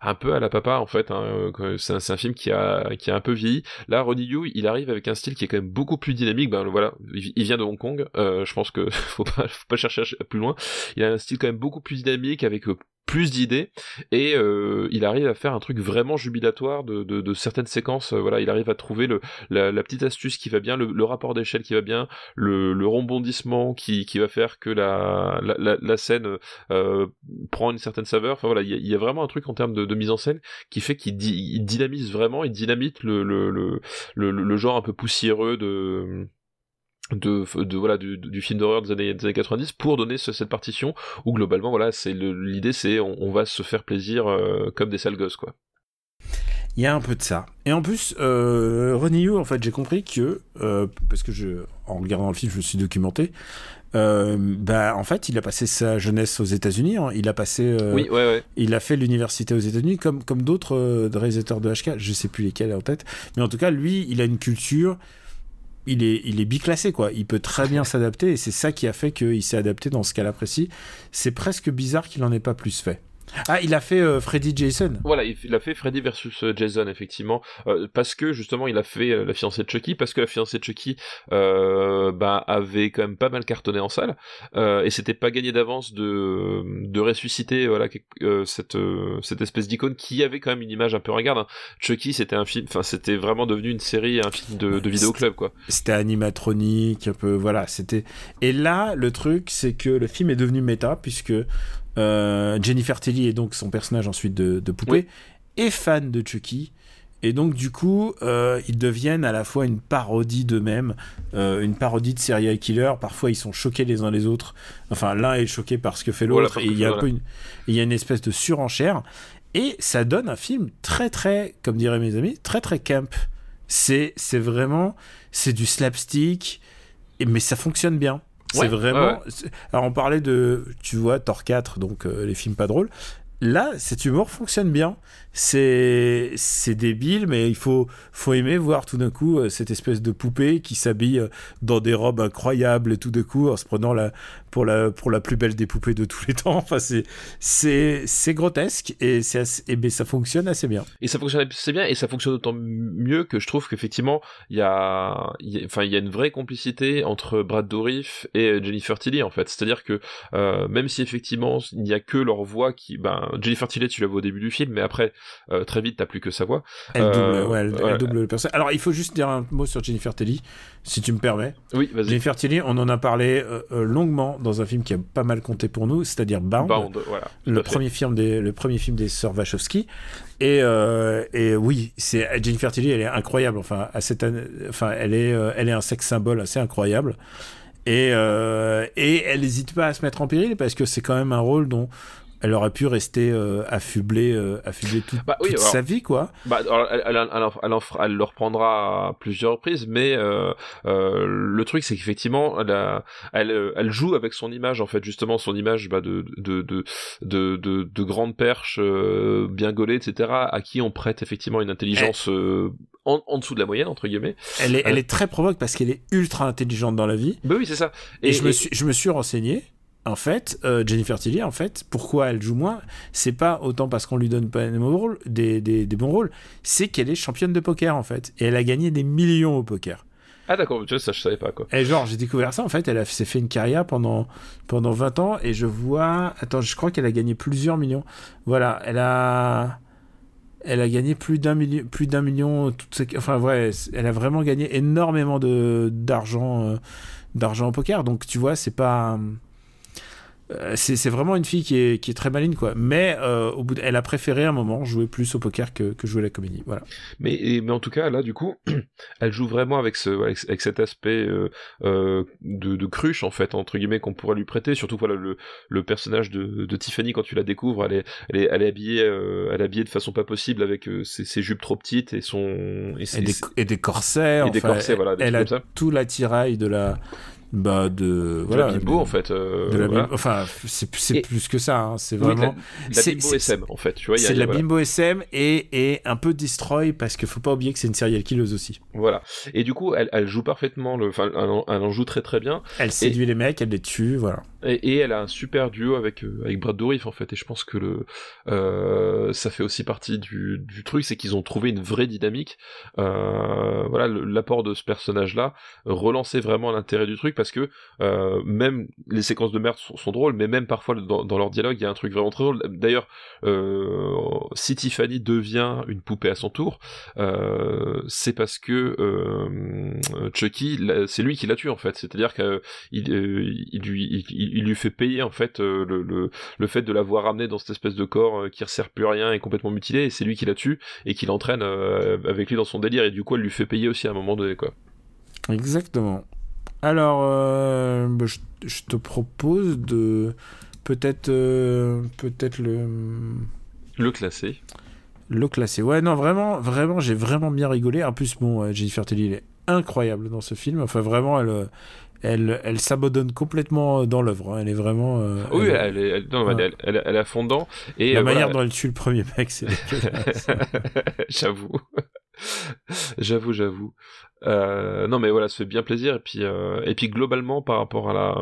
S2: un peu à la papa, en fait. Hein, c'est un, un, film qui a, qui a un peu vieilli. Là, Ronnie Yu, il arrive avec un style qui est quand même beaucoup plus dynamique. Ben voilà, il vient de Hong Kong. je pense que faut pas, faut pas chercher plus loin. Il a un style quand même beaucoup plus dynamique avec plus d'idées et euh, il arrive à faire un truc vraiment jubilatoire de, de, de certaines séquences euh, voilà il arrive à trouver le, la, la petite astuce qui va bien le, le rapport d'échelle qui va bien le, le rebondissement qui, qui va faire que la, la, la scène euh, prend une certaine saveur. Enfin voilà il y, a, il y a vraiment un truc en termes de, de, mise en scène qui fait qu'il di, dynamise vraiment il dynamite le, le, genre un peu poussiéreux de de, de voilà du, du film d'horreur des années, des années 90 pour donner ce, cette partition où globalement voilà c'est l'idée c'est on, on, va se faire plaisir euh, comme des sales gosses quoi
S1: il y a un peu de ça et en plus euh, René Yu en fait j'ai compris que euh, parce que je en regardant le film je me suis documenté euh, bah, en fait, il a passé sa jeunesse aux États-Unis. Hein. Il a passé. Euh,
S2: oui, ouais, ouais.
S1: Il a fait l'université aux États-Unis, comme, comme d'autres réalisateurs de HK. Je sais plus lesquels en tête. Mais en tout cas, lui, il a une culture il est, il est biclassé, quoi. Il peut très bien s'adapter et c'est ça qui a fait qu'il s'est adapté dans ce cas-là précis. C'est presque bizarre qu'il n'en ait pas plus fait. Ah, il a fait euh, Freddy Jason.
S2: Voilà, il a fait Freddy versus euh, Jason effectivement, euh, parce que justement il a fait euh, la fiancée de Chucky, parce que la fiancée de Chucky bah, avait quand même pas mal cartonné en salle, et c'était pas gagné d'avance de, de ressusciter voilà cette cette espèce d'icône qui avait quand même une image un peu regarde. Hein. Chucky c'était un film, enfin c'était vraiment devenu une série, un film de, de vidéoclub quoi.
S1: C'était animatronique un peu, voilà, c'était. Et là le truc c'est que le film est devenu méta puisque euh, Jennifer Tilly est donc son personnage ensuite de, de poupée, oui. est fan de Chucky. Et donc du coup, euh, ils deviennent à la fois une parodie d'eux-mêmes, euh, une parodie de serial killer. Parfois, ils sont choqués les uns les autres. Enfin, l'un est choqué par ce que fait l'autre, et il y a un peu une, il y a une espèce de surenchère. Et ça donne un film très très, comme diraient mes amis, très très camp. C'est c'est vraiment, c'est du slapstick, mais ça fonctionne bien. C'est ouais, vraiment. Ouais. Alors, on parlait de, tu vois, Thor 4, donc euh, les films pas drôles. Là, cet humour fonctionne bien. C'est débile, mais il faut faut aimer voir tout d'un coup euh, cette espèce de poupée qui s'habille euh, dans des robes incroyables et tout d'un coup en se prenant la pour la pour la plus belle des poupées de tous les temps. Enfin, c'est grotesque et assez, et ben, ça fonctionne assez bien.
S2: Et ça fonctionne assez bien et ça fonctionne d'autant mieux que je trouve qu'effectivement il y a y a, y a une vraie complicité entre Brad Dourif et Jennifer Tilly en fait. C'est-à-dire que euh, même si effectivement il n'y a que leur voix qui ben Jennifer Tilly, tu la vois au début du film, mais après, euh, très vite, t'as plus que sa voix.
S1: Elle double, euh, ouais, elle, ouais. elle double le personnage. Alors, il faut juste dire un mot sur Jennifer Tilly, si tu me permets.
S2: Oui, vas-y.
S1: Jennifer Tilly, on en a parlé euh, longuement dans un film qui a pas mal compté pour nous, c'est-à-dire Bound,
S2: Bound voilà,
S1: le premier film des, le premier film des sœurs Wachowski. Et, euh, et oui, c'est Jennifer Tilly, elle est incroyable. Enfin, à cette année, enfin, elle est, euh, elle est un sex symbole assez incroyable. Et, euh, et elle n'hésite pas à se mettre en péril parce que c'est quand même un rôle dont elle aurait pu rester euh, affublée, euh, affublée toute,
S2: bah, oui,
S1: toute
S2: alors,
S1: sa vie, quoi.
S2: Bah, alors, elle, elle, elle, elle, le reprendra à plusieurs reprises, mais euh, le truc, c'est qu'effectivement, elle, elle, elle joue avec son image, en fait, justement, son image bah, de, de, de, de, de, de grande perche, bien gaulée, etc., à qui on prête effectivement une intelligence en, en, dessous de la moyenne, entre guillemets.
S1: Elle est, elle est très provoque parce qu'elle est ultra intelligente dans la vie.
S2: Bah oui, c'est ça.
S1: Et, et, je, me suis, je me suis renseigné en fait, euh, Jennifer Tilly, en fait, pourquoi elle joue moins C'est pas autant parce qu'on lui donne pas des bons rôles, des, des, des bons rôles, c'est qu'elle est championne de poker en fait, et elle a gagné des millions au poker.
S2: Ah d'accord, tu vois, ça je savais pas quoi.
S1: Et genre, j'ai découvert ça en fait, elle s'est fait une carrière pendant, pendant 20 ans, et je vois... Attends, je crois qu'elle a gagné plusieurs millions. Voilà, elle a... Elle a gagné plus d'un million, plus d'un million, toutes ces... enfin ouais, elle a vraiment gagné énormément de d'argent, euh, d'argent au poker. Donc tu vois, c'est pas, c'est vraiment une fille qui est, qui est très maligne quoi. Mais euh, au bout de, elle a préféré un moment jouer plus au poker que, que jouer à la comédie. Voilà.
S2: Mais, et, mais en tout cas là du coup elle joue vraiment avec ce avec, avec cet aspect euh, euh, de, de, cruche en fait entre guillemets qu'on pourrait lui prêter. Surtout voilà le, le personnage de, de, Tiffany quand tu la découvres elle est elle est, elle est habillée euh, elle est habillée de façon pas possible avec ses, ses, jupes trop petites et son
S1: et, ses, et, des, et des, corsets
S2: et
S1: enfin,
S2: des corsets
S1: elle,
S2: voilà
S1: elle a tout l'attirail de la bah de,
S2: voilà, la bimbo en fait euh,
S1: de la
S2: voilà.
S1: enfin c'est c'est plus que ça hein. c'est vraiment
S2: oui, la, la bimbo SM en fait tu vois
S1: c'est de la voilà. bimbo SM et, et un peu destroy parce qu'il faut pas oublier que c'est une serial killeuse aussi
S2: voilà et du coup elle, elle joue parfaitement le enfin elle, elle, en joue très très bien
S1: elle séduit et, les mecs elle les tue voilà
S2: et, elle a un super duo avec euh, avec Brad Dourif en fait. Et je pense que le euh, ça fait aussi partie du, du truc c'est qu'ils ont trouvé une vraie dynamique. Euh, voilà l'apport de ce personnage là relançait vraiment l'intérêt du truc parce que même les séquences de merde sont, drôles mais même parfois dans, leur dialogue il y a un truc vraiment très drôle. D'ailleurs si Tiffany devient une poupée à son tour c'est parce que Chucky c'est lui qui l'a tué en fait. C'est-à-dire qu'il il, lui il, il, lui fait payer en fait euh, le, le, le, fait de l'avoir ramené dans cette espèce de corps euh, qui ne sert plus à rien et complètement mutilé et c'est lui qui la tue et qui l'entraîne euh, avec lui dans son délire et du coup elle lui fait payer aussi à un moment donné quoi.
S1: Exactement. Alors bah, je, te propose de peut-être peut-être le
S2: le classer.
S1: Le classer. Ouais, non, vraiment, vraiment, j'ai vraiment bien rigolé. En plus, bon, Jennifer Tilly, elle est incroyable dans ce film. Enfin, vraiment, elle, elle, elle s'abandonne complètement dans l'œuvre. Hein. Elle est vraiment.
S2: Euh, oui, elle, est, elle, non, elle, elle, elle, est fondant. Et
S1: la manière dont elle tue le premier mec, c'est.
S2: j'avoue. j'avoue, j'avoue. Euh, non, mais voilà, ça fait bien plaisir. Et puis, euh, et puis globalement, par rapport à la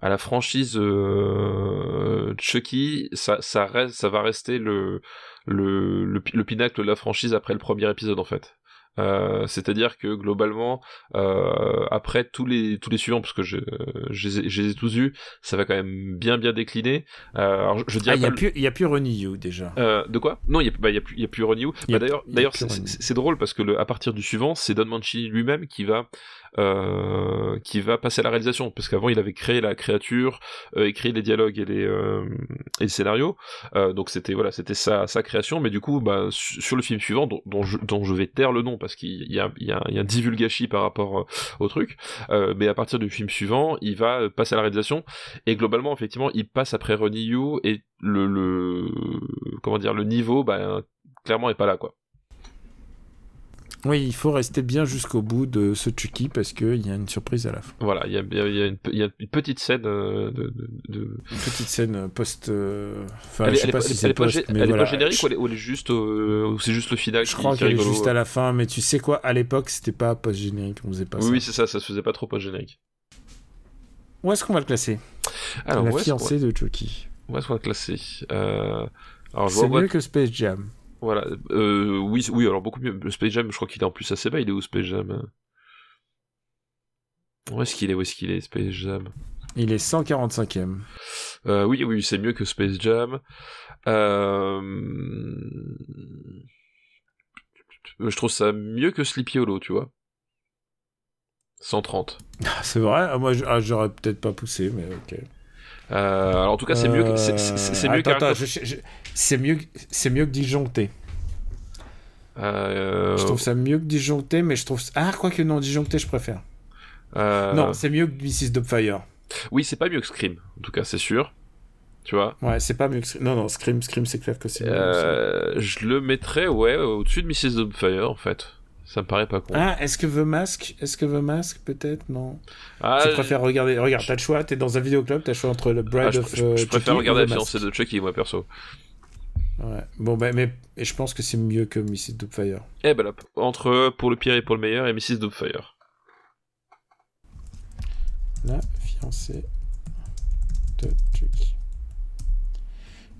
S2: à la franchise euh, Chucky, ça, ça, reste, ça va rester le, le, le, le, pinacle de la franchise après le premier épisode en fait. Euh, c'est-à-dire que globalement, euh, après tous les tous les suivants, parce que je, je, les ai tous vus, ça va quand même bien bien décliner. Euh, alors je,
S1: dirais ah, il y a plus il y a plus Ronnie Yu déjà.
S2: de quoi? Non, il y a bah, a plus y a plus Ronnie Yu. Bah, d'ailleurs d'ailleurs c'est drôle parce que le, à partir du suivant, c'est Don Mancini lui-même qui va euh, qui va passer à la réalisation. Parce qu'avant il avait créé la créature euh, écrit les dialogues et les euh, et le scénario euh, donc c'était voilà c'était sa, sa création. Mais du coup bah, sur le film suivant dont, je, dont je vais taire le nom parce qu'il y a, y, a, y a un divulgachi par rapport au truc. Mais à partir du film suivant il va passer à la réalisation. Et globalement effectivement il passe après Ronnie Yu et le, le comment dire le niveau bah clairement est pas là quoi
S1: oui, il faut rester bien jusqu'au bout de ce Chucky parce qu'il y a une surprise à la fin.
S2: Voilà, il y a, y a, une, y a une, petite scène euh, de, de,
S1: Une petite scène post. Euh,
S2: enfin, elle, je sais pas si c'est post, mais voilà. est pas générique ou elle est, juste, c'est juste le final
S1: Je crois qu'elle est juste à la fin, mais tu sais quoi, à l'époque, c'était pas post générique, on faisait pas
S2: oui,
S1: ça.
S2: Oui, c'est ça, ça se faisait pas trop post générique.
S1: Où est-ce qu'on va le classer? Alors, La fiancée de Chucky.
S2: Où est-ce qu'on va le classer? Euh...
S1: C'est mieux que Space Jam.
S2: Voilà, euh, oui, oui, alors beaucoup mieux. Le Space Jam, je crois qu'il est en plus assez bas. Il est où Space Jam? Où est-ce qu'il est? Où est-ce qu'il est Space Jam?
S1: Il est 145ème.
S2: Euh, oui, oui, c'est mieux que Space Jam. Euh... Je trouve ça mieux que Sleepy Hollow, tu vois. 130.
S1: Ah, c'est vrai? Ah, Moi, ah, j'aurais peut-être pas poussé, mais ok.
S2: Euh, alors en tout cas, c'est mieux. C'est mieux.
S1: Attends, c'est mieux. C'est mieux que disjoncté.
S2: Euh...
S1: Je trouve ça mieux que disjoncté, mais je trouve. Ah, quoi que non, disjoncté, je préfère.
S2: Euh...
S1: Non, c'est mieux que Mrs. Dubfire.
S2: Oui, c'est pas mieux que Scream, en tout cas, c'est sûr. Tu vois?
S1: Ouais, c'est pas mieux que Scream. Non, non, Scream, Scream, c'est clair que c'est mieux.
S2: Euh, je le mettrais, ouais, au-dessus de Mrs. Dubfire, en fait. Ça me paraît pas con.
S1: Ah, est-ce que The Mask Est-ce que The Mask, peut-être? Non. Ah, je préfère regarder. Regarde, t'as le choix, t'es dans un vidéoclub, t'as le choix entre le Bride
S2: ah,
S1: of.
S2: Je, je, préfère regarder la fiancée de Chucky, moi, perso.
S1: Ouais. Bon, ben, mais et je pense que c'est mieux que Mrs. Doubtfire.
S2: Eh ben là, entre pour le pire et pour le meilleur et Mrs. Doubtfire.
S1: La fiancée de Chucky.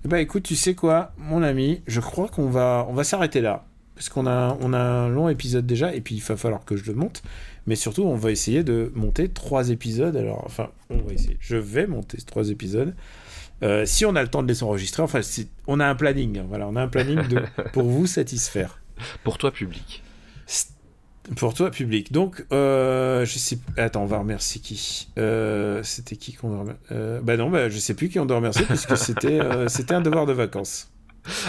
S1: Eh ben écoute, tu sais quoi, mon ami, je crois qu'on va, on va s'arrêter là parce qu'on a, on a un long épisode déjà, et puis il va falloir que je le monte. Mais surtout, on va essayer de monter trois épisodes. Alors, enfin, on va essayer. Je vais monter trois épisodes. Euh, si on a le temps de les enregistrer, enfin, on a un planning. Hein, voilà, on a un planning de, pour vous satisfaire.
S2: Pour toi, public.
S1: Pour toi, public. Donc, euh, je sais. Attends, on va remercier qui? Euh, C'était qui qu'on doit remercier euh, Bah non, bah, je sais plus qui on doit remercier puisque c'était c'était un devoir de vacances.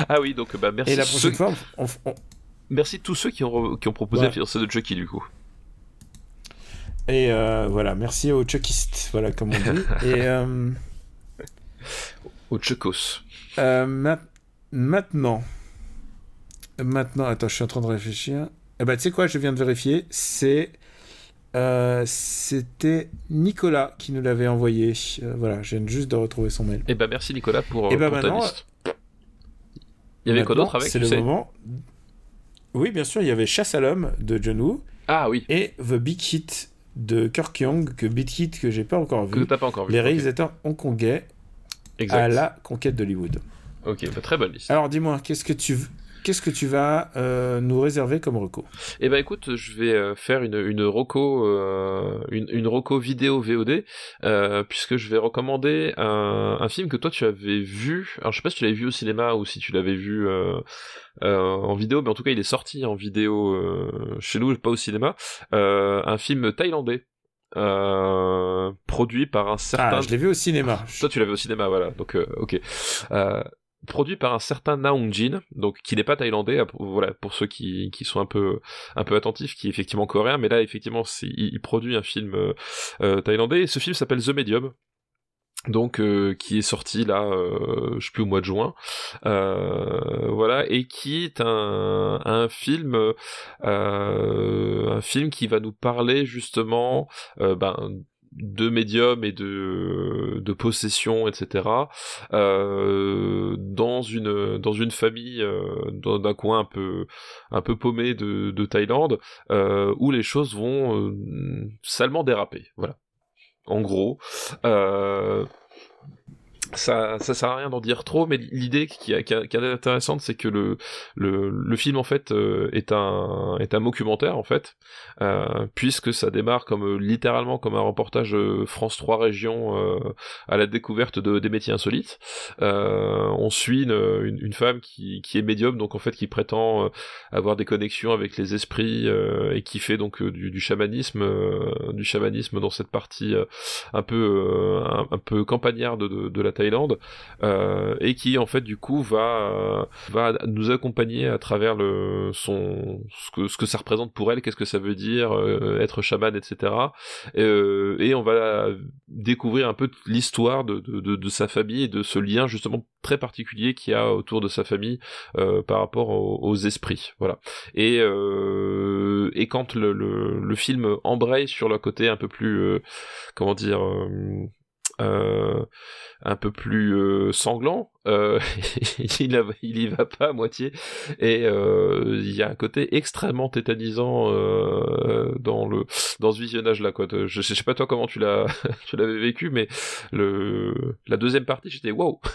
S2: Ah oui, donc bah merci.
S1: Et la prochaine fois, on,
S2: Merci tous ceux qui ont, qui ont proposé ouais. la de Chucky, du coup.
S1: Et voilà, merci aux Chuckistes, voilà, comme on dit. Et.
S2: Aux Chuckos.
S1: Euh, ma maintenant. Maintenant, attends, je suis en train de réfléchir. Eh ben, tu sais quoi, je viens de vérifier. C'est. Euh, c'était Nicolas qui nous l'avait envoyé. Euh, voilà, je viens juste de retrouver son mail.
S2: Eh ben merci Nicolas pour,
S1: Et ben
S2: pour
S1: maintenant,
S2: ta liste. Il y avait quoi d'autre avec
S1: C'est le sais moment oui, bien sûr, il y avait Chasse à l'homme de John Woo.
S2: Ah oui.
S1: Et The Big Hit de Kirk Young, que BitKit, que j'ai pas encore vu.
S2: Que t'as pas encore vu.
S1: Les réalisateurs hongkongais
S2: Exact.
S1: à la conquête d'Hollywood.
S2: Ok, bah, très bonne liste.
S1: Alors dis-moi, qu'est-ce que tu qu'est-ce que tu vas euh, nous réserver comme reco?
S2: Eh ben écoute, je vais euh, faire une une roco euh, une une roco vidéo VOD euh, puisque je vais recommander un, un film que toi tu avais vu. Alors je sais pas si tu l'avais vu au cinéma ou si tu l'avais vu en vidéo, mais en tout cas il est sorti en vidéo chez nous, pas au cinéma. Un film thaïlandais euh, produit par un certain.
S1: Ah, je l'ai vu au cinéma.
S2: Toi, tu l'avais au cinéma, voilà. Donc, euh, ok. Euh, produit par un certain Naong Jin, donc qui n'est pas thaïlandais, voilà pour ceux qui, qui sont un peu un peu attentifs, qui est effectivement coréen, mais là effectivement il, il produit un film euh, euh, thaïlandais. Et ce film s'appelle The Medium. Donc euh, qui est sorti là, euh, je sais plus au mois de juin, euh, voilà, et qui est un, un film, euh, un film qui va nous parler justement, ben de médium et de possession etc dans une dans une famille euh, dans- d'un coin un peu un peu paumé de, de Thaïlande où les choses vont salement déraper. Voilà en gros. Euh, ça, ça sert à rien d'en dire trop, mais l'idée qui, qui, qui est intéressante, c'est que le, le, le film en fait euh, est un est un documentaire en fait, euh, puisque ça démarre comme euh, littéralement comme un reportage euh, France 3 régions euh, à la découverte de, des métiers insolites. Euh, on suit une, une, une femme qui, qui est médium, donc en fait qui prétend avoir des connexions avec les esprits et qui fait donc du, du chamanisme, du chamanisme dans cette partie un peu un, un peu campagnarde de, de, de la Thaïlande euh, et qui en fait du coup va euh, va nous accompagner à travers le son ce que ce que ça représente pour elle, qu'est-ce que ça veut dire euh, être chaman, etc. Et on va découvrir un peu l'histoire de, de, de, sa famille et de ce lien justement très particulier qu'il y a autour de sa famille par rapport aux, esprits voilà et et quand le, le, film embraye sur le côté un peu plus comment dire euh, un peu plus euh, sanglant, euh, il, a- y va pas à moitié, et il y a un côté extrêmement tétanisant dans le dans ce visionnage là quoi. Je, je sais pas toi comment tu l'avais vécu, mais la deuxième partie j'étais wow.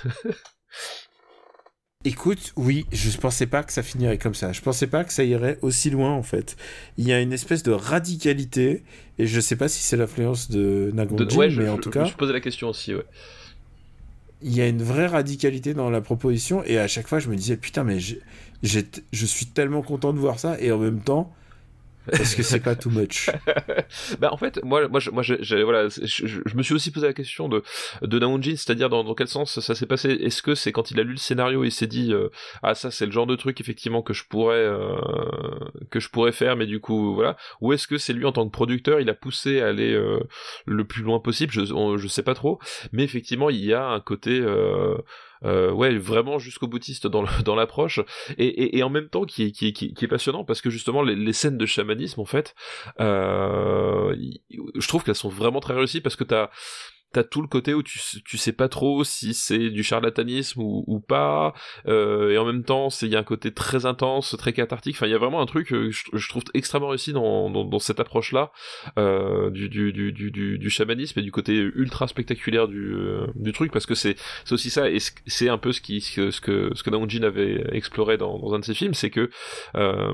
S1: Écoute, oui, je pensais pas que ça finirait comme ça. Je pensais pas que ça irait aussi loin en fait. Il y a une espèce de radicalité et je sais pas si c'est l'influence de Nagonjin,
S2: ouais, je,
S1: mais en
S2: je-
S1: tout
S2: je me
S1: cas,
S2: suis posé la question aussi. Ouais.
S1: il y a une vraie radicalité dans la proposition et à chaque fois je me disais putain mais je suis tellement content de voir ça et en même temps est-ce que c'est pas too much.
S2: Bah en fait moi moi je, moi je, voilà je, me suis aussi posé la question de de Naounjin c'est-à-dire dans, dans quel sens ça s'est passé? Est-ce que c'est quand il a lu le scénario il s'est dit euh, ah ça c'est le genre de truc effectivement que je pourrais euh, que je pourrais faire mais du coup voilà. Ou est-ce que c'est lui en tant que producteur il a poussé à aller euh, le plus loin possible? Je on- je sais pas trop. Mais effectivement il y a un côté euh, ouais vraiment jusqu'au boutiste dans dans l'approche. Et, et, et en même temps qui est, qui, qui, qui est passionnant parce que justement les, les scènes de chamanisme en fait euh, je trouve qu'elles sont vraiment très réussies parce que t'as T'as tout le côté où tu, tu sais pas trop si c'est du charlatanisme ou, pas, euh, et en même temps, il y a un côté très intense, très cathartique. Enfin, il y a vraiment un truc que je, trouve extrêmement réussi dans, dans, cette approche-là euh, du, du, du, du, du, chamanisme et du côté ultra spectaculaire du, euh, du truc, parce que c'est aussi ça, et c'est un peu ce, qui, ce ce que, ce que Naounjin avait exploré dans, un de ses films, c'est que euh,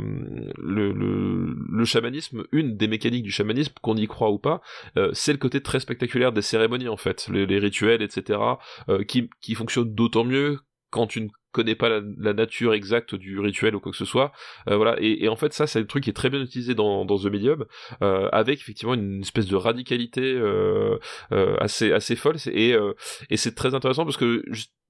S2: le, le, le chamanisme, une des mécaniques du chamanisme, qu'on y croit ou pas, euh, c'est le côté très spectaculaire des cérémonies en fait, les, rituels, etc., euh, qui, qui fonctionnent d'autant mieux quand tu ne connais pas la, la nature exacte du rituel ou quoi que ce soit. Euh, voilà, et, et en fait ça c'est un truc qui est très bien utilisé dans, dans The Medium, euh, avec effectivement une espèce de radicalité euh, euh, assez assez folle, et, euh, et c'est très intéressant parce que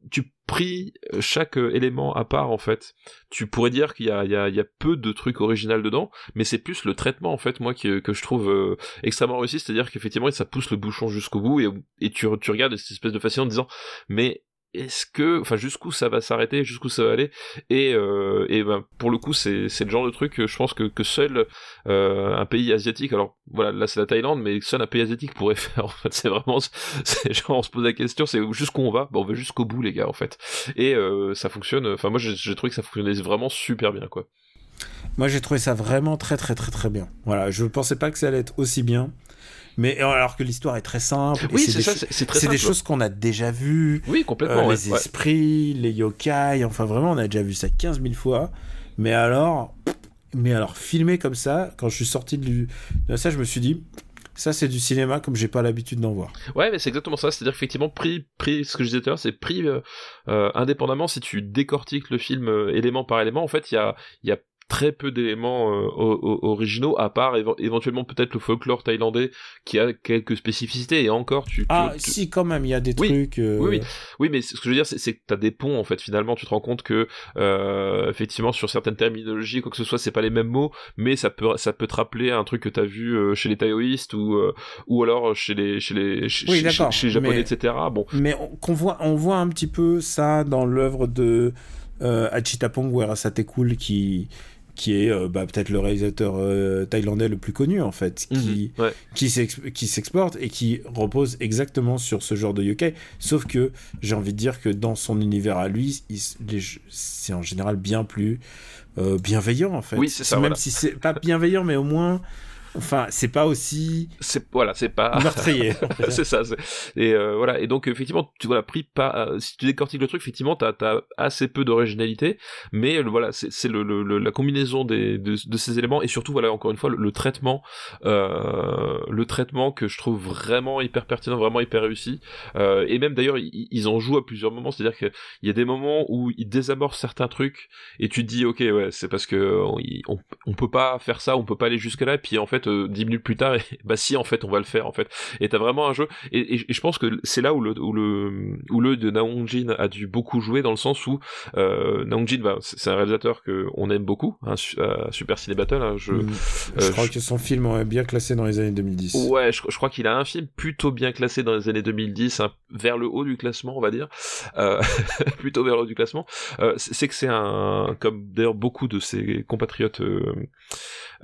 S2: tu pries chaque élément à part en fait. Tu pourrais dire qu'il y y, y a peu de trucs originaux dedans, mais c'est plus le traitement en fait moi qui, que je trouve euh, extrêmement réussi, c'est-à-dire qu'effectivement ça pousse le bouchon jusqu'au bout et, et tu, tu regardes cette espèce de fascinant en disant mais est-ce que, enfin, jusqu'où ça va s'arrêter, jusqu'où ça va aller, et, euh, et ben, pour le coup, c'est, c'est le genre de truc je pense que, que seul euh, un pays asiatique, alors voilà, là c'est la Thaïlande, mais seul un pays asiatique pourrait faire. En fait, c'est vraiment, c'est genre on se pose la question, c'est jusqu'où on va, bon, on va jusqu'au bout, les gars, en fait, et euh, ça fonctionne. Enfin, moi, j'ai, j'ai trouvé que ça fonctionnait vraiment super bien, quoi.
S1: Moi, j'ai trouvé ça vraiment très, très, très, très bien. Voilà, je pensais pas que ça allait être aussi bien. Mais alors que l'histoire est très simple.
S2: Oui, c'est
S1: des
S2: ça, c'est très
S1: C'est des choses qu'on a déjà vues.
S2: Oui,
S1: Euh,
S2: complètement. ouais,
S1: les
S2: ouais.
S1: esprits, les yokai, enfin vraiment, on a déjà vu ça 15 000 fois. Mais alors, mais alors filmé comme ça, quand je suis sorti de, ça, je me suis dit, ça c'est du cinéma comme j'ai pas l'habitude d'en voir.
S2: Ouais, mais c'est exactement ça. C'est-à-dire qu'effectivement, pris, pris, ce que je disais tout à l'heure, c'est pris euh, euh, indépendamment. Si tu décortiques le film euh, élément par élément, en fait, il y a, il y a très peu d'éléments euh, originaux, à part éve- éventuellement peut-être le folklore thaïlandais qui a quelques spécificités. Et encore, tu, tu-
S1: Ah,
S2: tu-
S1: si, quand même, il y a des
S2: Oui,
S1: trucs. euh,
S2: oui, oui. Oui, mais ce que je veux dire, c'est que t'as des ponts en fait. Finalement, tu te rends compte que euh, effectivement sur certaines terminologies, quoi que ce soit, c'est pas les mêmes mots, mais ça peut ça peut te rappeler un truc que t'as vu euh, chez les taoïstes ou euh, ou alors chez les chez les chez,
S1: Oui,
S2: chez-
S1: d'accord,
S2: chez les japonais,
S1: mais-
S2: etc. Bon,
S1: Mais on, voit, on voit un petit peu ça dans l'œuvre de euh, Achitapong Werasatekul qui qui est euh, bah, peut-être le réalisateur euh, thaïlandais le plus connu en fait, qui,
S2: Mhm, ouais.
S1: qui s'ex- qui s'exporte et qui repose exactement sur ce genre de yokai. Sauf que j'ai envie de dire que dans son univers à lui, c'est en général bien plus euh, bienveillant en fait.
S2: Oui, c'est ça,
S1: Même
S2: voilà.
S1: si c'est pas bienveillant, mais au moins, enfin, c'est pas aussi
S2: c'est voilà, c'est pas
S1: meurtrier.
S2: c'est ça. Et euh, voilà. Et donc effectivement, tu voilà, pris pas. euh, si tu décortiques le truc, effectivement, t'as as assez peu d'originalité, mais voilà, c'est c'est le, le- le- la combinaison des de, de ces éléments et surtout voilà encore une fois le, le traitement, euh, le traitement que je trouve vraiment hyper pertinent, vraiment hyper réussi. Euh, et même d'ailleurs, ils, ils en jouent à plusieurs moments. C'est-à-dire qu'il y a des moments où ils désamorcent certains trucs et tu te dis ok ouais, c'est parce que on, on, on peut pas faire ça, on peut pas aller jusque là. Et puis en fait, euh, dix minutes plus tard, bah si en fait on va le faire en fait. Et t'as vraiment un jeu. Et, et- et je pense que c'est là où le où le où le de Naong Jin a dû beaucoup jouer dans le sens où euh, Naong Jin, bah, c'est un réalisateur que on aime beaucoup, hein, Super Ciné Battle. hein, je
S1: Mm. je
S2: euh,
S1: crois
S2: je-
S1: que son film est bien classé dans les années 2010.
S2: Ouais, je, je crois qu'il a un film plutôt bien classé dans les années 2010, hein, vers le haut du classement, on va dire, euh, plutôt vers le haut du classement. Euh, c'est que c'est un, comme d'ailleurs beaucoup de ses compatriotes euh,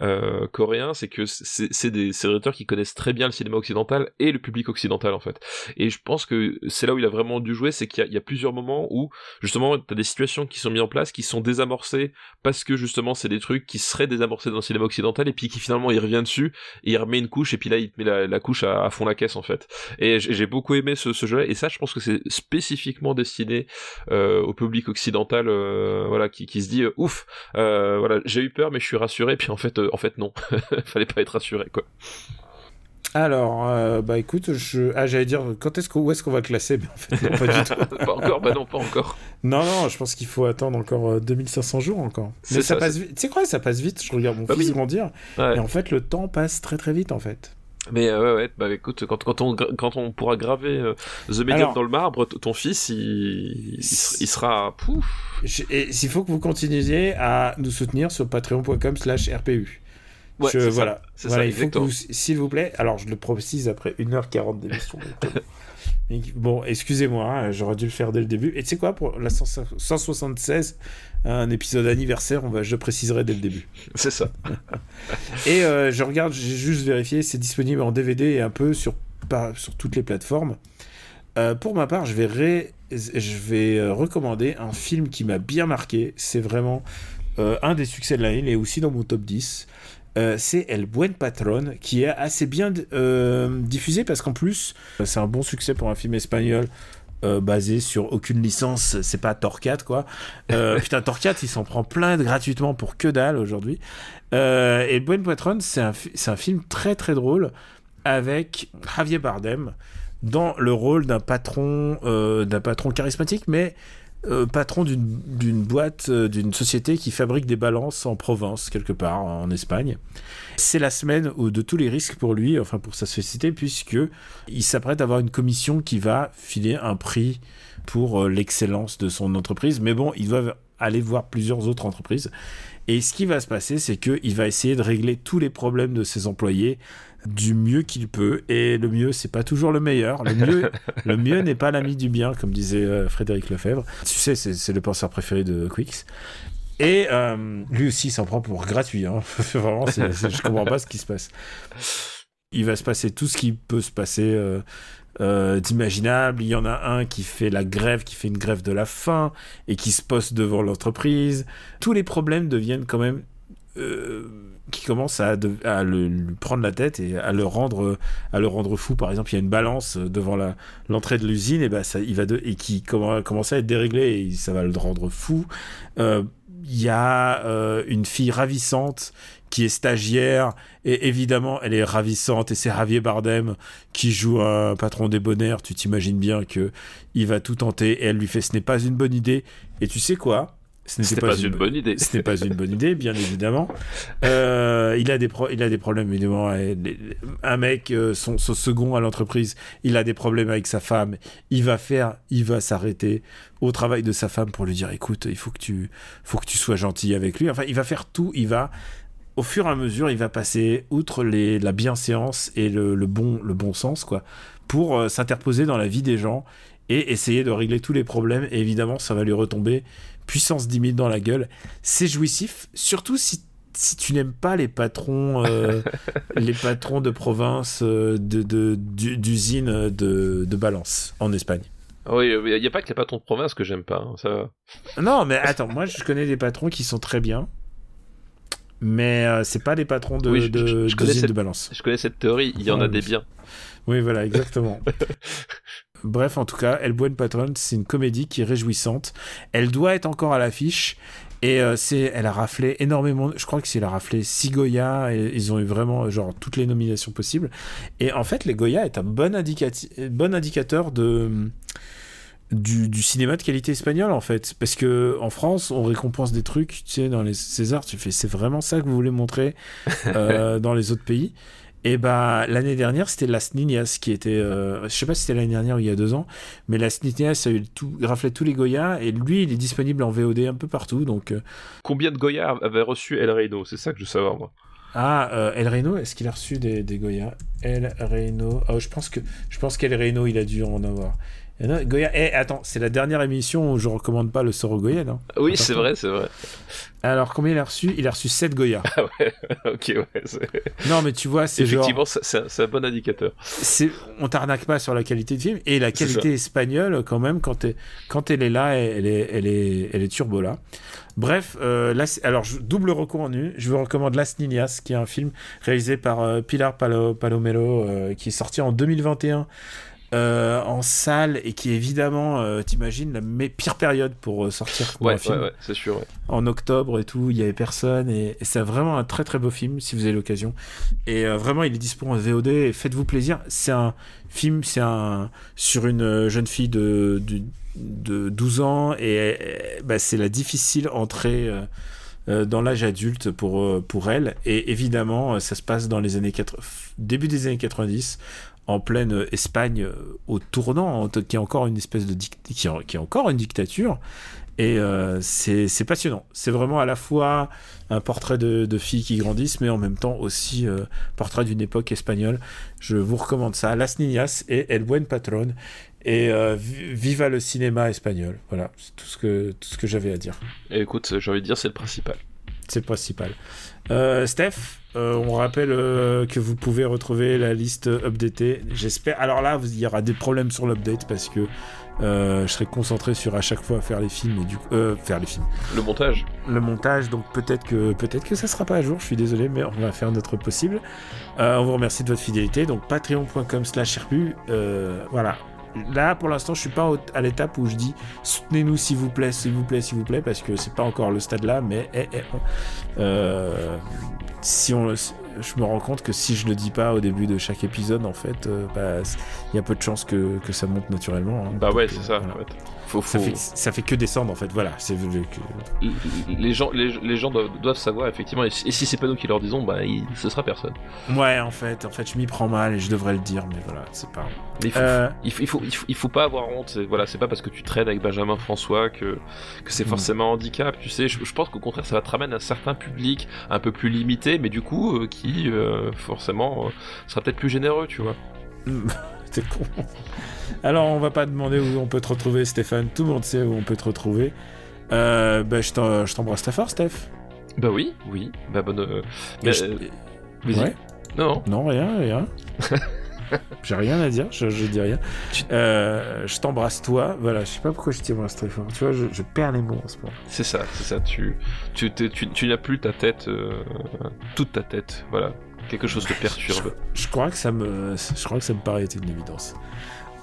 S2: euh, coréens, c'est que c'est des réalisateurs qui connaissent très bien le cinéma occidental et le public occidental en fait. Et je pense que c'est là où il a vraiment dû jouer, c'est qu'il y, a- plusieurs moments où justement t'as des situations qui sont mises en place, qui sont désamorcées parce que justement c'est des trucs qui seraient désamorcés dans le cinéma occidental et puis qui finalement il revient dessus et il remet une couche et puis là il met la, couche à, fond la caisse en fait. Et j'ai beaucoup aimé ce, jeu-là et ça je pense que c'est spécifiquement destiné euh, au public occidental, euh, voilà, qui, se dit euh, ouf, voilà, j'ai eu peur mais je suis rassuré puis en fait, en fait non, fallait pas être rassuré quoi.
S1: Alors, euh, bah écoute, je... ah, j'allais dire, quand est-ce qu'on, où est-ce qu'on va classer? Mais en fait, non, pas du tout.
S2: pas encore, bah non, pas encore.
S1: Non, non, je pense qu'il faut attendre encore euh, 2500 jours encore. Mais ça,
S2: ça,
S1: passe vite. Tu sais quoi, ça passe vite. Je regarde mon
S2: Bah
S1: fils
S2: oui.
S1: grandir.
S2: Ouais.
S1: Et en fait, le temps passe très très vite en fait.
S2: Mais euh, ouais, ouais, bah écoute, quand, quand, on, quand on pourra graver euh, The Medium
S1: Alors-
S2: dans le marbre, ton fils, il, il, ser- il sera pouf.
S1: Je- Et s'il faut que vous continuiez à nous soutenir sur patreon.com/slash RPU.
S2: Ouais,
S1: Je-
S2: ça,
S1: voilà, voilà il faut que vous, s'il vous plaît, alors je le précise après 1h40 d'émission. euh, bon, excusez-moi, hein, j'aurais dû le faire dès le début. Et tu sais quoi, pour la 100 176, un épisode anniversaire, on va, je préciserai dès le début.
S2: C'est ça.
S1: Et euh, je regarde, j'ai juste vérifié, c'est disponible en DVD et un peu sur, par- sur toutes les plateformes. Euh, pour ma part, je vais, ré- je vais euh, recommander un film qui m'a bien marqué. C'est vraiment un des succès de l'année, il est aussi dans mon top 10. Euh, c'est El Buen Patron, qui est assez bien euh, diffusé parce qu'en plus, euh, c'est un bon succès pour un film espagnol. euh, basé sur aucune licence, c'est pas Torquat quoi. Euh, putain, Torquat il s'en prend plein gratuitement pour que dalle aujourd'hui. Euh, et Buen Patron, c'est un, un film très très drôle avec Javier Bardem dans le rôle d'un patron, d'un patron charismatique, mais euh, patron d'une boîte, euh, d'une société qui fabrique des balances en Provence, quelque part, en Espagne. C'est la semaine où, de tous les risques pour lui, enfin pour sa société, puisque il s'apprête à avoir une commission qui va filer un prix pour euh, l'excellence de son entreprise. Mais bon, ils doivent aller voir plusieurs autres entreprises. Et ce qui va se passer, c'est qu'il va essayer de régler tous les problèmes de ses employés du mieux qu'il peut. Et le mieux, c'est pas toujours le meilleur. Le mieux, le mieux n'est pas l'ami du bien, comme disait euh, Frédéric Lefebvre. Tu sais, c'est le penseur préféré de Quix. Et euh, lui aussi s'en prend pour gratuit. Hein. Vraiment, je comprends pas ce qui se passe. Il va se passer tout ce qui peut se passer euh, euh, d'imaginable. Il y en a un qui fait la grève, qui fait une grève de la faim et qui se poste devant l'entreprise. Tous les problèmes deviennent quand même qui commence à, à le, lui prendre la tête et à le rendre à le rendre fou. Par exemple, il y a une balance devant l'entrée de l'usine et ben ça il va de, et qui commen- commence à être déréglé et ça va le rendre fou. Euh, Il y a euh, une fille ravissante qui est stagiaire et évidemment elle est ravissante et c'est Javier Bardem qui joue un patron débonnaire. Tu t'imagines bien que il va tout tenter et elle lui fait ce n'est pas une bonne idée et tu sais quoi? Ce n'était
S2: pas, une bonne idée.
S1: ce n'est pas une bonne idée, bien évidemment. Euh, il, a des pro- il a des problèmes, évidemment. Un mec, euh, son, son second à l'entreprise, il a des problèmes avec sa femme. Il va faire, il va s'arrêter au travail de sa femme pour lui dire écoute, il faut que tu, faut que tu sois gentil avec lui. Enfin, il va faire tout. Il va, au fur et à mesure, il va passer outre les, la bienséance et le, le bon, le bon sens, quoi, pour euh, s'interposer dans la vie des gens et essayer de régler tous les problèmes. Et évidemment, ça va lui retomber puissance 10 000 dans la gueule. C'est jouissif, surtout si, si tu n'aimes pas les patrons, euh, les patrons de province, euh, de, de- d'usines de, de balance en Espagne.
S2: Oui, il n'y a pas que les patrons de province que j'aime pas, hein, ça va.
S1: Non, mais attends, moi je connais des patrons qui sont très bien, mais euh, c'est pas des patrons de,
S2: Oui, je-
S1: de,
S2: je- je connais
S1: d'usines
S2: cette-
S1: de balance.
S2: Je connais cette théorie, il y en a des biens.
S1: Oui, voilà, exactement. Bref, en tout cas, El Buen Patron, c'est une comédie qui est réjouissante. Elle doit être encore à l'affiche. Et euh, c'est, elle a raflé énormément. Je crois que c'est elle a raflé 6 Goya. Et ils ont eu vraiment genre toutes les nominations possibles. Et en fait, les Goya est un bon, indicati- bon indicateur de du, du cinéma de qualité espagnole en fait parce que en France on récompense des trucs tu sais dans les Césars tu fais c'est vraiment ça que vous voulez montrer euh, dans les autres pays et bah l'année dernière c'était Las Niñas qui était euh, je sais pas si c'était l'année dernière ou il y a deux ans mais Las Niñas a eu tout raflé tous les Goya et lui il est disponible en VOD un peu partout donc euh,
S2: Combien de Goya avait reçu El Reino C'est ça que je veux savoir, moi.
S1: ah euh, El Reno est-ce qu'il a reçu des, des Goya? El Reno oh, je pense que je pense qu'El Reno il a dû en avoir En a- Goya eh attends c'est la dernière émission où je recommande pas le sort au Goya non?
S2: Oui, c'est vrai, c'est vrai.
S1: alors combien il a reçu? Il a reçu 7 Goya.
S2: Ah ouais, ok, ouais.
S1: non mais tu vois c'est genre
S2: Effectivement, c'est un- bon indicateur.
S1: on t'arnaque pas sur la qualité de film. Et la qualité espagnole quand même quand, elle- quand elle est là elle est elle est elle est turbo là. Bref euh, là, alors double recours en nu. Je vous recommande Las Niñas qui est un film réalisé par euh, Pilar Palo- Palomero euh, qui est sorti en 2021 euh, en salle et qui évidemment euh, t'imagines la pire période pour euh, sortir pour
S2: Ouais,
S1: un film
S2: ouais, c'est sûr.
S1: en octobre et tout, il y avait personne et, et c'est vraiment un très très beau film si vous avez l'occasion. Et euh, vraiment, il est dispo en VOD et faites-vous plaisir. C'est un film, c'est un sur une jeune fille de, de, de 12 ans et bah, c'est la difficile entrée dans l'âge adulte pour, pour elle. Et évidemment, ça se passe dans les années 80, début des années 90 en pleine Espagne euh, au tournant, qui est encore une espèce de qui, est- qui est encore une dictature. Et euh, c'est passionnant. C'est vraiment à la fois un portrait de, de filles qui grandissent, mais en même temps aussi euh, portrait d'une époque espagnole. Je vous recommande ça. Las Niñas et El Buen Patron. Et euh, vi- viva le cinéma espagnol. Voilà, c'est tout ce que, tout ce que j'avais à dire.
S2: Et écoute, j'ai envie de dire, c'est le principal.
S1: C'est le principal. Euh, Steph, euh, on rappelle euh, que vous pouvez retrouver la liste updatée. J'espère. Alors là, il y aura des problèmes sur l'update parce que euh, je serai concentré sur à chaque fois faire les films et du coup, euh, faire les films.
S2: Le montage
S1: le montage, donc peut-être que peut-être que ça sera pas à jour. Je suis désolé, mais on va faire notre possible. Euh, on vous remercie de votre fidélité. Donc patreon.com/slash rpu. Euh, voilà. Là, pour l'instant, je suis pas à l'étape où je dis soutenez-nous s'il vous plaît, s'il vous plaît, s'il vous plaît, parce que c'est pas encore le stade là. Mais eh, eh, on- euh, si on, le- je me rends compte que si je le dis pas au début de chaque épisode, en fait, euh, bah, il y a peu de chances que, que ça monte naturellement. hein.
S2: Bah ouais, c'est
S1: euh,
S2: ça.
S1: voilà.
S2: en fait. Faut,
S1: Ça fait, ça fait que descendre en fait, voilà. C'est que-
S2: Les gens, les, les gens doivent, doivent savoir effectivement. Et si, si c'est pas nous qui leur disons, bah il, ce sera personne.
S1: Ouais, en fait, en fait, je m'y prends mal et je devrais le dire, mais voilà, c'est pas.
S2: Mais il faut,
S1: Euh,
S2: il, faut, il, faut, il, faut, il faut pas avoir honte. c'est- Voilà, c'est pas parce que tu traînes avec Benjamin François que, que c'est
S1: Mm.
S2: forcément un handicap. Tu sais, je, je pense qu'au contraire, ça va te ramener un certain public un peu plus limité, mais du coup, euh, qui euh, forcément euh, sera peut-être plus généreux, tu vois.
S1: c'est con. Alors, on va pas demander où on peut te retrouver, Stéphane. Tout le monde sait où on peut te retrouver. Euh, bah, je t'embrasse ta fort, Steph.
S2: Bah oui, oui. Bah bonne. euh, bah,
S1: je-
S2: euh.
S1: Ouais.
S2: Non. Non,
S1: rien, rien. J'ai rien à dire, je, je dis rien. Euh, je t'embrasse toi. Voilà, je sais pas pourquoi je t'embrasse très fort. Tu vois, je, je perds les mots en ce moment.
S2: C'est ça, c'est ça. Tu, tu, t'es- tu, tu n'as plus ta tête, euh, toute ta tête. Voilà, quelque chose te perturbe.
S1: Je crois que ça me, je crois que ça me paraît être une évidence.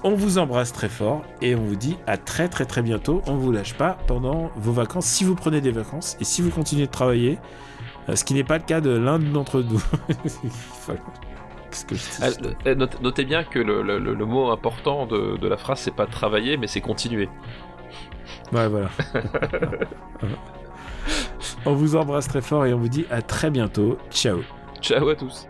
S1: On vous embrasse très fort et on vous dit à très très très bientôt. On vous lâche pas pendant vos vacances si vous prenez des vacances et si vous continuez de travailler, euh, ce qui n'est pas le cas de l'un d'entre nous. Voilà. Qu'est-ce que je dis
S2: Ah, note- notez bien que le, le- le- le mot important de, de la phrase, c'est pas travailler, mais c'est continuer.
S1: Ouais, voilà. on vous embrasse très fort et on vous dit à très bientôt. Ciao.
S2: Ciao à tous.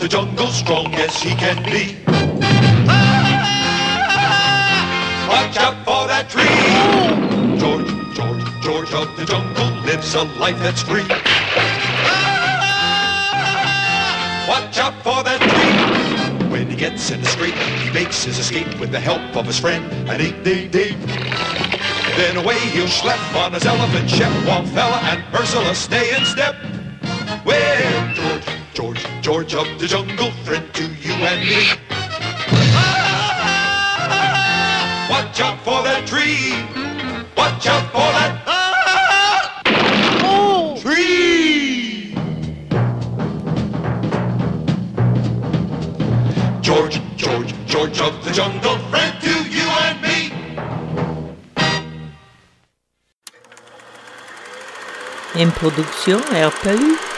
S3: The jungle, strong as he can be. Watch out for that tree. George, George, George of the jungle lives a life that's free. Watch out for that tree. When he gets in the scrape, he makes his escape with the help of his friend, an eight day day. Then away he'll schlep on his elephant ship while Fella and Ursula stay in step. Well, George, George, George of the jungle, friend to you and me. Watch out for that tree. Watch out for that oh. tree. George, George, George of the jungle, friend to you and me.
S4: Une production RPU.